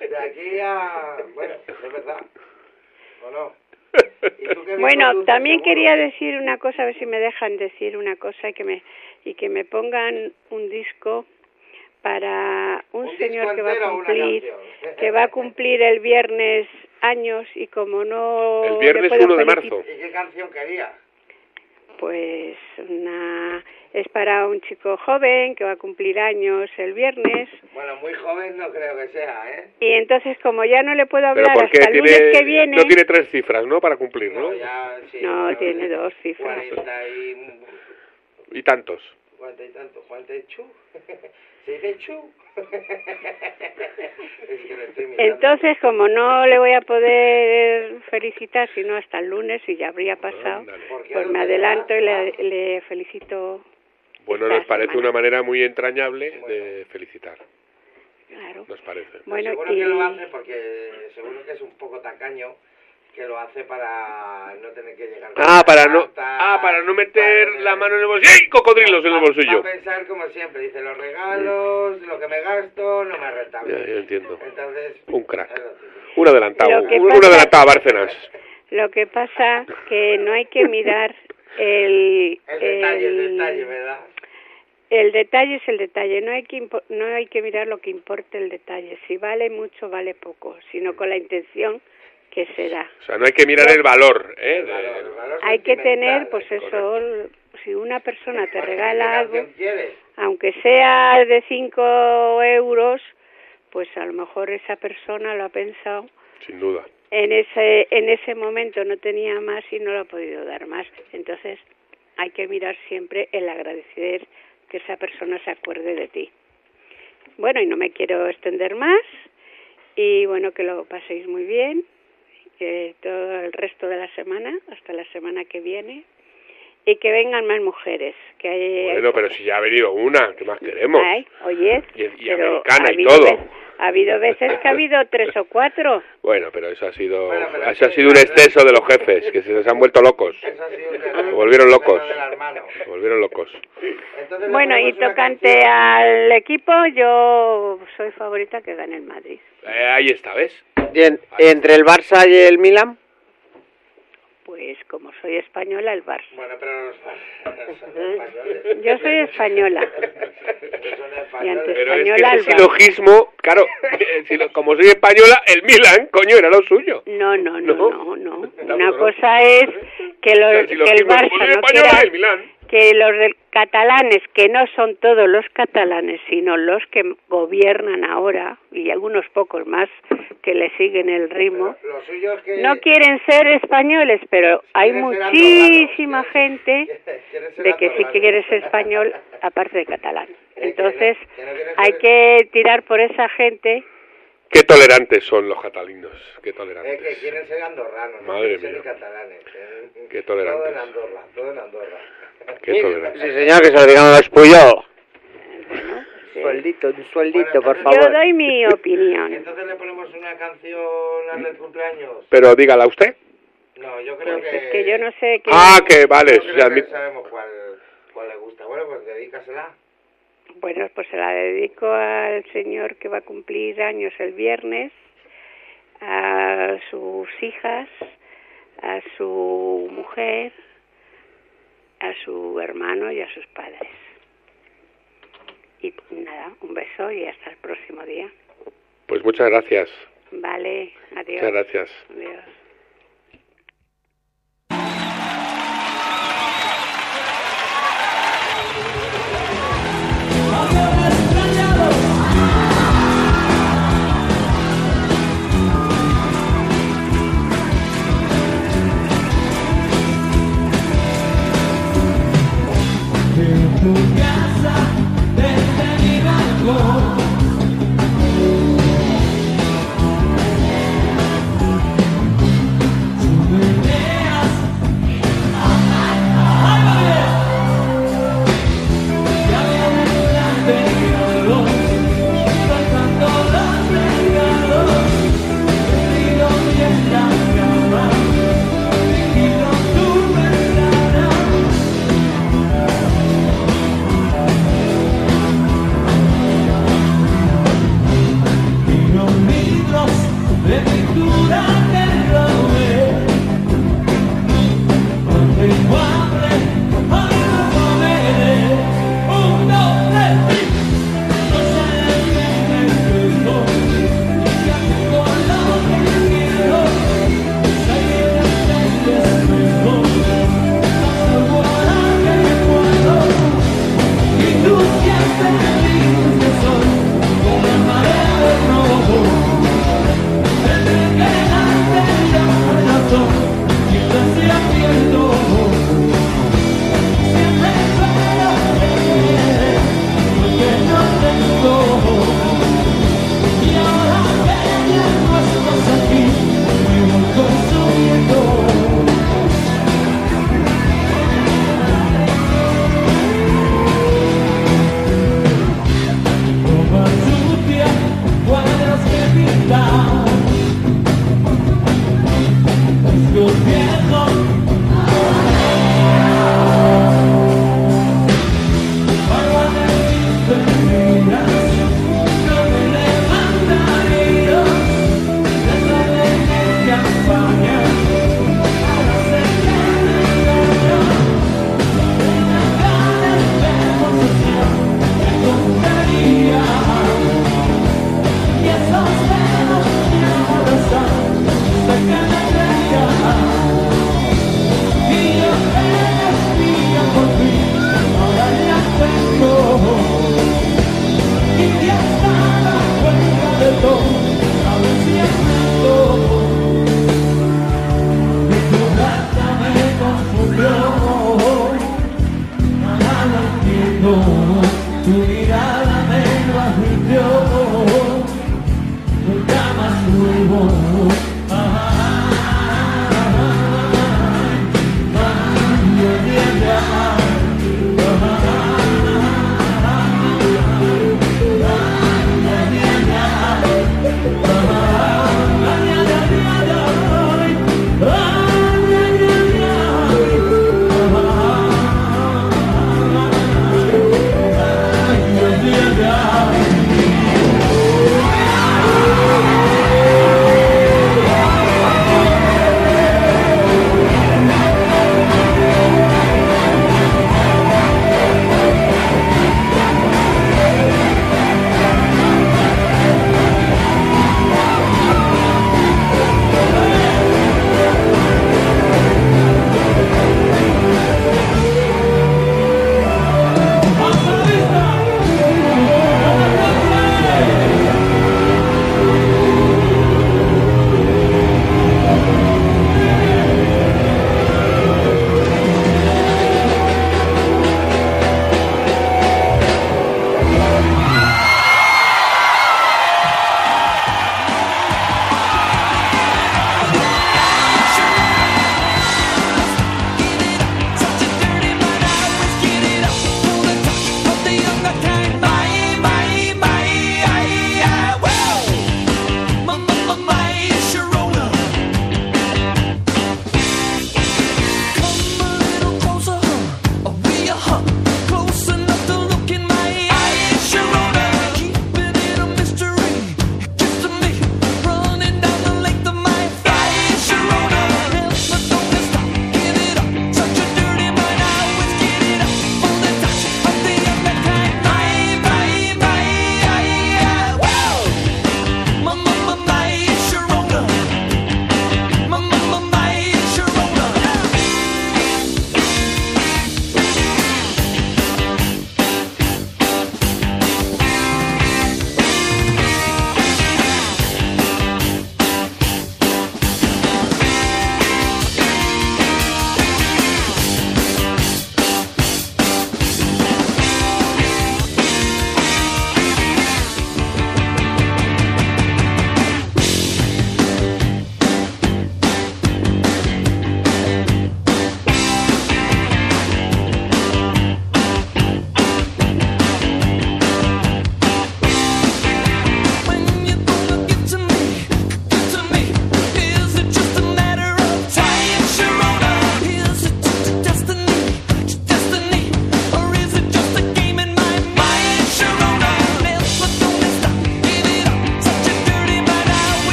De aquí a... Bueno, es verdad. ¿O no? ¿Y tú qué bien Bueno, también quería decir una cosa, a ver si me dejan decir una cosa y que me y que me pongan un disco para un, ¿Un señor que va a cumplir que va a cumplir el viernes años y como no El viernes puedo 1 de marzo. ¿Y qué canción quería? Pues una es para un chico joven que va a cumplir años el viernes Bueno, muy joven no creo que sea, ¿eh? y entonces como ya no le puedo hablar hasta el tiene, lunes que viene no tiene tres cifras, ¿no? Para cumplir, ¿no? no tiene dos cifras 40 y... Y tantos. 40 y tanto. ¿40 y chu? [laughs] ¿Se dice chu? [laughs] es que lo estoy mirando. Entonces, como no le voy a poder felicitar sino hasta el lunes y ya habría pasado, pues me adelanto y le, le felicito. Bueno, nos parece semana. una manera muy entrañable de felicitar. Claro. Nos parece. Bueno, seguro y- que lo hace porque seguro que es un poco tacaño que lo hace para no tener que llegar Ah, para no, ah, para no meter la mano en el bolsillo. ¡Ay, cocodrilos en el Va bolsillo! a pensar como siempre, dice los regalos, lo que me gasto, no me rentable. Ya, ya entiendo. Entonces, Un crack. Un adelantado. Lo que Un, pasa- adelantado a Bárcenas. Lo que pasa que no hay que mirar el, el detalle, el el- detalle, ¿verdad? el detalle es el detalle, no hay que impo- no hay que mirar lo que importa el detalle, si vale mucho vale poco, sino con la intención que se da. O sea, no hay que mirar el valor, ¿eh? Hay que tener, pues eso, si una persona te regala algo, aunque sea de 5 euros, pues a lo mejor esa persona lo ha pensado sin duda. en ese en ese momento no tenía más y no lo ha podido dar más entonces hay que mirar siempre el agradecer que esa persona se acuerde de ti bueno y no me quiero extender más y bueno que lo paséis muy bien que todo el resto de la semana hasta la semana que viene y que vengan más mujeres que hay, Bueno, pero si ya ha venido una, ¿qué más queremos? hay, oye Y, y americana ha y habido todo. Ha habido veces que ha habido tres o cuatro. Bueno, pero eso ha sido eso ha sido un exceso de los jefes, que se, se han vuelto locos. Se volvieron locos. Se volvieron locos. Bueno, y tocante al equipo, yo soy favorita que gane el Madrid. Eh, ahí está, ¿ves? Bien, entre el Barça y el Milan. Pues como soy española, el Barça. Bueno, pero los Yo soy española. Y ante Pero es que española, el ese silogismo, claro, [laughs] si lo- como soy española, el Milan, coño, era lo suyo. No, no, no, no, no. Una no. cosa es que, El que el Barça soy no española, quiera el Milan. Que los catalanes, que no son todos los catalanes, sino los que gobiernan ahora, y algunos pocos más que le siguen el ritmo, es que... no quieren ser españoles, pero hay ser muchísima gente [laughs] ser de que sí que quiere ser español, aparte de catalán. [laughs] Entonces, hay que tirar por esa gente Qué tolerantes son los catalinos, qué Es tolerantes. que quieren ser andorranos, no Madre quieren ser mía. ni catalanes. ¿eh? Qué Todo tolerantes. en Andorra, todo en Andorra. Qué tolerantes. Sí, señor, que se lo digan a los Puyol. Sueldito, un sueldito, por Yo favor. doy mi opinión. Entonces le ponemos una canción al del cumpleaños. Pero dígala usted. No, yo creo Pues que... es que yo no sé qué... Ah, que vale, yo creo sea, que mi- sabemos cuál, cuál le gusta. Bueno, pues dedícasela. Bueno, pues se la dedico al señor que va a cumplir años el viernes, a sus hijas, a su mujer, a su hermano y a sus padres. Y nada, un beso y hasta el próximo día. Pues muchas gracias. Vale, adiós. Muchas gracias. Adiós.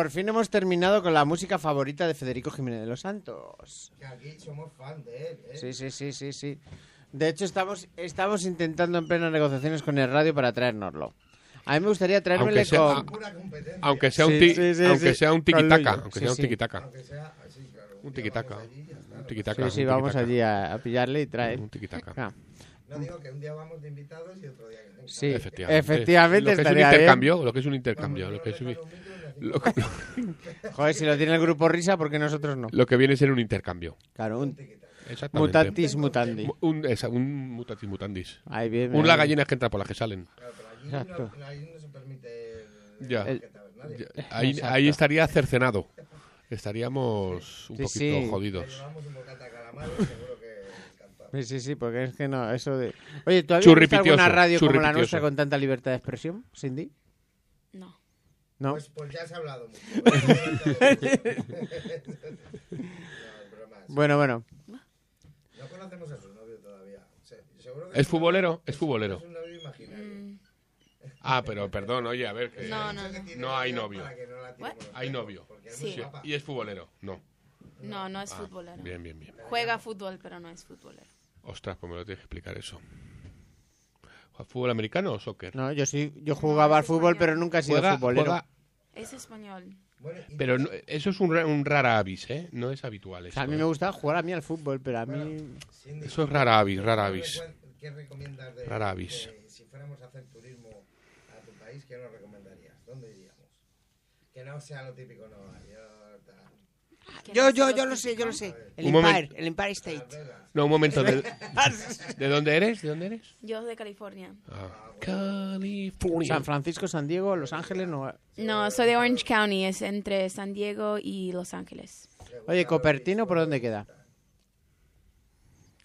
Por fin hemos terminado con la música favorita de Federico Jiménez de los Santos. Que aquí somos fan de él, ¿eh? Sí, sí, sí, sí, sí. De hecho, estamos, estamos intentando en plenas negociaciones con el radio para traérnoslo. A mí me gustaría traérmele Aunque sea, con... a- aunque sea un, Sí, sí, sí, aunque sí. sea un tiquitaca, aunque Sí, sea un sí. tiquitaca. Un tiquitaca. Un tiquitaca. Sí, sí, vamos allí a, a pillarle y traer. Un tiquitaca. Ah, No digo que un día vamos de invitados y otro día que Sí, Efectivamente. efectivamente Lo que es un estaría bien. intercambio, lo que es un intercambio, lo que es un- lo, [laughs] Joder, si lo tiene el grupo Risa, ¿por qué nosotros no? lo que viene a ser un intercambio. Claro, un Exactamente. mutatis mutandi. Mu- Un, esa- un mutatis mutandis. Ahí bien, un la gallina que entra por las que salen. Exacto. ahí no se permite el- Ya. el. Ahí, estaría cercenado. Estaríamos un Sí, poquito sí. jodidos. Sí, sí, sí, porque es que no, eso de... Oye, ¿tú habías visto alguna radio como la nuestra con tanta libertad de expresión, Cindy? No. No. Pues, pues ya se ha hablado mucho. [laughs] Bueno, [laughs] bueno. No conocemos a su novio todavía. Se- seguro que ¿Es futbolero? Es futbolero. Es un novio imaginario. Ah, pero perdón, oye, a ver. Que No, no. No hay novio. Para que no la What? Hay novio. Sí. Sí. ¿Y es futbolero? No. No, no es Ah, futbolero. Bien, bien, bien. Juega fútbol, pero no es futbolero. Ostras, pues me lo tienes que explicar eso. ¿Fútbol americano o soccer? No, yo sí, yo jugaba al fútbol, pero nunca he sido Juega- futbolero. juega- Es español. Pero no- eso es un, un rara avis, ¿eh? No es habitual O eso. sea, a mí ¿eh? me gustaba jugar a mí al fútbol, pero a mí... Eso es rara avis, rara avis. ¿Qué recomiendas de, Rara avis. de- si fuéramos a hacer turismo a tu país, qué nos recomendarías? ¿Dónde iríamos? Que no sea lo típico Nueva York, tal. Yo, yo, yo lo sé, yo lo sé. El Un Empire, momento. el Empire State. No, un momento. ¿De, [laughs] ¿de dónde eres? ¿De dónde eres? Yo de California. Ah, California. San Francisco, San Diego, Los Ángeles, Nueva... No, soy de Orange County, es entre San Diego y Los Ángeles. Oye, Copertino, ¿por dónde queda?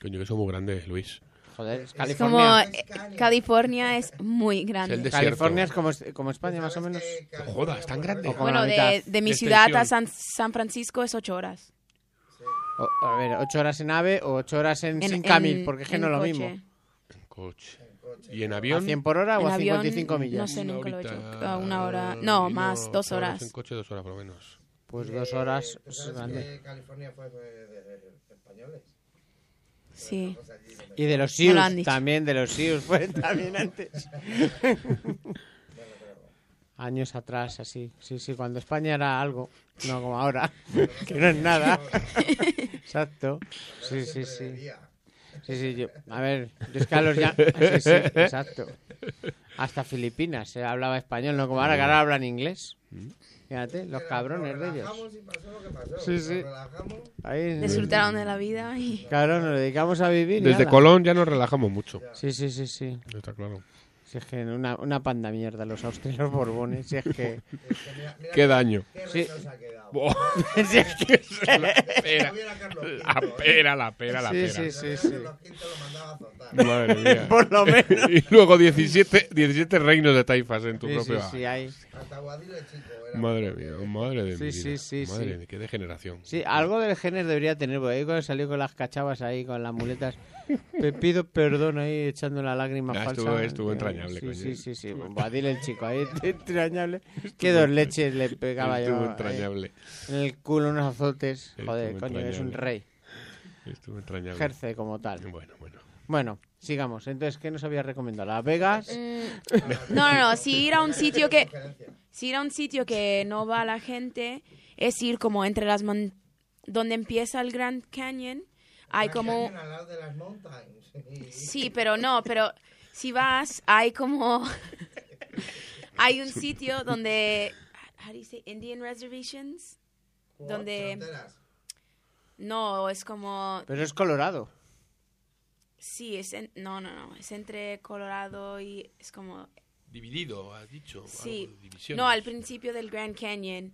Coño, que son muy grandes, Luis. Joder, es Es como California. eh, California es muy grande. Es. California es como, como España, más o menos. No jodas, es tan grande. Bueno, de, de mi ciudad a. San, San Francisco es ocho horas. O- a ver, ¿ocho horas en ave o ocho horas en, En- sin Camil? en- Porque es que no es lo coche. mismo. En coche. ¿Y en ¿A avión? 100 por hora o a avión, 55 millas? no sé, Una nunca lo he hecho. horita, A una hora- no, más, dos horas. En coche, dos horas por lo menos. Pues dos horas ¿Tú es sabes grande. que California fue de, de- de españoles? Sí. Y de los han dicho. también de los Sioux, fue [laughs] también antes. [laughs] Años atrás, así. Sí, sí, cuando España era algo, no como ahora, [laughs] que no es nada. [laughs] Exacto. Sí, sí, sí. Sí, sí, yo, a ver, yo es que a los ya... Sí, sí, [laughs] exacto. Hasta Filipinas se hablaba español, no como ahora, que ahora hablan inglés. Fíjate, los cabrones de ellos. Relajamos y pasó lo que pasó. Sí, sí. Nos relajamos. Ahí, Disfrutaron de la vida y... Claro, nos dedicamos a vivir. Desde. Colón ya nos relajamos mucho. Sí, sí, sí, sí. Está claro. Si es que una, una panda mierda los austrianos borbones, si es que... [laughs] Qué daño. Qué Sí. ha quedado. [laughs] Si es que... la pera, la pera, la pera, la Sí, pera. sí, sí, sí. Azotar. Madre mía. [laughs] Por lo menos. y luego 17, 17 reinos de taifas en tu Sí, sí, propio... sí, hay. Hasta Guadile chico era. Madre mía, madre de Sí, mi sí, vida. sí, Madre sí. mía, qué degeneración. Sí, algo del género debería tener, porque ahí cuando salió con las cachavas ahí, con las muletas, [laughs] te pido perdón ahí, echando la lágrima Ah, falsa. estuvo- estuvo entrañable, Sí, coño. sí, sí, sí. Boadil el chico ahí, [laughs] [laughs] entrañable. Qué dos leches le pegaba yo. Estuvo ahí, entrañable. En el culo unos azotes. Estuvo Joder, coño, es un entrañable. rey. Estuvo entrañable. Ejerce como tal. Bueno, bueno. Bueno, sigamos. Entonces, ¿qué nos había recomendado? Las Vegas. Mm, No, no, no. Si ir a un sitio que... Si ir a un sitio que no va la gente, es ir como entre las... mon- Donde empieza el Grand Canyon, hay como... Sí, pero no, pero si vas, hay como... [laughs] hay un sitio donde... How do you say? Indian reservations. Donde... No, es como... Pero es Colorado. Sí, es en- no, no, no, es entre Colorado y es como Dividido, has dicho. sí. algo. No, al principio del Grand Canyon,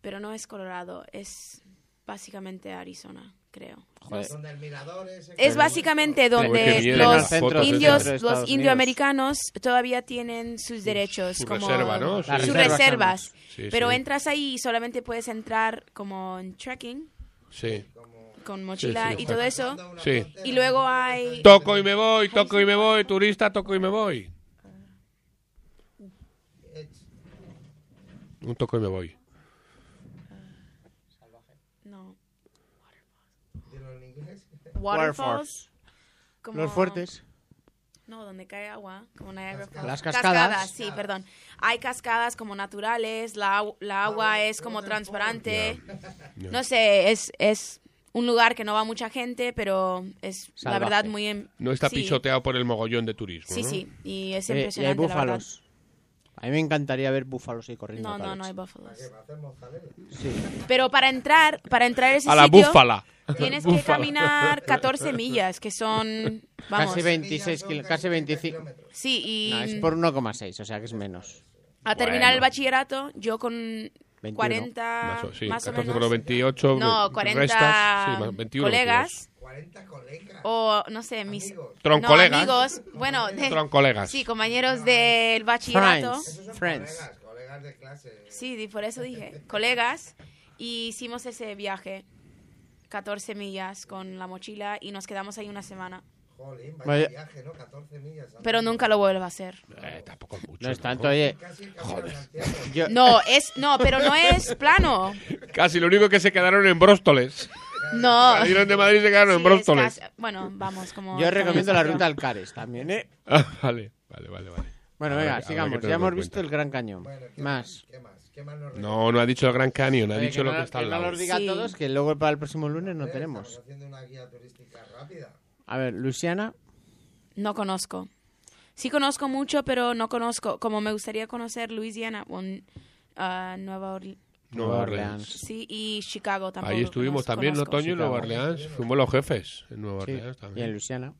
pero no es Colorado, es básicamente Arizona, creo. Joder. Donde el mirador ese Es básicamente donde los fotos indios. Estados los Unidos. indioamericanos todavía tienen sus derechos, su como reserva, ¿no? Sus reservas, reservas. Sí, pero sí. entras ahí y solamente puedes entrar como en trekking Sí con mochila y todo eso. Sí. Y luego hay... Toco y me voy, toco y me voy, turista, toco y me voy. Un toco y me voy. No. Waterfalls. Como... Los fuertes. No, donde cae agua. Las cascadas. Sí, perdón. Hay cascadas como naturales, la, la agua es como transparente. No sé, es, es un lugar que no va mucha gente, pero es la verdad muy... em- No está sí. pisoteado por el mogollón de turismo. Sí, ¿no? sí, y es Eh, y hay impresionante, búfalos. A mí me encantaría ver búfalos ahí corriendo. No, no, no hay búfalos. Sí. Pero para entrar, para entrar a ese A la sitio, búfala. tienes [laughs] que caminar 14 millas, que son, vamos, Casi 26, kil- casi 25. Sí, y No, es por 1,6, o sea que es menos. a terminar el bachillerato, yo con 21. 40 Más o, sí, más o 14 menos, por 28. no, re- 40 restas, sí, más 21, colegas, 40 colegas. o no sé, mis Troncolegas. no, amigos, bueno, de- [laughs] Troncolegas. sí, compañeros del bachillerato, Friends. Friends. Colegas de clase. sí, por eso dije, colegas, y hicimos ese viaje, 14 millas con la mochila y nos quedamos ahí una semana. Jolín, vaya Vaya- viaje, ¿no? 14 millas. Pero nunca lo vuelvo a hacer. Eh, tampoco mucho. No es tanto, oye. Joder. [laughs] Yo- No, es no, pero no es plano. [laughs] Casi lo único que se quedaron en Bróstoles. No. Salieron de Madrid y se quedaron en Sí, Bróstoles. es casi- bueno, vamos, como. Yo recomiendo la ruta al Cares también, ¿eh? [laughs] Ah, vale, vale, vale, vale. Bueno, venga, que- sigamos. que Ya hemos en visto el Gran Cañón. Más. ¿Qué más? ¿Qué más nos No, no ha dicho el Gran Cañón, ha Oye, dicho lo no- que está al no lado. los diga a Sí. todos, que luego para el próximo lunes no tenemos. Estamos haciendo una guía turística rápida. A ver, Luisiana. No conozco. Sí conozco mucho, pero no conozco. Como me gustaría conocer Louisiana o ah, Nueva Orleans. Nueva Orleans. Sí, y Chicago tampoco. Ahí estuvimos conozco- también en conozco. otoño en Nueva Orleans. Fuimos los jefes en Nueva Sí, Orleans y también. en Luisiana.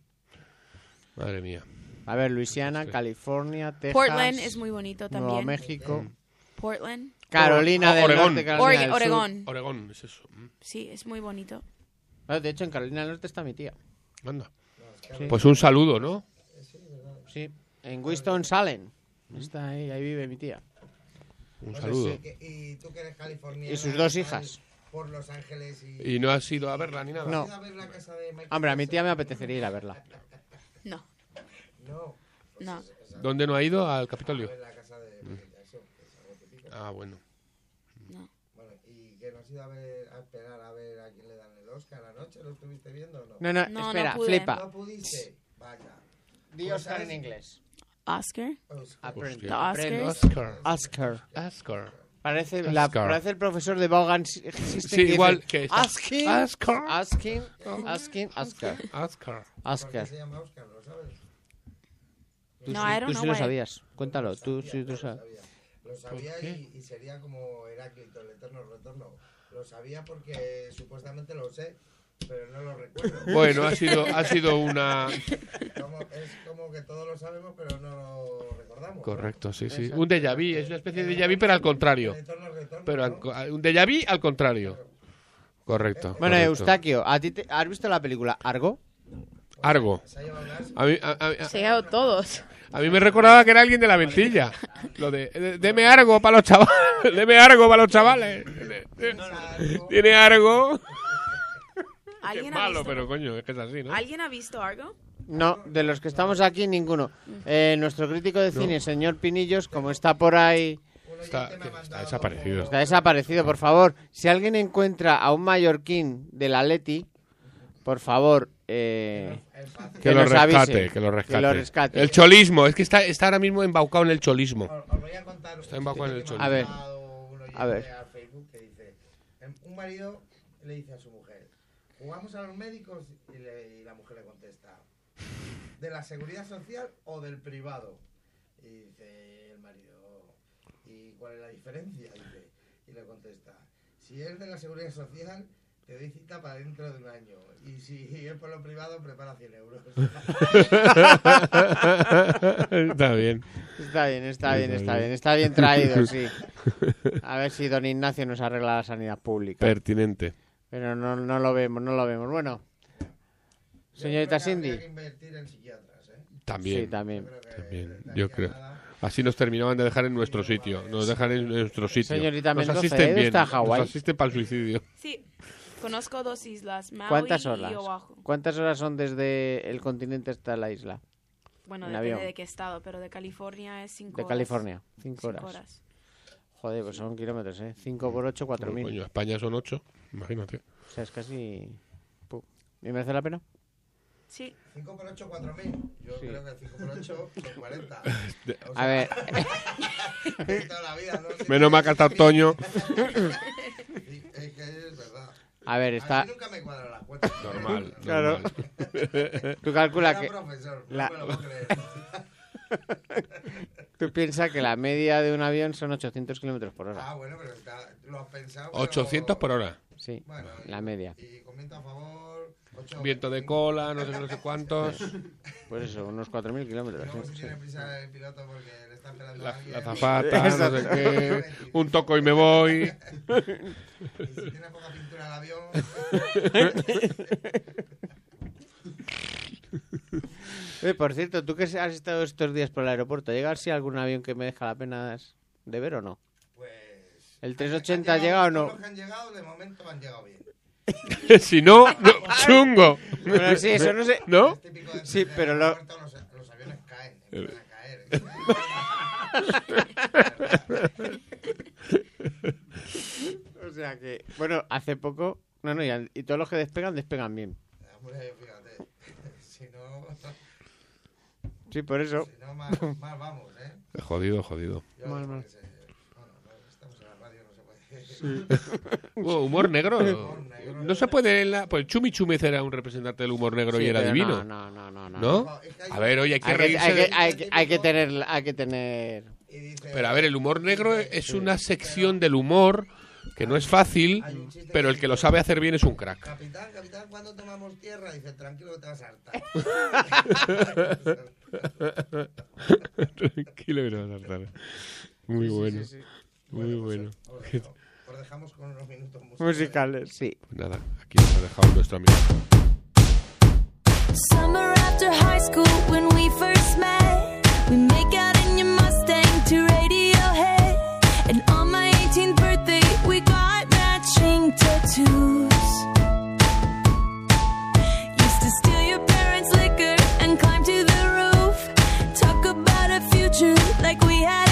Madre mía. A ver, Luisiana, California, Texas. Portland es muy bonito Nuevo también. México. Portland. Carolina Oh, del Oregón. Norte, Carolina Oreg- del Sur. Oregón. Oregón, es eso. Mm, Sí, es muy bonito. Ah, De hecho, en Carolina del Norte está mi tía. Anda. Sí. Pues un saludo, ¿no? Sí, en Winston-Salem. Está ahí, ahí vive mi tía. Un saludo. Y tú que eres californiana. Y sus dos hijas. Por Los Ángeles y... Y no has ido a verla ni nada. No. ¿Has ido a ver la casa de Michael Hombre, a mi tía me apetecería ir a verla. No, No. no. ¿Dónde no ha ido? Al Capitolio. A ver la casa de Michael Jackson, que es algo típico. Ah, bueno. Bueno, ¿y que no has ido a, ver, a esperar a ver a quién le dan el Oscar? ¿Lo estuviste viendo o no? No, no, No, no espera, pude. flipa. ¿No pudiste? Vaya. Di Oscar en inglés. Oscar. Aprende. The aprende. Oscars. Oscar. Oscar. Oscar. Parece, la, Oscar. parece el profesor de Vaughan System Sí, dice, igual que esta. Asking, Oscar. asking, asking, Oscar. Oscar. ¿Por Oscar. qué se llama Oscar? ¿Lo sabes? Tú, No, sí, I don't tú know sí lo why. sabías. Cuéntalo, tú sí tú sabes. Lo sabía y, y sería como Heráclito, el eterno retorno. Lo sabía porque supuestamente lo sé, pero no lo recuerdo. [laughs] Bueno, ha sido, ha sido una... Como- es como que todos lo sabemos, pero no lo recordamos. ¿no? Correcto, sí, sí. Un déjà vu, es una especie de déjà vu, pero al contrario. Pero ¿no? al- un déjà vu al contrario. Correcto. Bueno, correcto. Eustaquio, ¿a ti te- ¿has visto la película Argo? Argo. Se ha llevado gas. A mí, a, a- Se ha todos. a mí me recordaba que era alguien de la ventilla. Lo de, de- deme algo para los chavales. [laughs] Deme algo para los chavales. De- de- [laughs] Algo. Es ¿Alguien ha, malo, visto, pero coño, es que es así, ¿no? ¿Alguien ha visto Argo? No, de los que estamos aquí, ninguno. Eh, nuestro crítico de cine, señor Pinillos, como está por ahí, Está, está desaparecido. está desaparecido, por favor. Si alguien encuentra a un mallorquín del Atleti, por favor, eh, Que, lo nos rescate, avise, que lo rescate. lo rescate. El cholismo, es que está, está ahora mismo embaucado en el cholismo. Os voy a contar Está embaucado en el cholismo. A ver, a ver. em, un marido le dice a su mujer, ¿jugamos a los médicos? Y, le- y la mujer le contesta, ¿de la seguridad social o del privado? Y dice el marido, ¿y cuál es la diferencia? Dice, y le contesta, si es de la seguridad social, te doy cita para dentro de un año. Y si es por lo privado, prepara 100 euros. está bien. Está bien, está bien, está bien. bien. Está bien traído, sí. [laughs] A ver si don Ignacio nos arregla la sanidad pública. Pertinente. Pero no, no lo vemos, no lo vemos. Bueno, señorita Cindy. Habría que invertir en psiquiatras, ¿eh? También. Sí, también. También, yo creo. Así nos terminaban de dejar en nuestro sitio. Nos dejan en nuestro sitio. Señorita nos Mendoza, asisten ¿eh? bien. ¿Está Hawái? Nos asisten para el suicidio. Sí. Conozco dos islas, Maui ¿Cuántas y horas? Oahu. ¿Cuántas horas son desde el continente hasta la isla? Bueno, En depende avión. de qué estado, pero de California es cinco De horas. California, cinco Cinco horas. horas. Joder, pues son kilómetros, ¿eh? 5 por 8, 4.000. Coño, España son ocho. Imagínate. O sea, es casi... ¿Y merece la pena? Sí. 5 por 8, 4.000. Yo Sí. creo que 5 por 8 son 40. O A sea, ver. [laughs] toda la vida, ¿no? [laughs] Menos mal que hasta otoño. [laughs] Es que es verdad. A ver, está. A mí nunca me cuadran las cuentas. Normal, Claro. normal. Tú calculas Era que. profesor, no la- me lo puedo creer. Tú piensas que la media de un avión son 800 kilómetros por hora. Ah, bueno, pero está, lo has pensado. pero- 800 por hora. Sí, Bueno, la media. Y con viento a favor. ocho- Viento de cola, no sé, no sé cuántos. [laughs] Pues eso, unos 4.000 kilómetros. Luego sí, si tiene prisa el piloto porque le está esperando La, la zafata, no sé [laughs] qué. Un toco y me voy. Y si tiene poca pintura el avión. [laughs] Eh, por cierto, tú que has estado estos días por el aeropuerto, ¿llega así algún avión que me deja la pena de ver o no? ¿El 380 ha llegado o Todos no? los que han llegado, de momento han llegado bien. [laughs] si no, no, chungo. Bueno, sí, eso no sé. ¿No? Es típico de- Sí, pero lo- Los, los aviones caen, empiezan a caer. [laughs] O sea que, bueno, hace poco, no, no, y, y todos los que despegan, despegan bien. Hombre, fíjate. [laughs] Si no. Sí, por eso. Si no, más, más vamos, ¿eh? Jodido, jodido. Yo, Mal, mal. se- bueno, no, estamos en la radio, no se puede decir. Oh, humor negro. Humor negro. No se puede en la... Pues Chumi Chumi era un representante del humor negro Sí, y era divino. No, no, no, no. ¿No? A ver, oye, hay que hay que, reírse hay, que, hay, que, hay que tener, hay que tener. Pero a ver, el humor negro es una sección del humor que no es fácil, pero el que lo sabe hacer bien es un crack. Capitán, capitán, ¿cuándo tomamos tierra? Dice, tranquilo que te vas a hartar. [laughs] Tranquilo que no vas a hartar. Muy Sí, sí, bueno. sí, sí. Muy bueno. Os, dejo- os dejamos con unos minutos musicales. Musicales, sí. Pues nada, aquí nos ha dejado nuestro amigo. Summer after high school when we first met. We make out in your Mustang to Radiohead. And on my 18th birthday, we got matching tattoos. Used to steal your parents' liquor and climb to the roof. Talk about a future like we had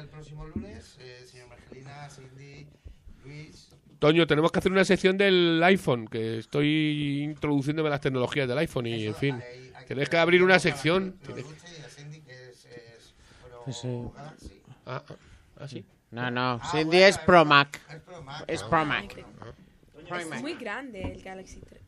el próximo lunes, eh, señor Margelina, Cindy, Luis. Toño, tenemos que hacer una sección del iPhone, que estoy introduciéndome las tecnologías del iPhone y, en fin, tienes que abrir una sección. Tienes- Sí. Ah, ah, ah, sí. No, no. Cindy es Pro Mac. Es Pro Mac. Pro Es Mac. muy grande el Galaxy 3.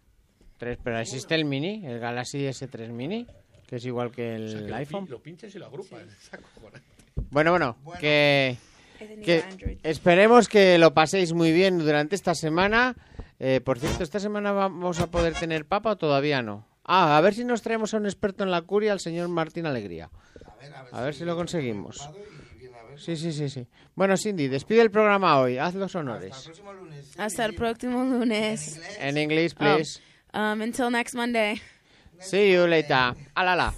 Tres, pero existe el Mini, el Galaxy S3 Mini, que es igual que el O sea, que iPhone. Lo pinchas y lo agrupas. Es [laughs] Bueno, bueno, que, esperemos que lo paséis muy bien durante esta semana. Eh, por cierto, ¿esta semana vamos a poder tener papa o todavía no? Ah, a ver si nos traemos a un experto en la curia, al señor Martín Alegría. A ver si lo conseguimos. Sí, sí, sí, sí. Bueno, Cindy, despide el programa hoy. Haz los honores. Hasta el próximo lunes. En inglés, Oh, please. um, until next Monday. See you later. Alala.